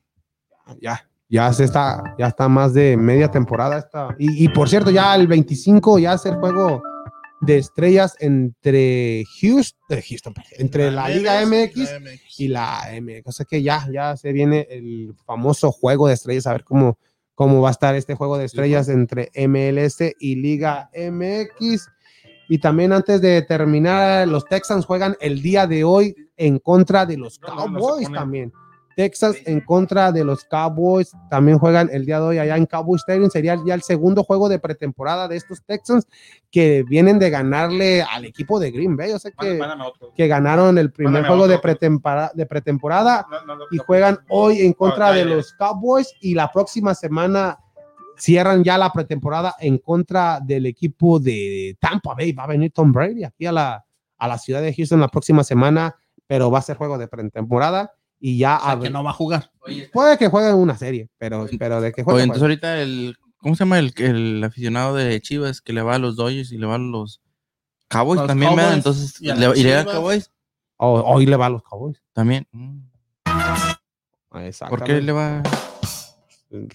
Ya, ya se está, ya está más de media temporada esta. Y, y por cierto, ya el 25 ya es el juego de estrellas entre Houston, eh, Houston, entre la Liga MX la MX. y la MX. O sea que ya, ya se viene el famoso juego de estrellas, a ver cómo, cómo va a estar este juego de estrellas entre MLS y Liga MX. Y también antes de terminar, los Texans juegan el día de hoy en contra de los Cowboys también. Texas en contra de los Cowboys también juegan el día de hoy allá en Cowboy Stadium. Sería ya el segundo juego de pretemporada de estos Texans que vienen de ganarle al equipo de Green Bay. O sea que, que ganaron el primer Mándame juego de, pretemporada, de pretemporada No, no, no, y juegan hoy en contra de los Cowboys y la próxima semana cierran ya la pretemporada en contra del equipo de Tampa Bay. Va a venir Tom Brady aquí a la, a la ciudad de Houston la próxima semana, pero va a ser juego de pretemporada y ya O sea, a que no va a jugar. puede que jueguen una serie, pero, pero de que juegue. Oye, entonces juegue. ahorita el, ¿cómo se llama el, el aficionado de Chivas que le va a los Dodgers y le va a los Cowboys Los también, ¿verdad? Cowboys Entonces, y a le, las ¿iré a. Cowboys O- hoy le va a los Cowboys. también. Mm. ¿Por qué le va?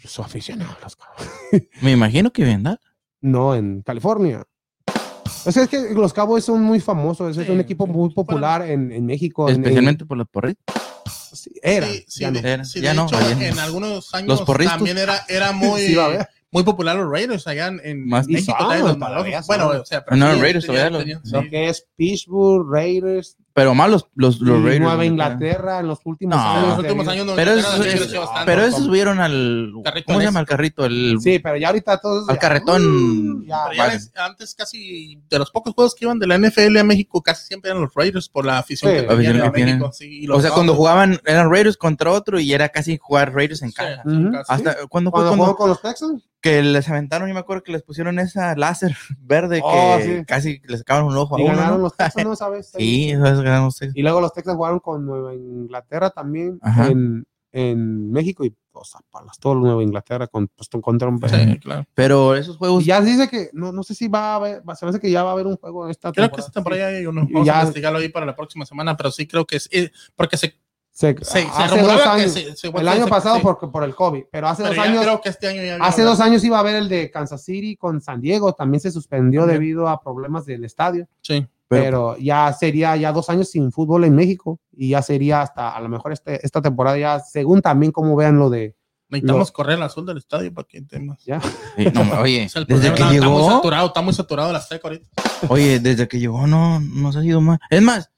Su aficionado a los Cowboys. Me imagino que vendrá. No, en California. O sea, es que los Cowboys son muy famosos, es Sí, un equipo muy popular en, en México. en- en- Especialmente por los porritos. sí, era, Sí, sí, ya no. de, Era, sí, ya de no, hecho, ya no. en algunos años Los también era, era muy, muy popular los Raiders allá en, Más- México. Son, los son. Bueno, o sea, pero No, sí, Raiders todavía los- Lo sí. que es Pittsburgh, Raiders, Pero más los, los, los Raiders. Nueva. Inglaterra en los últimos No, años. En los últimos debido- años no Pero, esos, bastante. pero esos subieron al. Carrito ¿Cómo se llama? El carrito. El, Sí, pero ya ahorita todos. al ya- carretón. Ya, Pero ya Vale. ves, antes casi de los pocos juegos que iban de la NFL a México casi siempre eran los Raiders por la afición Sí, que la tenían afición en que México. tienen. sí, y los O sea, cuando jugaban, eran Raiders contra otro y era casi jugar Raiders en casa. sí, casi. Hasta cuando fue Cuando cuando jugó con los Texans. que les aventaron, yo me acuerdo que les pusieron esa láser verde Oh, que sí. casi les sacaban un ojo a Y uno. los Texans, ¿no sabes? Sí, eso es ganaron. Y luego los Texans jugaron con Nueva Inglaterra también en, en México y pues apalas todo Nueva Inglaterra con, pues, contra un Sí, claro. Pero esos juegos Y ya se dice que no, no sé si va a haber, se me hace que ya va a haber un juego esta Creo que temporada. esta temporada ya hay uno. Vamos ya- a investigarlo ahí para la próxima semana, pero sí creo que es. eh, porque se, Se- se, se hace rumoraba dos que años, se- se- el año se- pasado sí, por, por el COVID, pero hace pero dos años, creo que este año ya hace hablado. dos años iba a haber el de Kansas City con San Diego, también se suspendió debido a problemas del estadio, Sí. Pero- pero, ya sería ya dos años sin fútbol en México y ya sería hasta a lo mejor este, esta temporada ya, según también como vean lo de, Necesitamos correr el azul del estadio para que temas. ya, Sí, no, oye, desde problema, que está, está muy llegó, saturado, está muy saturado la Azteca ahorita. oye, desde que llegó no nos ha ido mal. Es más,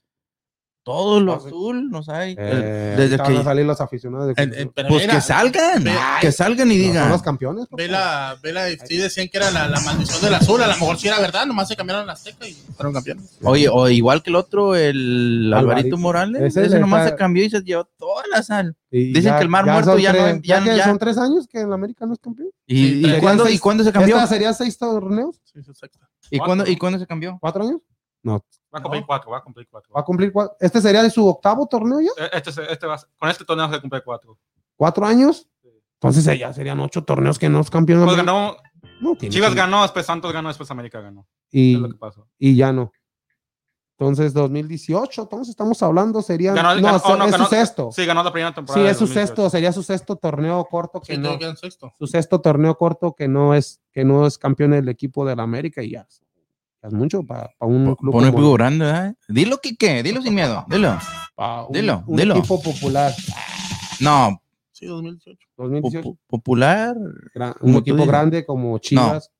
todo lo Ah, azul nos ha ido. eh, desde ahorita van que a salir los aficionados de en- pero pues mira, que salgan, ve- que salgan y No, son digan. los campeones. Ve la, ve la, sí decían que era la, la maldición del azul, a lo mejor sí era verdad, nomás se cambiaron la Azteca y fueron campeones. Oye, o igual que el otro, el Alvarito, Alvarito. Morales, Ese nomás está- se cambió y se llevó toda la sal. Y Dicen que el Mar Muerto ya no- ya- que ya- son tres años que el América no es campeón. ¿Y, Sí, y cuándo, seis- ¿y cuándo se cambió? ¿Esta sería seis torneos? Sí, sí, exacto. ¿Y cuándo, ¿Y cuándo se cambió? ¿Cuatro años? No, Va a cumplir cuatro, va a cumplir cuatro. va a cumplir cuatro. ¿Este sería de su octavo torneo ya? Eh, Este, se- este va, con este torneo se cumple cuatro. ¿Cuatro años? Entonces eh, ya serían ocho torneos que no es campeón. Pues ganó, No, Chivas que- ganó, después Santos ganó, después América ganó. Y, Es lo que pasó. y ya no. Entonces, 2018, entonces estamos hablando, sería. Ganó- no, ganó- es, oh, no, es ganó- su sexto. Sí, ganó la primera Sí, temporada. es su del 2018. sexto, sería su sexto torneo corto que Sí, no. sexto. Su sexto torneo corto que no es, que no es campeón del equipo de la América y ya. Es mucho para un club. Pone como- equipo grande, ¿verdad? Dilo, Quique, dilo sin miedo, dilo. pa un- Dilo, un dilo. equipo popular. No, Sí, 2018. 2018. popu- popular, un equipo dices. grande como Chivas,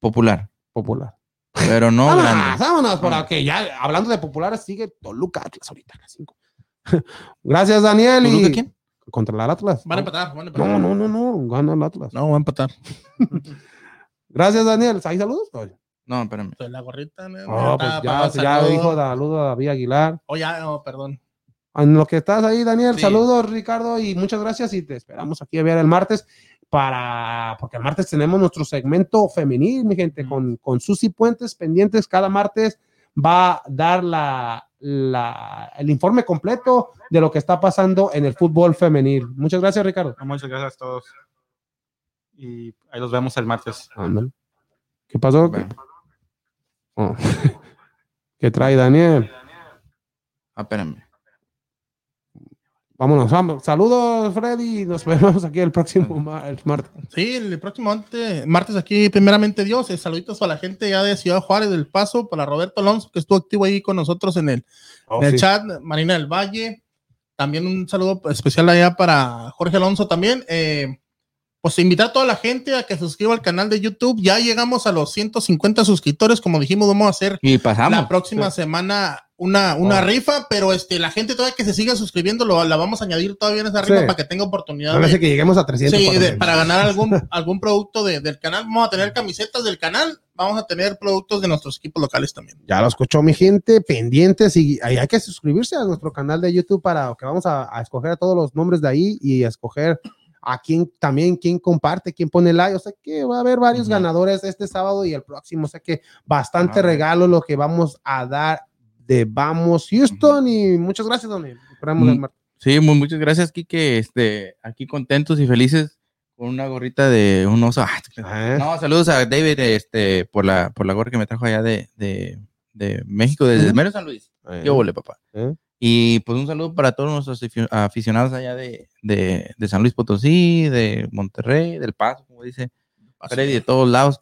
popular, popular. pero no vámonos, grande. vámonos, por No. aquí. Ya hablando de populares, sigue Toluca Atlas ahorita a las 5. Gracias, Daniel. ¿Toluca Y quién? contra el Atlas. Van a empatar, van a empatar. No, no, no, no, gana el Atlas. No, van a empatar. Gracias, Daniel. ¿Hay saludos? Oye. No, espérame. Entonces, la gorrita. ¿no? No, pues ya, saludo. dijo saludo a David Aguilar. Oh, ya, no, perdón. En lo que estás ahí, Daniel, Sí. saludos, Ricardo, y muchas gracias. Y te esperamos aquí a ver el martes para, porque el martes tenemos nuestro segmento femenil, mi gente, Mm. con, con Susi Puentes pendientes. Cada martes va a dar la, la- el informe completo de lo que está pasando en el fútbol femenil. Muchas gracias, Ricardo. Muchas gracias a todos. Y ahí los vemos el martes. Ándale. ¿Qué pasó? Bueno. Oh. ¿Qué trae Daniel? Ah, espérame. Vámonos, vamos. Saludos, Freddy. Nos vemos aquí el próximo el martes. Sí, el próximo martes aquí, primeramente Dios, eh, saluditos para la gente ya de Ciudad Juárez del Paso, para Roberto Alonso, que estuvo activo ahí con nosotros en el, Oh, en el sí. chat, Marina del Valle, también un saludo especial allá para Jorge Alonso también. eh, pues invitar a toda la gente a que se suscriba al canal de YouTube. Ya llegamos a los 150 suscriptores, como dijimos, vamos a hacer Y pasamos. la próxima semana una, una Oh. rifa, pero este, la gente todavía que se siga suscribiendo lo, la vamos a añadir todavía en esa rifa Sí. para que tenga oportunidad Parece de, que lleguemos a 300. Sí, de- para ganar algún, algún producto de- del canal. Vamos a tener camisetas del canal, vamos a tener productos de nuestros equipos locales también. Ya lo escuchó mi gente, pendientes y hay que suscribirse a nuestro canal de YouTube para que vamos a, a escoger a todos los nombres de ahí y a escoger a quién también, quién comparte, quién pone like. O sea que va a haber varios Ujú. ganadores este sábado y el próximo. O sea que bastante Ah. regalo lo que vamos a dar de Vamos Houston y muchas gracias, Don. Esperamos Mm. Sí, mu- muchas gracias, Kike. Este, aquí contentos y felices con una gorrita de un oso. Ah, No, saludos a David este, por, la, por la gorra que me trajo allá de, de, de México, desde. Mero San Luis. eh, Qué ole, papá. eh. Y pues un saludo para todos nuestros afi- aficionados allá de, de, de San Luis Potosí, de Monterrey, del Paso, como dice Freddy, de todos lados.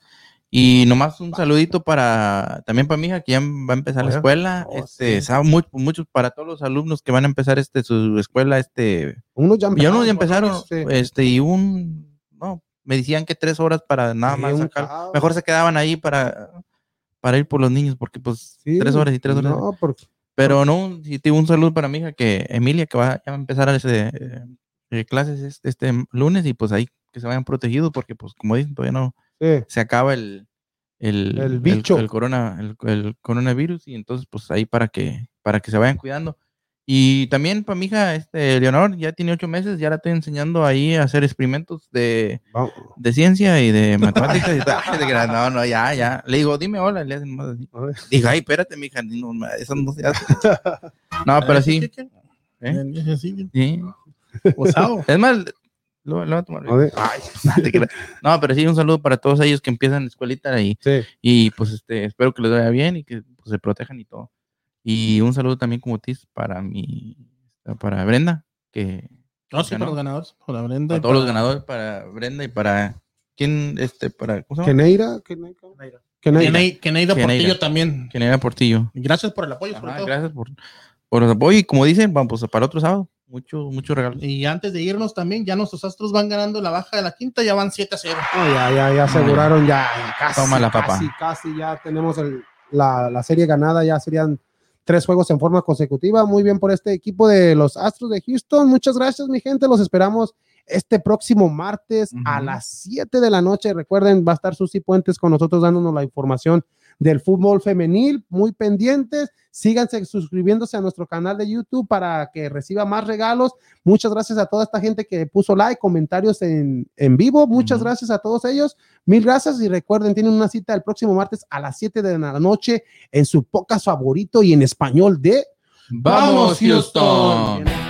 Y nomás un saludito para también para mi hija que ya va a empezar la escuela. Oh, este, sí. muchos para todos los alumnos que van a empezar este su escuela, este, Unos ya ya unos ya empezaron, empezaron, sí. este, y un, no, me decían que tres horas para nada Sí, más sacar. Mejor se quedaban ahí para, para ir por los niños, porque pues tres horas y tres horas. No, porque Pero no, sí, tengo un saludo para mi hija que Emilia, que va ya va a empezar a ese, eh, eh, clases este, este lunes y pues ahí que se vayan protegidos porque pues como dicen, todavía no sí. se acaba el, el, El bicho. el, corona, el coronavirus y entonces pues ahí para que, para que se vayan cuidando. Y también para mi hija, este, Leonor, ya tiene ocho meses, ya la estoy enseñando ahí a hacer experimentos de, de ciencia y de matemáticas. y tal. No, no, ya, ya. Le digo, dime hola, le hacen más así. Digo, ay, espérate, mija, no, no, eso no se hace. No, pero sí. ¿eh? Sí. Es más, lo, lo voy a tomar. Ay, No, pero sí, un saludo para todos ellos que empiezan la escuelita y, sí. y pues este, espero que les vaya bien y que pues, se protejan y todo. Y un saludo también como tis para mi, para Brenda, que No, sí, para los ganadores. Para Brenda. para y todos los para- ganadores, para Brenda y para quién, este, para, ¿cómo se llama? Keneira, Keneira. Que Keneira. Nei- que Neida Que Neida. Portillo también. Quién era Portillo. Gracias por el apoyo, sobre Ajá, todo. gracias por, por los apoyos y como dicen, vamos pues, para otro sábado, mucho, mucho regalo. Y antes de irnos también, ya nuestros astros van ganando la baja de la quinta, ya van 7 a 0. No, ya, ya, ya aseguraron, ya, casi, Toma la papa. casi, casi, ya tenemos el- la, la serie ganada, ya serían tres juegos en forma consecutiva. Muy bien por este equipo de los Astros de Houston. Muchas gracias, mi gente. Los esperamos este próximo martes a las 7 de la noche. Recuerden, va a estar Susi Puentes con nosotros dándonos la información del fútbol femenil. Muy pendientes. Síganse suscribiéndose a nuestro canal de YouTube para que reciba más regalos. Muchas gracias a toda esta gente que puso like, comentarios en, en vivo. Muchas gracias a todos ellos. Mil gracias y recuerden, tienen una cita el próximo martes a las 7 de la noche en su podcast favorito y en español de ¡Vamos, Houston!